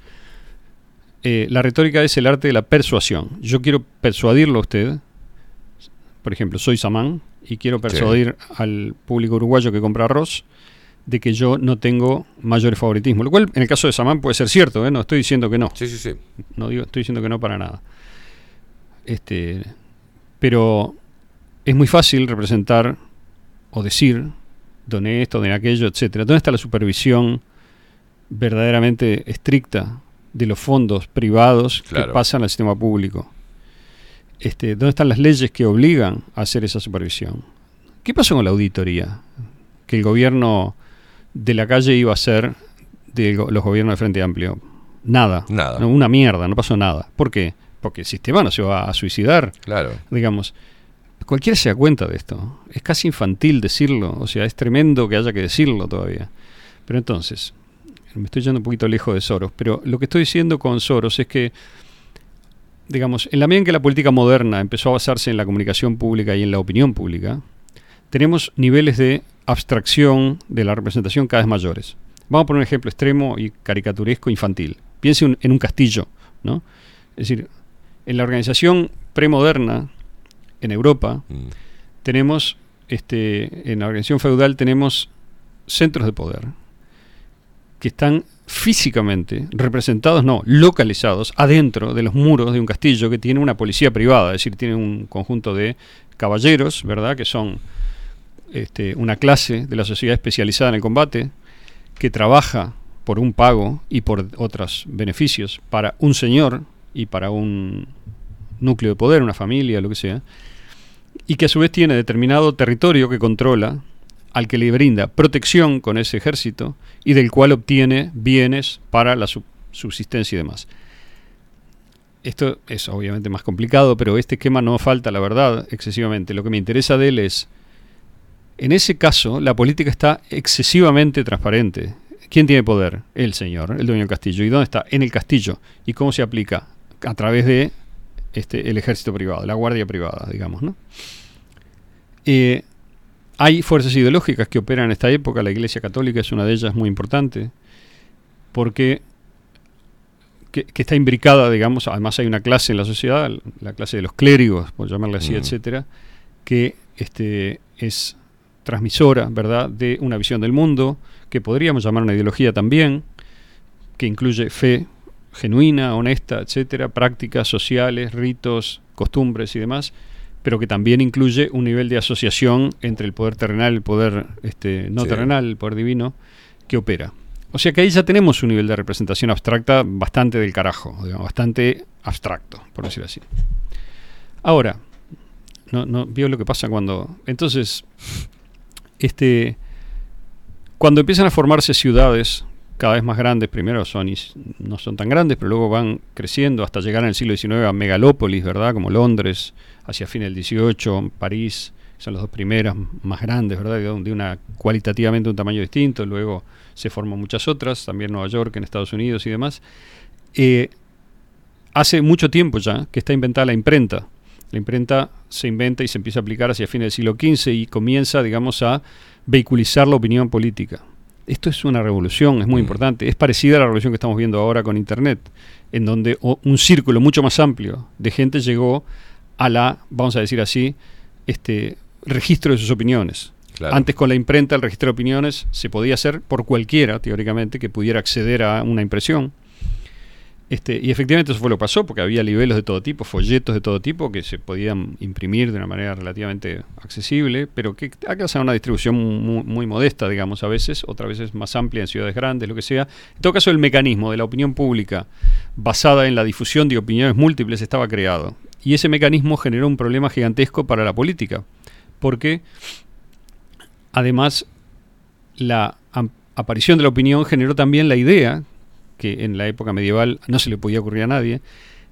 eh, la retórica es el arte de la persuasión. Yo quiero persuadirlo a usted, por ejemplo, soy Samán y quiero persuadir al público uruguayo que compra arroz de que yo no tengo mayores favoritismos. Lo cual, en el caso de Samán, puede ser cierto, ¿eh? no estoy diciendo que no. Sí, sí, sí. No digo, estoy diciendo que no para nada. Este, pero es muy fácil representar o decir doné esto, doné aquello, etcétera. ¿Dónde está la supervisión verdaderamente estricta de los fondos privados Claro. que pasan al sistema público? Este, ¿Dónde están las leyes que obligan a hacer esa supervisión? ¿Qué pasó con la auditoría? Que el gobierno de la calle iba a ser de los gobiernos de Frente Amplio. Nada. Nada. No, una mierda, no pasó nada. ¿Por qué? Porque el sistema no se va a suicidar. Claro. Digamos, cualquiera se da cuenta de esto. Es casi infantil decirlo. O sea, es tremendo que haya que decirlo todavía. Pero entonces, me estoy yendo un poquito lejos de Soros. Pero lo que estoy diciendo con Soros es que, digamos, en la medida en que la política moderna empezó a basarse en la comunicación pública y en la opinión pública, tenemos niveles de abstracción de la representación cada vez mayores. Vamos a poner un ejemplo extremo y caricaturesco infantil. Piense un- en un castillo, ¿no? Es decir, en la organización premoderna en Europa Mm. tenemos, este, en la organización feudal tenemos centros de poder que están físicamente representados, no, localizados adentro de los muros de un castillo que tiene una policía privada, es decir, tiene un conjunto de caballeros, ¿verdad? Que son este, una clase de la sociedad especializada en el combate que trabaja por un pago y por otros beneficios para un señor y para un núcleo de poder, una familia, lo que sea, y que a su vez tiene determinado territorio que controla, al que le brinda protección con ese ejército y del cual obtiene bienes para la sub- subsistencia y demás. Esto es obviamente más complicado, pero este esquema no falta, la verdad, excesivamente. Lo que me interesa de él es, en ese caso, la política está excesivamente transparente. ¿Quién tiene poder? El señor, el dueño del castillo. ¿Y dónde está? En el castillo. ¿Y cómo se aplica? A través de este, el ejército privado, la guardia privada, digamos, ¿no? Eh, hay fuerzas ideológicas que operan en esta época, la Iglesia Católica es una de ellas muy importante, porque que, que está imbricada, digamos, además hay una clase en la sociedad, la clase de los clérigos, por llamarla así, Mm. etcétera, que este, es transmisora, ¿verdad?, de una visión del mundo, que podríamos llamar una ideología también, que incluye fe genuina, honesta, etcétera, prácticas sociales, ritos, costumbres y demás, pero que también incluye un nivel de asociación entre el poder terrenal y el poder este, no Sí. terrenal, el poder divino, que opera. O sea que ahí ya tenemos un nivel de representación abstracta bastante del carajo, digamos, bastante abstracto, por decir así. Ahora, no, no vio lo que pasa cuando. Entonces, este, cuando empiezan a formarse ciudades cada vez más grandes, primero son no son tan grandes, pero luego van creciendo hasta llegar en el siglo XIX a megalópolis, ¿verdad? Como Londres, hacia fin del XVIII, París, son las dos primeras más grandes, ¿verdad? De una cualitativamente un tamaño distinto, luego se forman muchas otras, también Nueva York, en Estados Unidos y demás. Eh, hace mucho tiempo ya que está inventada la imprenta. La imprenta se inventa y se empieza a aplicar hacia fines del siglo XV y comienza, digamos, a vehiculizar la opinión política. Esto es una revolución, es muy importante. Es parecida a la revolución que estamos viendo ahora con Internet, en donde un círculo mucho más amplio de gente llegó a la, vamos a decir así, este registro de sus opiniones. Claro. Antes con la imprenta el registro de opiniones se podía hacer por cualquiera, teóricamente, que pudiera acceder a una impresión. Este, y efectivamente eso fue lo que pasó, porque había libelos de todo tipo, folletos de todo tipo que se podían imprimir de una manera relativamente accesible, pero que alcanzan una distribución muy, modesta, digamos, a veces, otras veces más amplia en ciudades grandes, lo que sea. En todo caso, el mecanismo de la opinión pública basada en la difusión de opiniones múltiples estaba creado. Y ese mecanismo generó un problema gigantesco para la política, porque además la aparición de la opinión generó también la idea, que en la época medieval no se le podía ocurrir a nadie,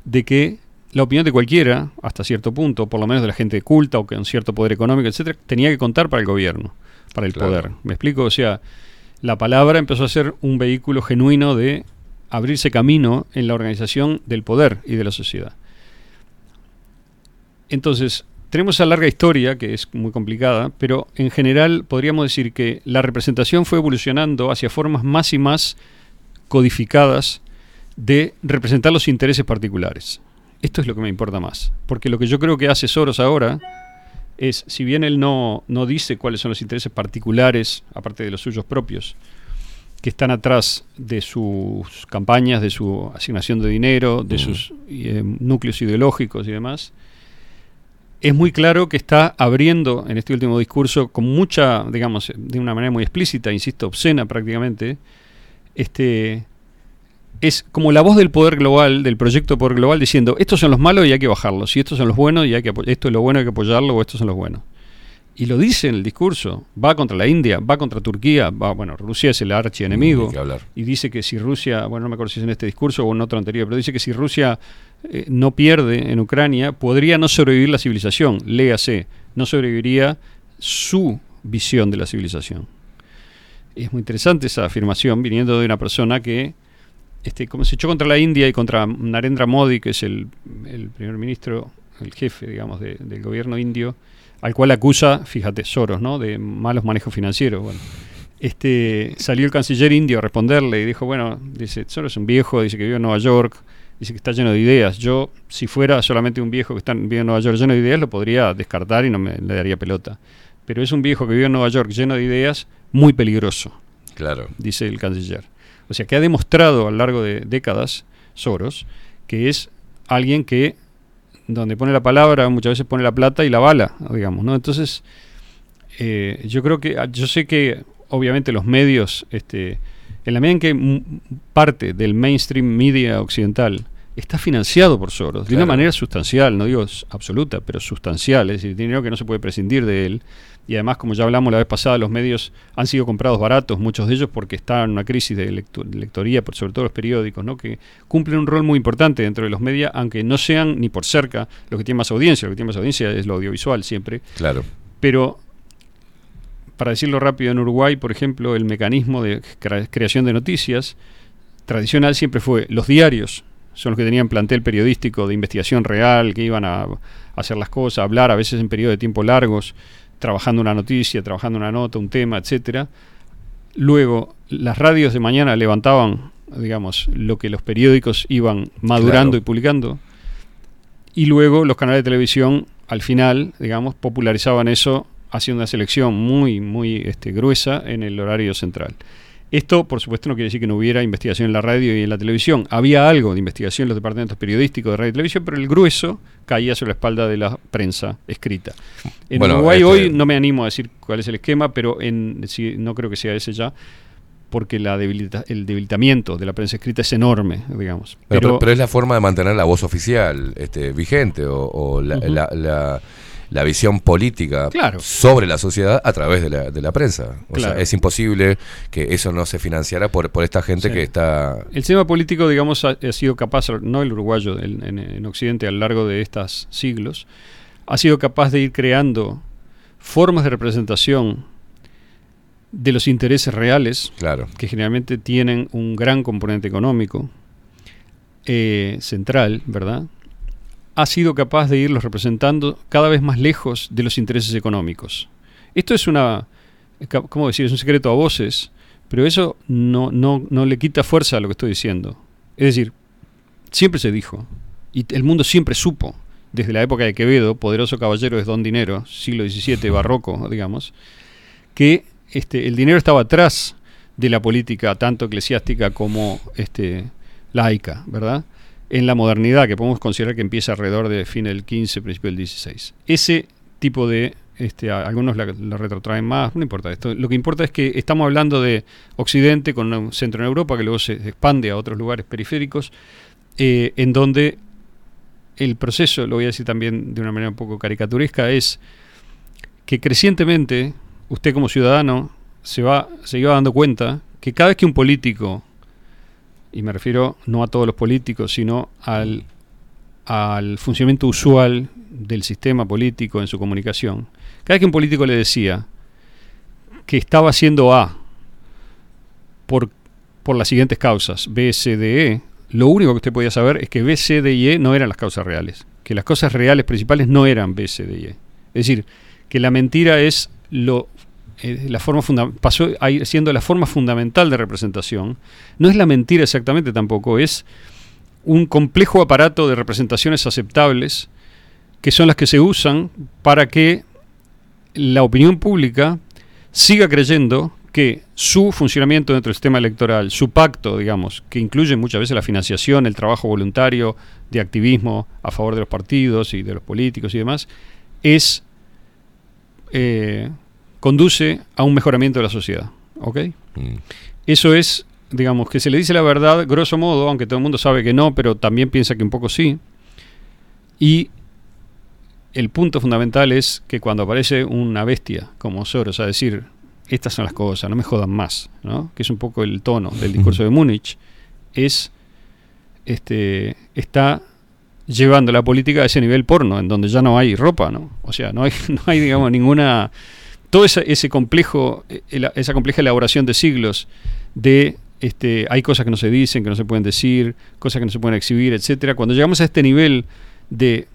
de que la opinión de cualquiera, hasta cierto punto, por lo menos de la gente culta o con cierto poder económico, etcétera, tenía que contar para el gobierno, para el Claro. poder. ¿Me explico? O sea, la palabra empezó a ser un vehículo genuino de abrirse camino en la organización del poder y de la sociedad. Entonces, tenemos esa larga historia que es muy complicada, pero en general podríamos decir que la representación fue evolucionando hacia formas más y más codificadas de representar los intereses particulares. Esto es lo que me importa más, porque lo que yo creo que hace Soros ahora es, si bien él no, no dice cuáles son los intereses particulares, aparte de los suyos propios, que están atrás de sus campañas, de su asignación de dinero, de sus eh, núcleos ideológicos y demás, es muy claro que está abriendo en este último discurso con mucha, digamos, de una manera muy explícita, insisto, obscena prácticamente, este es como la voz del poder global, del proyecto de poder global, diciendo estos son los malos y hay que bajarlos, y estos son los buenos y hay que esto es lo bueno hay que apoyarlo o estos son los buenos. Y lo dice en el discurso, va contra la India, va contra Turquía, va, bueno, Rusia es el archienemigo. Y dice que si Rusia, bueno, no me acuerdo si es en este discurso o en otro anterior, pero dice que si Rusia eh, no pierde en Ucrania, podría no sobrevivir la civilización. Léase, no sobreviviría su visión de la civilización. Es muy interesante esa afirmación viniendo de una persona que, este, como se echó contra la India y contra Narendra Modi, que es el, el primer ministro, el jefe, digamos, de- del gobierno indio, al cual acusa, fíjate, Soros, ¿no? De malos manejos financieros. Bueno, este, salió el canciller indio a responderle y dijo, bueno, dice, Soros es un viejo, dice que vive en Nueva York, dice que está lleno de ideas. Yo, si fuera solamente un viejo que está, vive en Nueva York lleno de ideas, lo podría descartar y no me le daría pelota. Pero es un viejo que vive en Nueva York lleno de ideas, muy peligroso, Claro. dice el canciller. O sea, que ha demostrado a lo largo de décadas, Soros, que es alguien que donde pone la palabra muchas veces pone la plata y la bala, digamos, ¿no? Entonces, eh, yo creo que, yo sé que obviamente los medios, este, en la medida en que parte del mainstream media occidental está financiado por Soros, de una manera sustancial, no digo absoluta, pero sustancial, es decir, dinero que no se puede prescindir de él. Y además, como ya hablamos la vez pasada, los medios han sido comprados baratos, muchos de ellos porque está en una crisis de, lectoría, por sobre todo los periódicos, ¿no? que cumplen un rol muy importante dentro de los medios, aunque no sean ni por cerca los que tienen más audiencia. Lo que tiene más audiencia es lo audiovisual siempre. Claro. Pero, para decirlo rápido, en Uruguay, por ejemplo, el mecanismo de crea- creación de noticias tradicional siempre fue los diarios son los que tenían plantel periodístico de investigación real, que iban a, a hacer las cosas, a hablar a veces en periodos de tiempo largos, trabajando una noticia, trabajando una nota, un tema, etcétera. Luego, las radios de mañana levantaban, digamos, lo que los periódicos iban madurando Claro. y publicando. Y luego los canales de televisión, al final, digamos, popularizaban eso haciendo una selección muy, muy este, gruesa en el horario central. Esto, por supuesto, no quiere decir que no hubiera investigación en la radio y en la televisión. Había algo de investigación en los departamentos periodísticos de radio y televisión, pero el grueso caía sobre la espalda de la prensa escrita. En Bueno, Uruguay este- hoy no me animo a decir cuál es el esquema, pero en, sí, no creo que sea ese ya, porque la debilita- el debilitamiento de la prensa escrita es enorme, digamos. Pero, pero- pero es la forma de mantener la voz oficial este, vigente o, o la, la- la- la visión política Claro. sobre la sociedad a través de la, de la prensa. O Claro. sea, es imposible que eso no se financiara por, por esta gente Sí. que está... El sistema político, digamos, ha, ha sido capaz, no el uruguayo en Occidente a lo largo de estos siglos, ha sido capaz de ir creando formas de representación de los intereses reales, Claro. que generalmente tienen un gran componente económico eh, central, ¿verdad? Ha sido capaz de irlos representando cada vez más lejos de los intereses económicos. Esto es una, ¿cómo decir? Es un secreto a voces, pero eso no, no, no le quita fuerza a lo que estoy diciendo. Es decir, siempre se dijo, y el mundo siempre supo, desde la época de Quevedo, poderoso caballero es don dinero, siglo XVII, barroco, digamos, que este, el dinero estaba atrás de la política tanto eclesiástica como este, laica, ¿verdad? En la modernidad, que podemos considerar que empieza alrededor de fin del 15, principio del 16. Ese tipo de, este, algunos la, la retrotraen más, no importa esto. Lo que importa es que estamos hablando de Occidente con un centro en Europa que luego se expande a otros lugares periféricos, eh, en donde el proceso, lo voy a decir también de una manera un poco caricaturesca, es que crecientemente usted como ciudadano se va se iba dando cuenta que cada vez que un político y me refiero no a todos los políticos sino al al funcionamiento usual del sistema político en su comunicación. Cada vez que un político le decía que estaba haciendo A por por las siguientes causas B, C, D, E lo único que usted podía saber es que B, C, D y E no eran las causas reales que las causas reales principales no eran B, C, D y E. Es decir que la mentira es lo eh, la forma pasó a ir siendo la forma fundamental de representación. No es la mentira exactamente tampoco, es un complejo aparato de representaciones aceptables que son las que se usan para que la opinión pública siga creyendo que su funcionamiento dentro del sistema electoral, su pacto, digamos, que incluye muchas veces la financiación, el trabajo voluntario de activismo a favor de los partidos y de los políticos y demás, es eh, conduce a un mejoramiento de la sociedad. ¿Ok? Mm. Eso es, digamos, que se le dice la verdad, grosso modo, aunque todo el mundo sabe que no, pero también piensa que un poco sí. Y el punto fundamental es que cuando aparece una bestia como Soros a decir, estas son las cosas, no me jodan más, ¿no? que es un poco el tono del discurso de Múnich, es, este, está llevando la política a ese nivel porno, en donde ya no hay ropa, ¿no? O sea, no hay, no hay digamos, ninguna... Todo ese, ese complejo, ela- esa compleja elaboración de siglos de este, hay cosas que no se dicen, que no se pueden decir, cosas que no se pueden exhibir, etcétera. Cuando llegamos a este nivel de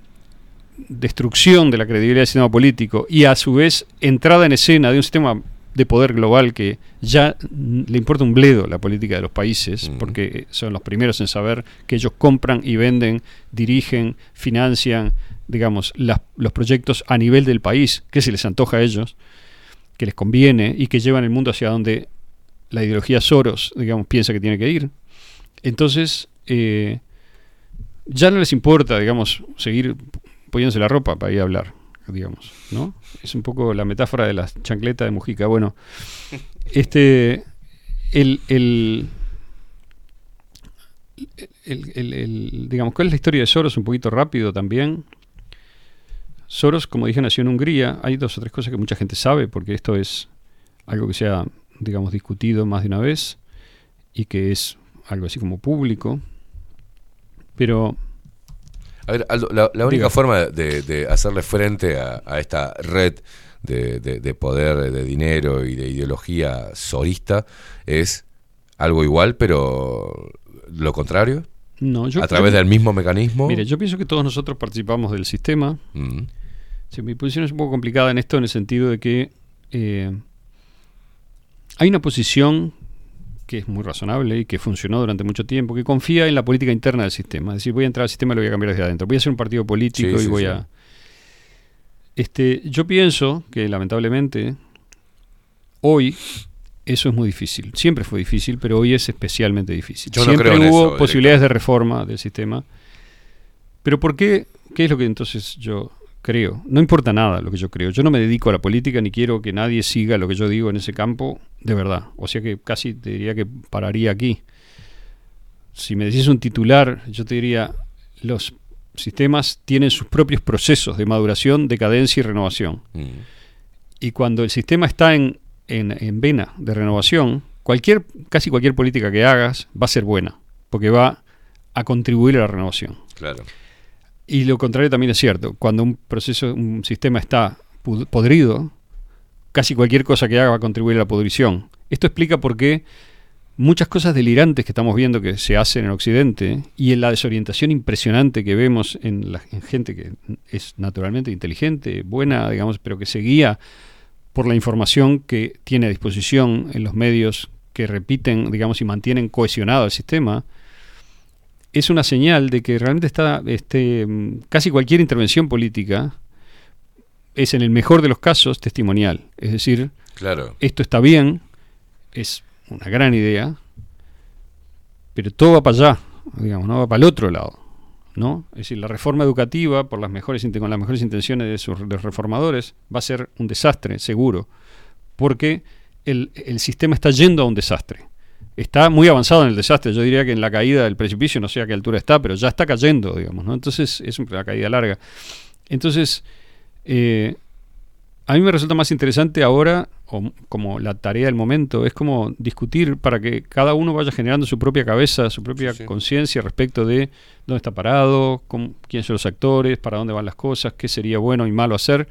destrucción de la credibilidad del sistema político y a su vez entrada en escena de un sistema de poder global que ya le importa un bledo la política de los países, porque son los primeros en saber que ellos compran y venden, dirigen, financian, digamos, las- los proyectos a nivel del país, que se les antoja a ellos, que les conviene y que llevan el mundo hacia donde la ideología Soros, digamos, piensa que tiene que ir. Entonces, eh, ya no les importa, digamos, seguir poniéndose la ropa para ir a hablar, digamos, ¿no? Es un poco la metáfora de la chancleta de Mujica. Bueno, este, el, el, el- el- el- digamos, ¿cuál es la historia de Soros? Un poquito rápido también. Soros, como dije, nació en Hungría. Hay dos o tres cosas que mucha gente sabe, porque esto es algo que se ha, digamos, discutido más de una vez y que es algo así como público. Pero A ver, Aldo, la, la única forma de, de hacerle frente a, a esta red de, de- de poder, de dinero y de ideología sorista es algo igual, pero lo contrario. No, yo ¿A través yo- del mismo mecanismo? Mire, yo pienso que todos nosotros participamos del sistema. Mm. Sí, mi posición es un poco complicada en esto en el sentido de que eh, hay una posición que es muy razonable y que funcionó durante mucho tiempo, que confía en la política interna del sistema. Es decir, voy a entrar al sistema y lo voy a cambiar desde adentro. Voy a hacer un partido político Sí, y sí, voy sí. a... Este, yo pienso que lamentablemente hoy eso es muy difícil. Siempre fue difícil, pero hoy es especialmente difícil. Yo no Siempre creo hubo eso, posibilidades de reforma del sistema. Pero ¿por qué? ¿Qué es lo que entonces yo creo? No importa nada lo que yo creo. Yo no me dedico a la política ni quiero que nadie siga lo que yo digo en ese campo de verdad. O sea que casi te diría que pararía aquí. Si me decís un titular, yo te diría, los sistemas tienen sus propios procesos de maduración, decadencia y renovación. Mm. Y cuando el sistema está en, en, en vena de renovación, cualquier, casi cualquier política que hagas va a ser buena, porque va a contribuir a la renovación. Claro. Y lo contrario también es cierto. Cuando un proceso, un sistema está podrido, casi cualquier cosa que haga va a contribuir a la podrición. Esto explica por qué muchas cosas delirantes que estamos viendo que se hacen en Occidente y en la desorientación impresionante que vemos en, la, en gente que es naturalmente inteligente, buena, digamos, pero que se guía por la información que tiene a disposición en los medios que repiten, digamos, y mantienen cohesionado el sistema, es una señal de que realmente está este, mm, casi cualquier intervención política es en el mejor de los casos testimonial. Es decir, Claro. esto está bien, es una gran idea, pero todo va para allá, digamos, no va para el otro lado. ¿no? Es decir, la reforma educativa, por las mejores, con las mejores intenciones de sus de los reformadores, va a ser un desastre, seguro, porque el, el sistema está yendo a un desastre. Está muy avanzado en el desastre, yo diría que en la caída del precipicio, no sé a qué altura está, pero ya está cayendo, digamos, ¿no? Entonces es una caída larga. Entonces, eh, a mí me resulta más interesante ahora, o como la tarea del momento, es como discutir para que cada uno vaya generando su propia cabeza, su propia conciencia respecto de dónde está parado, cómo- quiénes son los actores, para dónde van las cosas, qué sería bueno y malo hacer,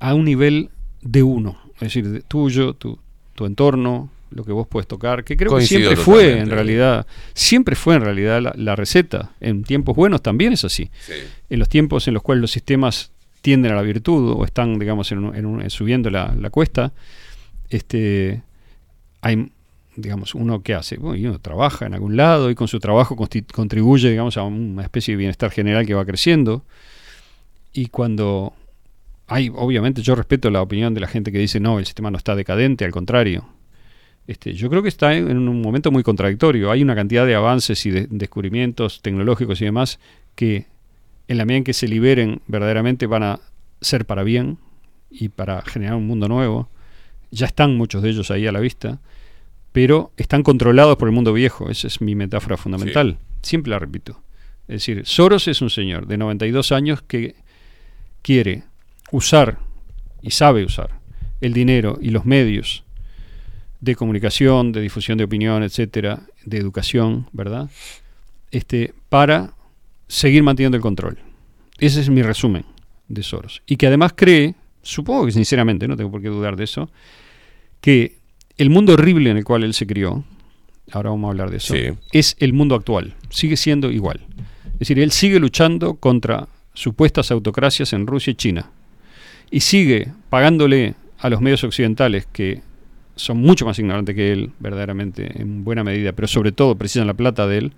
a un nivel de uno, es decir, de tuyo, tu, tu entorno, lo que vos puedes tocar, que creo Coincido que siempre fue en realidad, siempre fue en realidad la, la receta. En tiempos buenos también es así. En los tiempos en los cuales los sistemas tienden a la virtud o están, digamos, en un- en un- subiendo la, la cuesta, este, hay, digamos, uno que hace, bueno, y uno trabaja en algún lado y con su trabajo contribuye, digamos, a una especie de bienestar general que va creciendo. Y cuando hay, obviamente, yo respeto la opinión de la gente que dice, no, el sistema no está decadente, al contrario. Este, yo creo que está en, un momento muy contradictorio. Hay una cantidad de avances y de descubrimientos tecnológicos y demás que en la medida en que se liberen verdaderamente van a ser para bien y para generar un mundo nuevo. Ya están muchos de ellos ahí a la vista, pero están controlados por el mundo viejo. Esa es mi metáfora fundamental. Siempre la repito. Es decir, Soros es un señor de 92 años que quiere usar y sabe usar el dinero y los medios de comunicación, de difusión de opinión, etcétera, de educación, ¿verdad? Este, para seguir manteniendo el control. Ese es mi resumen de Soros. Y que además cree, supongo que sinceramente, no tengo por qué dudar de eso, que el mundo horrible en el cual él se crió, ahora vamos a hablar de eso, Sí. es el mundo actual, sigue siendo igual. Es decir, él sigue luchando contra supuestas autocracias en Rusia y China. Y sigue pagándole a los medios occidentales que son mucho más ignorantes que él, verdaderamente, en buena medida, pero sobre todo precisan la plata de él,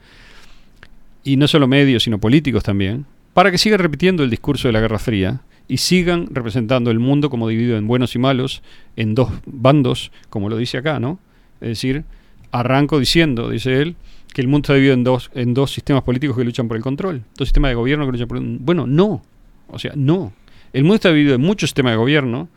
y no solo medios, sino políticos también, para que siga repitiendo el discurso de la Guerra Fría y sigan representando el mundo como dividido en buenos y malos, en dos bandos, como lo dice acá, ¿no? Es decir, arranco diciendo, dice él, que el mundo está dividido en dos, en dos sistemas políticos que luchan por el control, dos sistemas de gobierno que luchan por el... Bueno, no, o sea, no. El mundo está dividido en muchos sistemas de gobierno.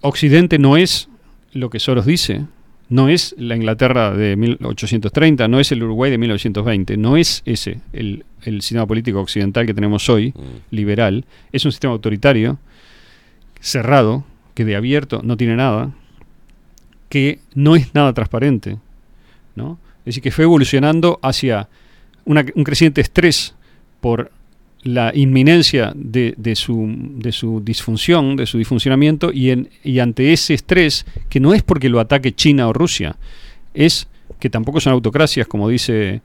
Occidente no es lo que Soros dice, no es la Inglaterra de 1830, no es el Uruguay de 1920, no es ese el, el sistema político occidental que tenemos hoy, liberal, es un sistema autoritario, cerrado, que de abierto no tiene nada, que no es nada transparente, ¿no? Es decir, que fue evolucionando hacia una- un creciente estrés por la inminencia de, de su, de su disfunción, de su disfuncionamiento, y, en, y ante ese estrés, que no es porque lo ataque China o Rusia, es que tampoco son autocracias, como dice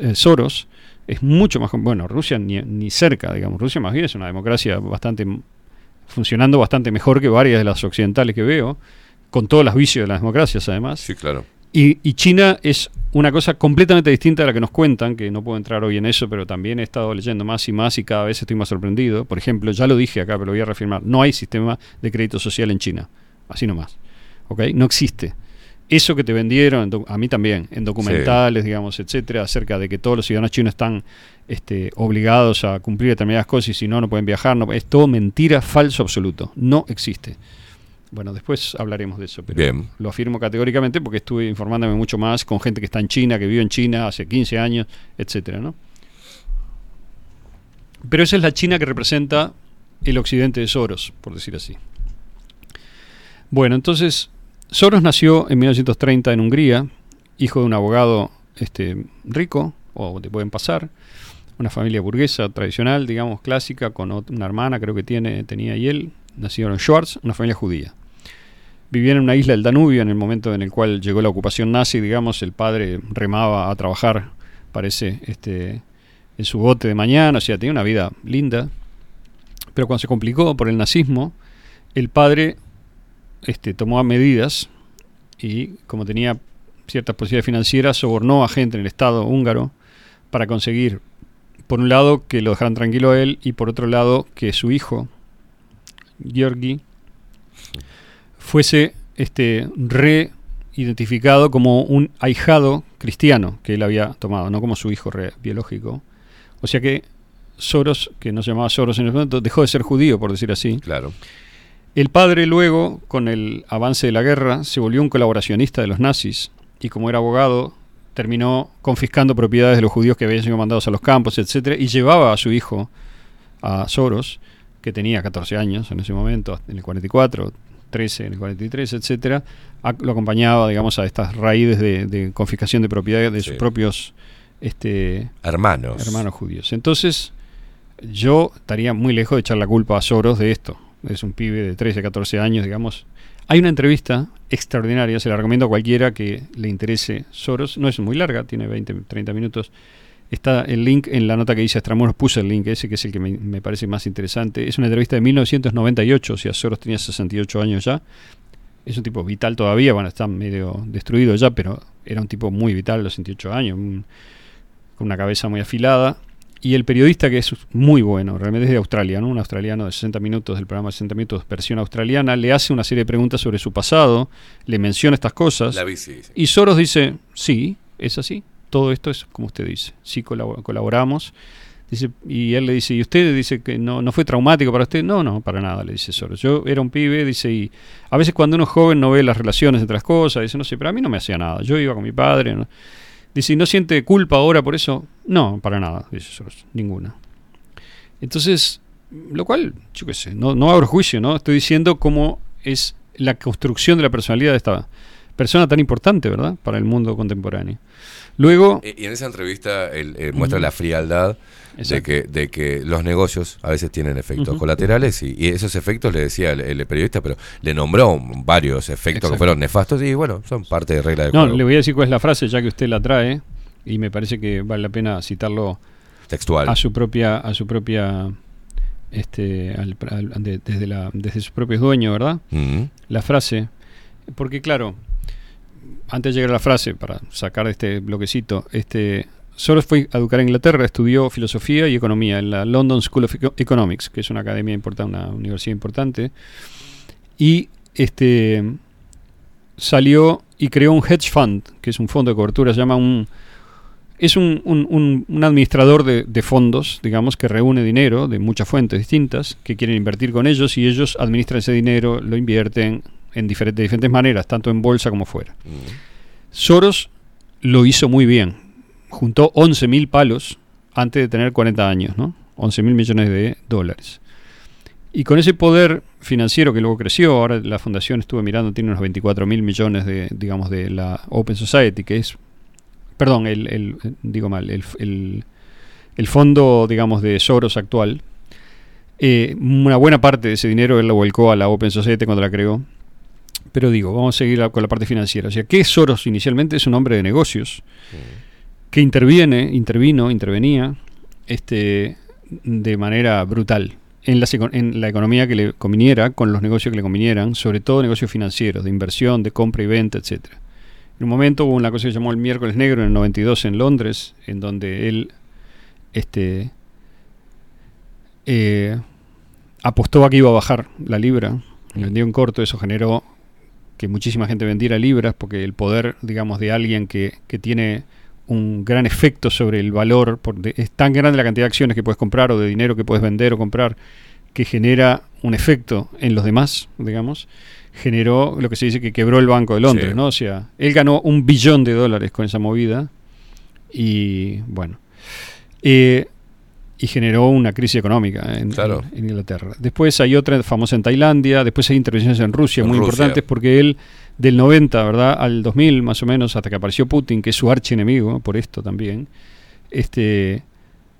eh, Soros es mucho más... Bueno, Rusia ni, ni cerca, digamos. Rusia más bien es una democracia bastante... funcionando bastante mejor que varias de las occidentales que veo, con todos los vicios de las democracias además. Sí, claro. Y, y China es una cosa completamente distinta a la que nos cuentan, que no puedo entrar hoy en eso, pero también he estado leyendo más y más y cada vez estoy más sorprendido. Por ejemplo, ya lo dije acá, pero lo voy a reafirmar, no hay sistema de crédito social en China, así nomás. ¿Ok? No existe. Eso que te vendieron, a mí también, en documentales, digamos, etcétera, acerca de que todos los ciudadanos chinos están este, obligados a cumplir determinadas cosas y si no, no pueden viajar, no, es todo mentira, falso absoluto. No existe. Bueno, después hablaremos de eso, pero Bien. lo afirmo categóricamente porque estuve informándome mucho más con gente que está en China, que vive en China hace 15 años, etcétera, ¿no? Pero esa es la China que representa el occidente de Soros, por decir así. Bueno, entonces, Soros nació en 1930 en Hungría, hijo de un abogado este, rico, o te pueden pasar, una familia burguesa tradicional, digamos, clásica, con una hermana, creo que tiene, tenía y él, nacieron en Schwarz, una familia judía. Vivían en una isla del Danubio en el momento en el cual llegó la ocupación nazi, digamos, el padre remaba a trabajar, parece, este, en su bote de mañana, o sea, tenía una vida linda. Pero cuando se complicó por el nazismo, el padre este, tomó medidas y, como tenía ciertas posibilidades financieras, sobornó a gente en el Estado húngaro para conseguir, por un lado, que lo dejaran tranquilo a él y por otro lado, que su hijo, Georgi, fuese este, reidentificado como un ahijado cristiano que él había tomado, no como su hijo re- biológico. O sea que Soros, que no se llamaba Soros en ese momento, dejó de ser judío, por decir así. Claro. El padre luego, con el avance de la guerra, se volvió un colaboracionista de los nazis y como era abogado, terminó confiscando propiedades de los judíos que habían sido mandados a los campos, etcétera, y llevaba a su hijo, a Soros, que tenía 14 años en ese momento, en el 44, 13 en el 43, etcétera, lo acompañaba, digamos, a estas raíces de, de confiscación de propiedades de sus propios este, Hermanos. hermanos judíos. Entonces, yo estaría muy lejos de echar la culpa a Soros de esto. Es un pibe de 13, 14 años, digamos. Hay una entrevista extraordinaria, se la recomiendo a cualquiera que le interese Soros. No es muy larga, tiene 20, 30 minutos. Está el link en la nota que dice Extramuros, puse el link ese que es el que me, me parece más interesante. Es una entrevista de 1998, o sea, Soros tenía 68 años ya. Es un tipo vital todavía, bueno, está medio destruido ya, pero era un tipo muy vital a los 68 años, un- con una cabeza muy afilada. Y el periodista que es muy bueno, realmente es de Australia, ¿no? un australiano de 60 minutos, del programa de 60 minutos, versión australiana, le hace una serie de preguntas sobre su pasado, le menciona estas cosas. La sí. Y Soros dice, sí, es así, todo esto es como usted dice, sí colabo- colaboramos. Y él le dice, ¿y usted dice que no, no fue traumático para usted? No, no, para nada, le dice Soros. Yo era un pibe, dice, y a veces cuando uno es joven no ve las relaciones entre las cosas, dice, no sé, pero a mí no me hacía nada. Yo iba con mi padre. Dice, ¿y no siente culpa ahora por eso? No, para nada, dice Soros, ninguna. Entonces, lo cual, yo qué sé, no, no abro juicio, ¿no? Estoy diciendo cómo es la construcción de la personalidad de esta persona tan importante, ¿verdad? Para el mundo contemporáneo. Luego, Y en esa entrevista él eh, muestra la frialdad de que, de que los negocios a veces tienen efectos colaterales y, y esos efectos le decía el, el periodista, pero le nombró varios efectos que fueron nefastos y bueno, son parte de regla de no, juego. le voy a decir cuál es la frase, ya que usted la trae, y me parece que vale la pena citarlo Textual. a su propia, a su propia, este, al- al- de- desde, la, desde sus propios dueños, ¿verdad? La frase, porque claro, antes de llegar a la frase, para sacar de este bloquecito, este, Soros fue a educar en Inglaterra, estudió filosofía y economía en la London School of Eco- Economics, que es una academia importante, una universidad importante, y este salió y creó un hedge fund, que es un fondo de cobertura, se llama un es un, un- un- un administrador de, de fondos, digamos, que reúne dinero de muchas fuentes distintas, que quieren invertir con ellos y ellos administran ese dinero, lo invierten en diferentes, de diferentes maneras, tanto en bolsa como fuera. Soros lo hizo muy bien. Juntó 11 mil palos antes de tener 40 años, ¿no? 11 mil millones de dólares. Y con ese poder financiero que luego creció, ahora la fundación estuve mirando, tiene unos 24 mil millones de, digamos, de la Open Society, que es, perdón, el, el- digo mal, el, el- el fondo, digamos, de Soros actual. Eh, una buena parte de ese dinero él lo volcó a la Open Society cuando la creó. Pero digo, vamos a seguir con la parte financiera. O sea, ¿qué es Soros inicialmente? Es un hombre de negocios que interviene, intervino, intervenía este, de manera brutal en la, economía que le conviniera, con los negocios que le convinieran, sobre todo negocios financieros, de inversión, de compra y venta, etcétera. En un momento hubo una cosa que se llamó el miércoles negro en el 92 en Londres, en donde él este, eh, apostó a que iba a bajar la libra, vendió en corto, eso generó que muchísima gente vendiera libras, porque el poder, digamos, de alguien que, que tiene un gran efecto sobre el valor, porque es tan grande la cantidad de acciones que puedes comprar o de dinero que puedes vender o comprar, que genera un efecto en los demás, digamos, generó lo que se dice que quebró el Banco de Londres, Sí. ¿no? O sea, él ganó un billón de dólares con esa movida y bueno, eh, y generó una crisis económica en, Claro. en- en Inglaterra. Después hay otra famosa en Tailandia, después hay intervenciones en Rusia En muy Rusia. importantes porque él del 90, ¿verdad? Al 2000 más o menos, hasta que apareció Putin, que es su archienemigo por esto también, este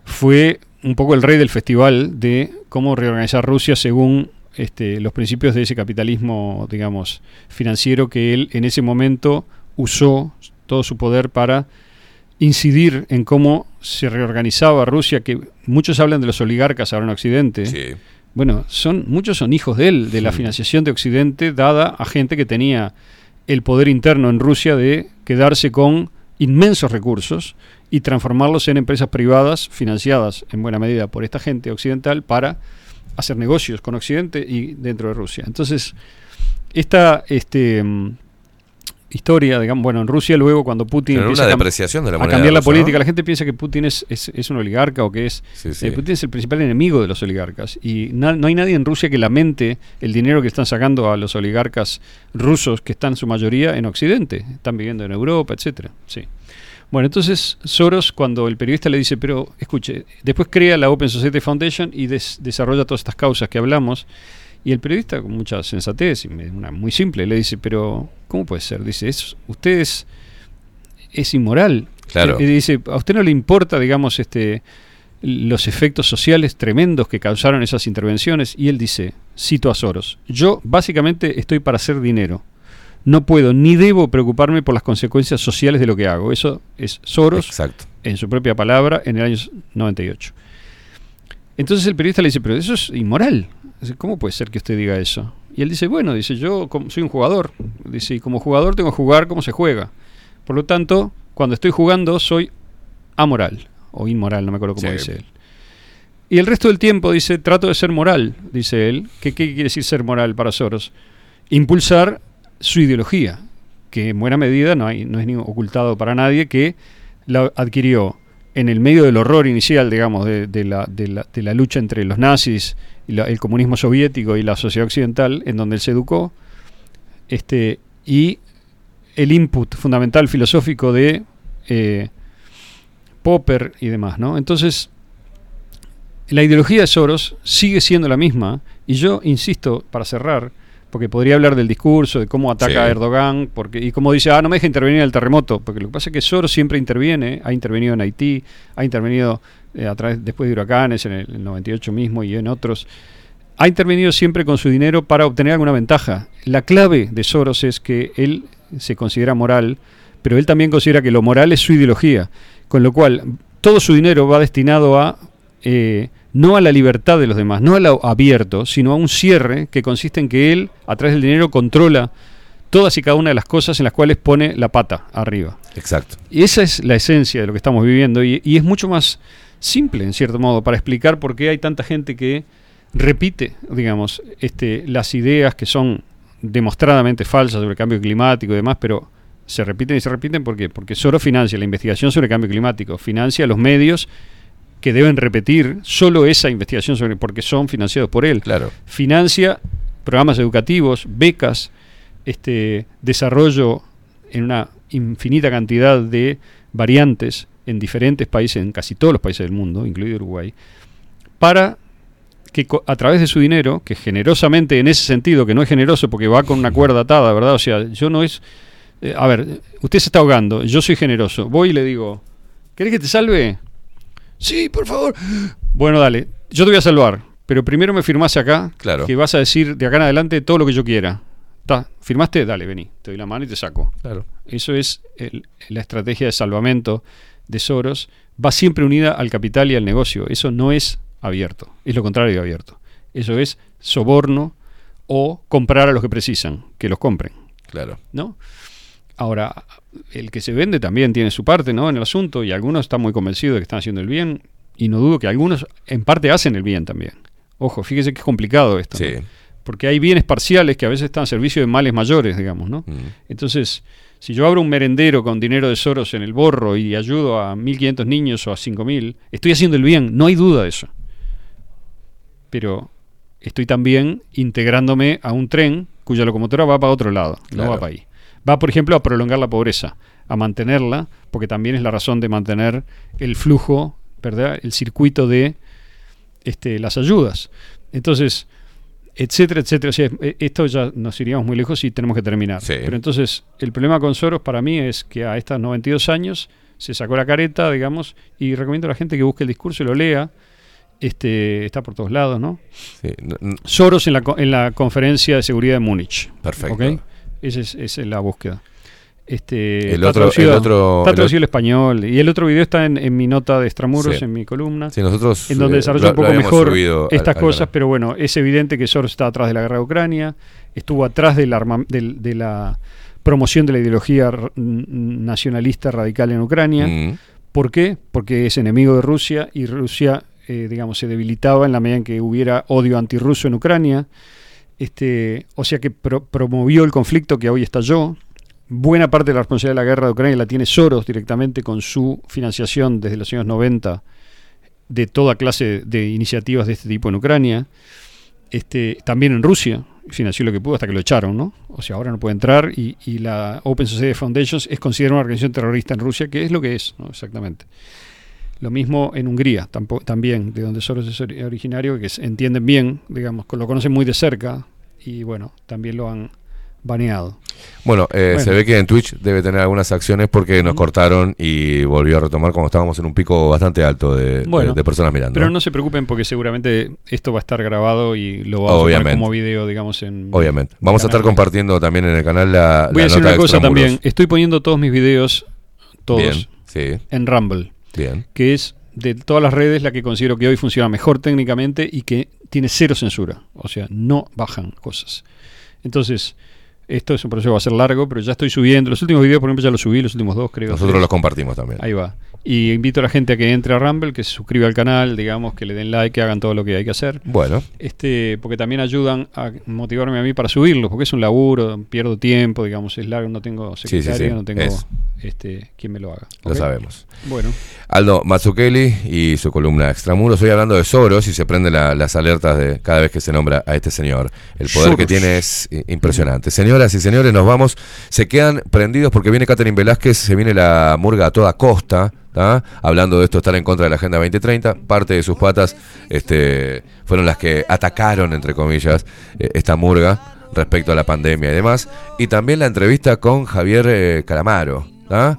fue un poco el rey del festival de cómo reorganizar Rusia según este, los principios de ese capitalismo, digamos, financiero que él en ese momento usó todo su poder para incidir en cómo se reorganizaba Rusia, que muchos hablan de los oligarcas ahora en Occidente. Sí. Bueno, son, muchos son hijos de él, de la financiación de Occidente dada a gente que tenía el poder interno en Rusia de quedarse con inmensos recursos y transformarlos en empresas privadas financiadas en buena medida por esta gente occidental para hacer negocios con Occidente y dentro de Rusia. Entonces, esta este, mm, historia, digamos, bueno, en Rusia luego cuando Putin Pero empieza una a depreciación de la a cambiar la política, la gente piensa que Putin es, es, es un oligarca o que es... Sí, sí. eh, Putin es el principal enemigo de los oligarcas y na- no hay nadie en Rusia que lamente el dinero que están sacando a los oligarcas rusos que están en su mayoría en Occidente, están viviendo en Europa, etcétera. Sí. Bueno, entonces Soros, cuando el periodista le dice, pero escuche, después crea la Open Society Foundation y des- desarrolla todas estas causas que hablamos, y el periodista, con mucha sensatez, y una muy simple, le dice, pero ¿cómo puede ser? Dice, es, usted es, es inmoral. Claro. Y dice, ¿a usted no le importa, digamos, este los efectos sociales tremendos que causaron esas intervenciones? Y él dice, cito a Soros, yo básicamente estoy para hacer dinero. No puedo ni debo preocuparme por las consecuencias sociales de lo que hago. Eso es Soros Exacto. en su propia palabra en el año 98. Entonces el periodista le dice, pero eso es inmoral. Dice, ¿Cómo puede ser que usted diga eso? Y él dice, bueno, dice, yo soy un jugador. Dice, y como jugador tengo que jugar como se juega. Por lo tanto, cuando estoy jugando soy amoral o inmoral, no me acuerdo cómo Sí. dice él. Y el resto del tiempo dice, trato de ser moral, dice él. ¿Qué, qué quiere decir ser moral para Soros? Impulsar su ideología, que en buena medida no, hay, no es ni ocultado para nadie, que la adquirió en el medio del horror inicial, digamos, de, la, de la- de la lucha entre los nazis, y el comunismo soviético y la sociedad occidental, en donde él se educó, este, y el input fundamental filosófico de eh, Popper y demás, ¿no? Entonces, la ideología de Soros sigue siendo la misma, y yo insisto, para cerrar, porque podría hablar del discurso, de cómo ataca Sí. a Erdogan, porque, y cómo dice, ah, no me deja intervenir en el terremoto, porque lo que pasa es que Soros siempre interviene, ha intervenido en Haití, ha intervenido eh, a través, después de huracanes, en el, el 98 mismo y en otros, ha intervenido siempre con su dinero para obtener alguna ventaja. La clave de Soros es que él se considera moral, pero él también considera que lo moral es su ideología, con lo cual todo su dinero va destinado a eh, no a la libertad de los demás, no a lo abierto, sino a un cierre que consiste en que él, a través del dinero, controla todas y cada una de las cosas en las cuales pone la pata arriba. Exacto. Y esa es la esencia de lo que estamos viviendo y, y es mucho más simple, en cierto modo, para explicar por qué hay tanta gente que repite, digamos, este, las ideas que son demostradamente falsas sobre el cambio climático y demás, pero se repiten y se repiten ¿por qué? porque solo financia la investigación sobre el cambio climático, financia los medios que deben repetir solo esa investigación sobre porque son financiados por él. Claro. Financia programas educativos, becas, este desarrollo en una infinita cantidad de variantes en diferentes países, en casi todos los países del mundo, incluido Uruguay, para que a través de su dinero, que generosamente en ese sentido, que no es generoso porque va con una cuerda atada, ¿verdad? O sea, yo no es... eh, a ver, usted se está ahogando, yo soy generoso, voy y le digo, ¿querés que te salve? Sí, por favor. Bueno, dale, yo te voy a salvar, pero primero me firmás acá, Claro. que vas a decir de acá en adelante todo lo que yo quiera. ¿Está? ¿Firmaste? Dale, vení, te doy la mano y te saco. Claro. Eso es el- la estrategia de salvamento de Soros va siempre unida al capital y al negocio. Eso no es abierto, es lo contrario de abierto. Eso es soborno o comprar a los que precisan, que los compren. Claro. ¿no? Ahora, el que se vende también tiene su parte ¿no? en el asunto y algunos están muy convencidos de que están haciendo el bien y no dudo que algunos en parte hacen el bien también. Ojo, fíjese que es complicado esto. Porque hay bienes parciales que a veces están a servicio de males mayores, digamos, ¿no? Mm. Entonces, si yo abro un merendero con dinero de Soros en el borro y ayudo a 1.500 niños o a 5.000, estoy haciendo el bien, no hay duda de eso. Pero estoy también integrándome a un tren cuya locomotora va para otro lado, Claro. no va para ahí. Va, por ejemplo, a prolongar la pobreza, a mantenerla, porque también es la razón de mantener el flujo, ¿verdad? El circuito de este, las ayudas. Entonces, etcétera, etcétera. O sea, e- esto ya nos iríamos muy lejos y tenemos que terminar. Sí. Pero entonces, el problema con Soros para mí es que a estas 92 años se sacó la careta, digamos, y recomiendo a la gente que busque el discurso y lo lea. Este, está por todos lados, ¿no? Sí, Soros en la, en la conferencia de seguridad de Múnich. Perfecto. ¿ok? Esa es, es la búsqueda. Este, El está otro- traducido- el otro- está el traducido al español. Y el otro video está en, en mi nota de Extramuros, Sí. en mi columna. Sí, nosotros, en donde eh, desarrolla un poco mejor estas al cosas, pero bueno, es evidente que Soros está atrás de la guerra de Ucrania, estuvo atrás del arma- del- de la promoción de la ideología nacionalista radical en Ucrania. Mm. ¿Por qué? Porque es enemigo de Rusia y Rusia, eh, digamos, se debilitaba en la medida en que hubiera odio antirruso en Ucrania. Este, o sea que pro- promovió el conflicto que hoy estalló. Buena parte de la responsabilidad de la guerra de Ucrania la tiene Soros directamente con su financiación desde los años 90 de toda clase de iniciativas de este tipo en Ucrania. Este, también en Rusia, financió lo que pudo hasta que lo echaron, ¿no? O sea, ahora no puede entrar y, la Open Society Foundations es considerada una organización terrorista en Rusia, que es lo que es, ¿no? Exactamente. Lo mismo en Hungría, también, de donde Soros es ori- originario, que se entienden bien, digamos, lo conocen muy de cerca y bueno, también lo han baneado. Bueno, eh, se ve que en Twitch debe tener algunas acciones porque nos cortaron y volvió a retomar cuando estábamos en un pico bastante alto de, Bueno, de personas mirando. Pero no se preocupen porque seguramente esto va a estar grabado y lo vamos a poner como video, digamos, en... Obviamente. Vamos a estar compartiendo también en el canal la, Voy la a decir nota una cosa también. Estoy poniendo todos mis videos, todos, Bien, sí. en Rumble, Bien. que es de todas las redes la que considero que hoy funciona mejor técnicamente y que tiene cero censura. O sea, no bajan cosas. Entonces, esto es un proceso que va a ser largo, pero ya estoy subiendo. Los últimos videos, por ejemplo, ya los subí, los últimos dos creo. Nosotros tres. los compartimos también. Ahí va. Y invito a la gente a que entre a Rumble, que se suscriba al canal, digamos, que le den like, que hagan todo lo que hay que hacer. Bueno, Este, porque también ayudan a motivarme a mí para subirlos, porque es un laburo, pierdo tiempo, digamos, es largo, no tengo Sí, sí, secretario, sí, no tengo es. este quien me lo haga. lo sabemos. Bueno, Aldo Mazzucchelli y su columna Extramuros. Hoy hablando de Soros y se prenden la- las alertas de cada vez que se nombra a este señor. El poder Soros. que tiene es i- impresionante. Señoras y señores, nos vamos. Se quedan prendidos porque viene Catherine Velázquez, se viene la murga a toda costa. ¿Tá? Hablando de esto, estar en contra de la Agenda 2030. Parte de sus patas este, fueron las que atacaron, entre comillas, eh, esta murga respecto a la pandemia y demás. Y también la entrevista con Javier eh, Calamaro. ¿tá?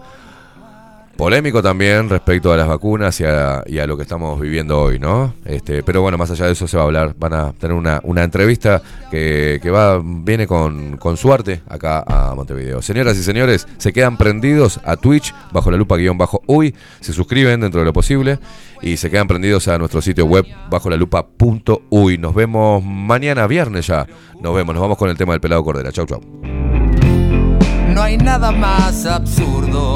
Polémico también respecto a las vacunas y a, lo que estamos viviendo hoy, ¿no? Este, pero bueno, más allá de eso se va a hablar. Van a tener una, una entrevista que, que va, viene con, con suerte acá a Montevideo. Señoras y señores, se quedan prendidos a Twitch bajo la lupa guion bajo uy, se suscriben dentro de lo posible y se quedan prendidos a nuestro sitio web bajo la lupa punto uy. Nos vemos mañana viernes ya. Nos vemos, nos vamos con el tema del pelado cordera. Chau, chau. No hay nada más absurdo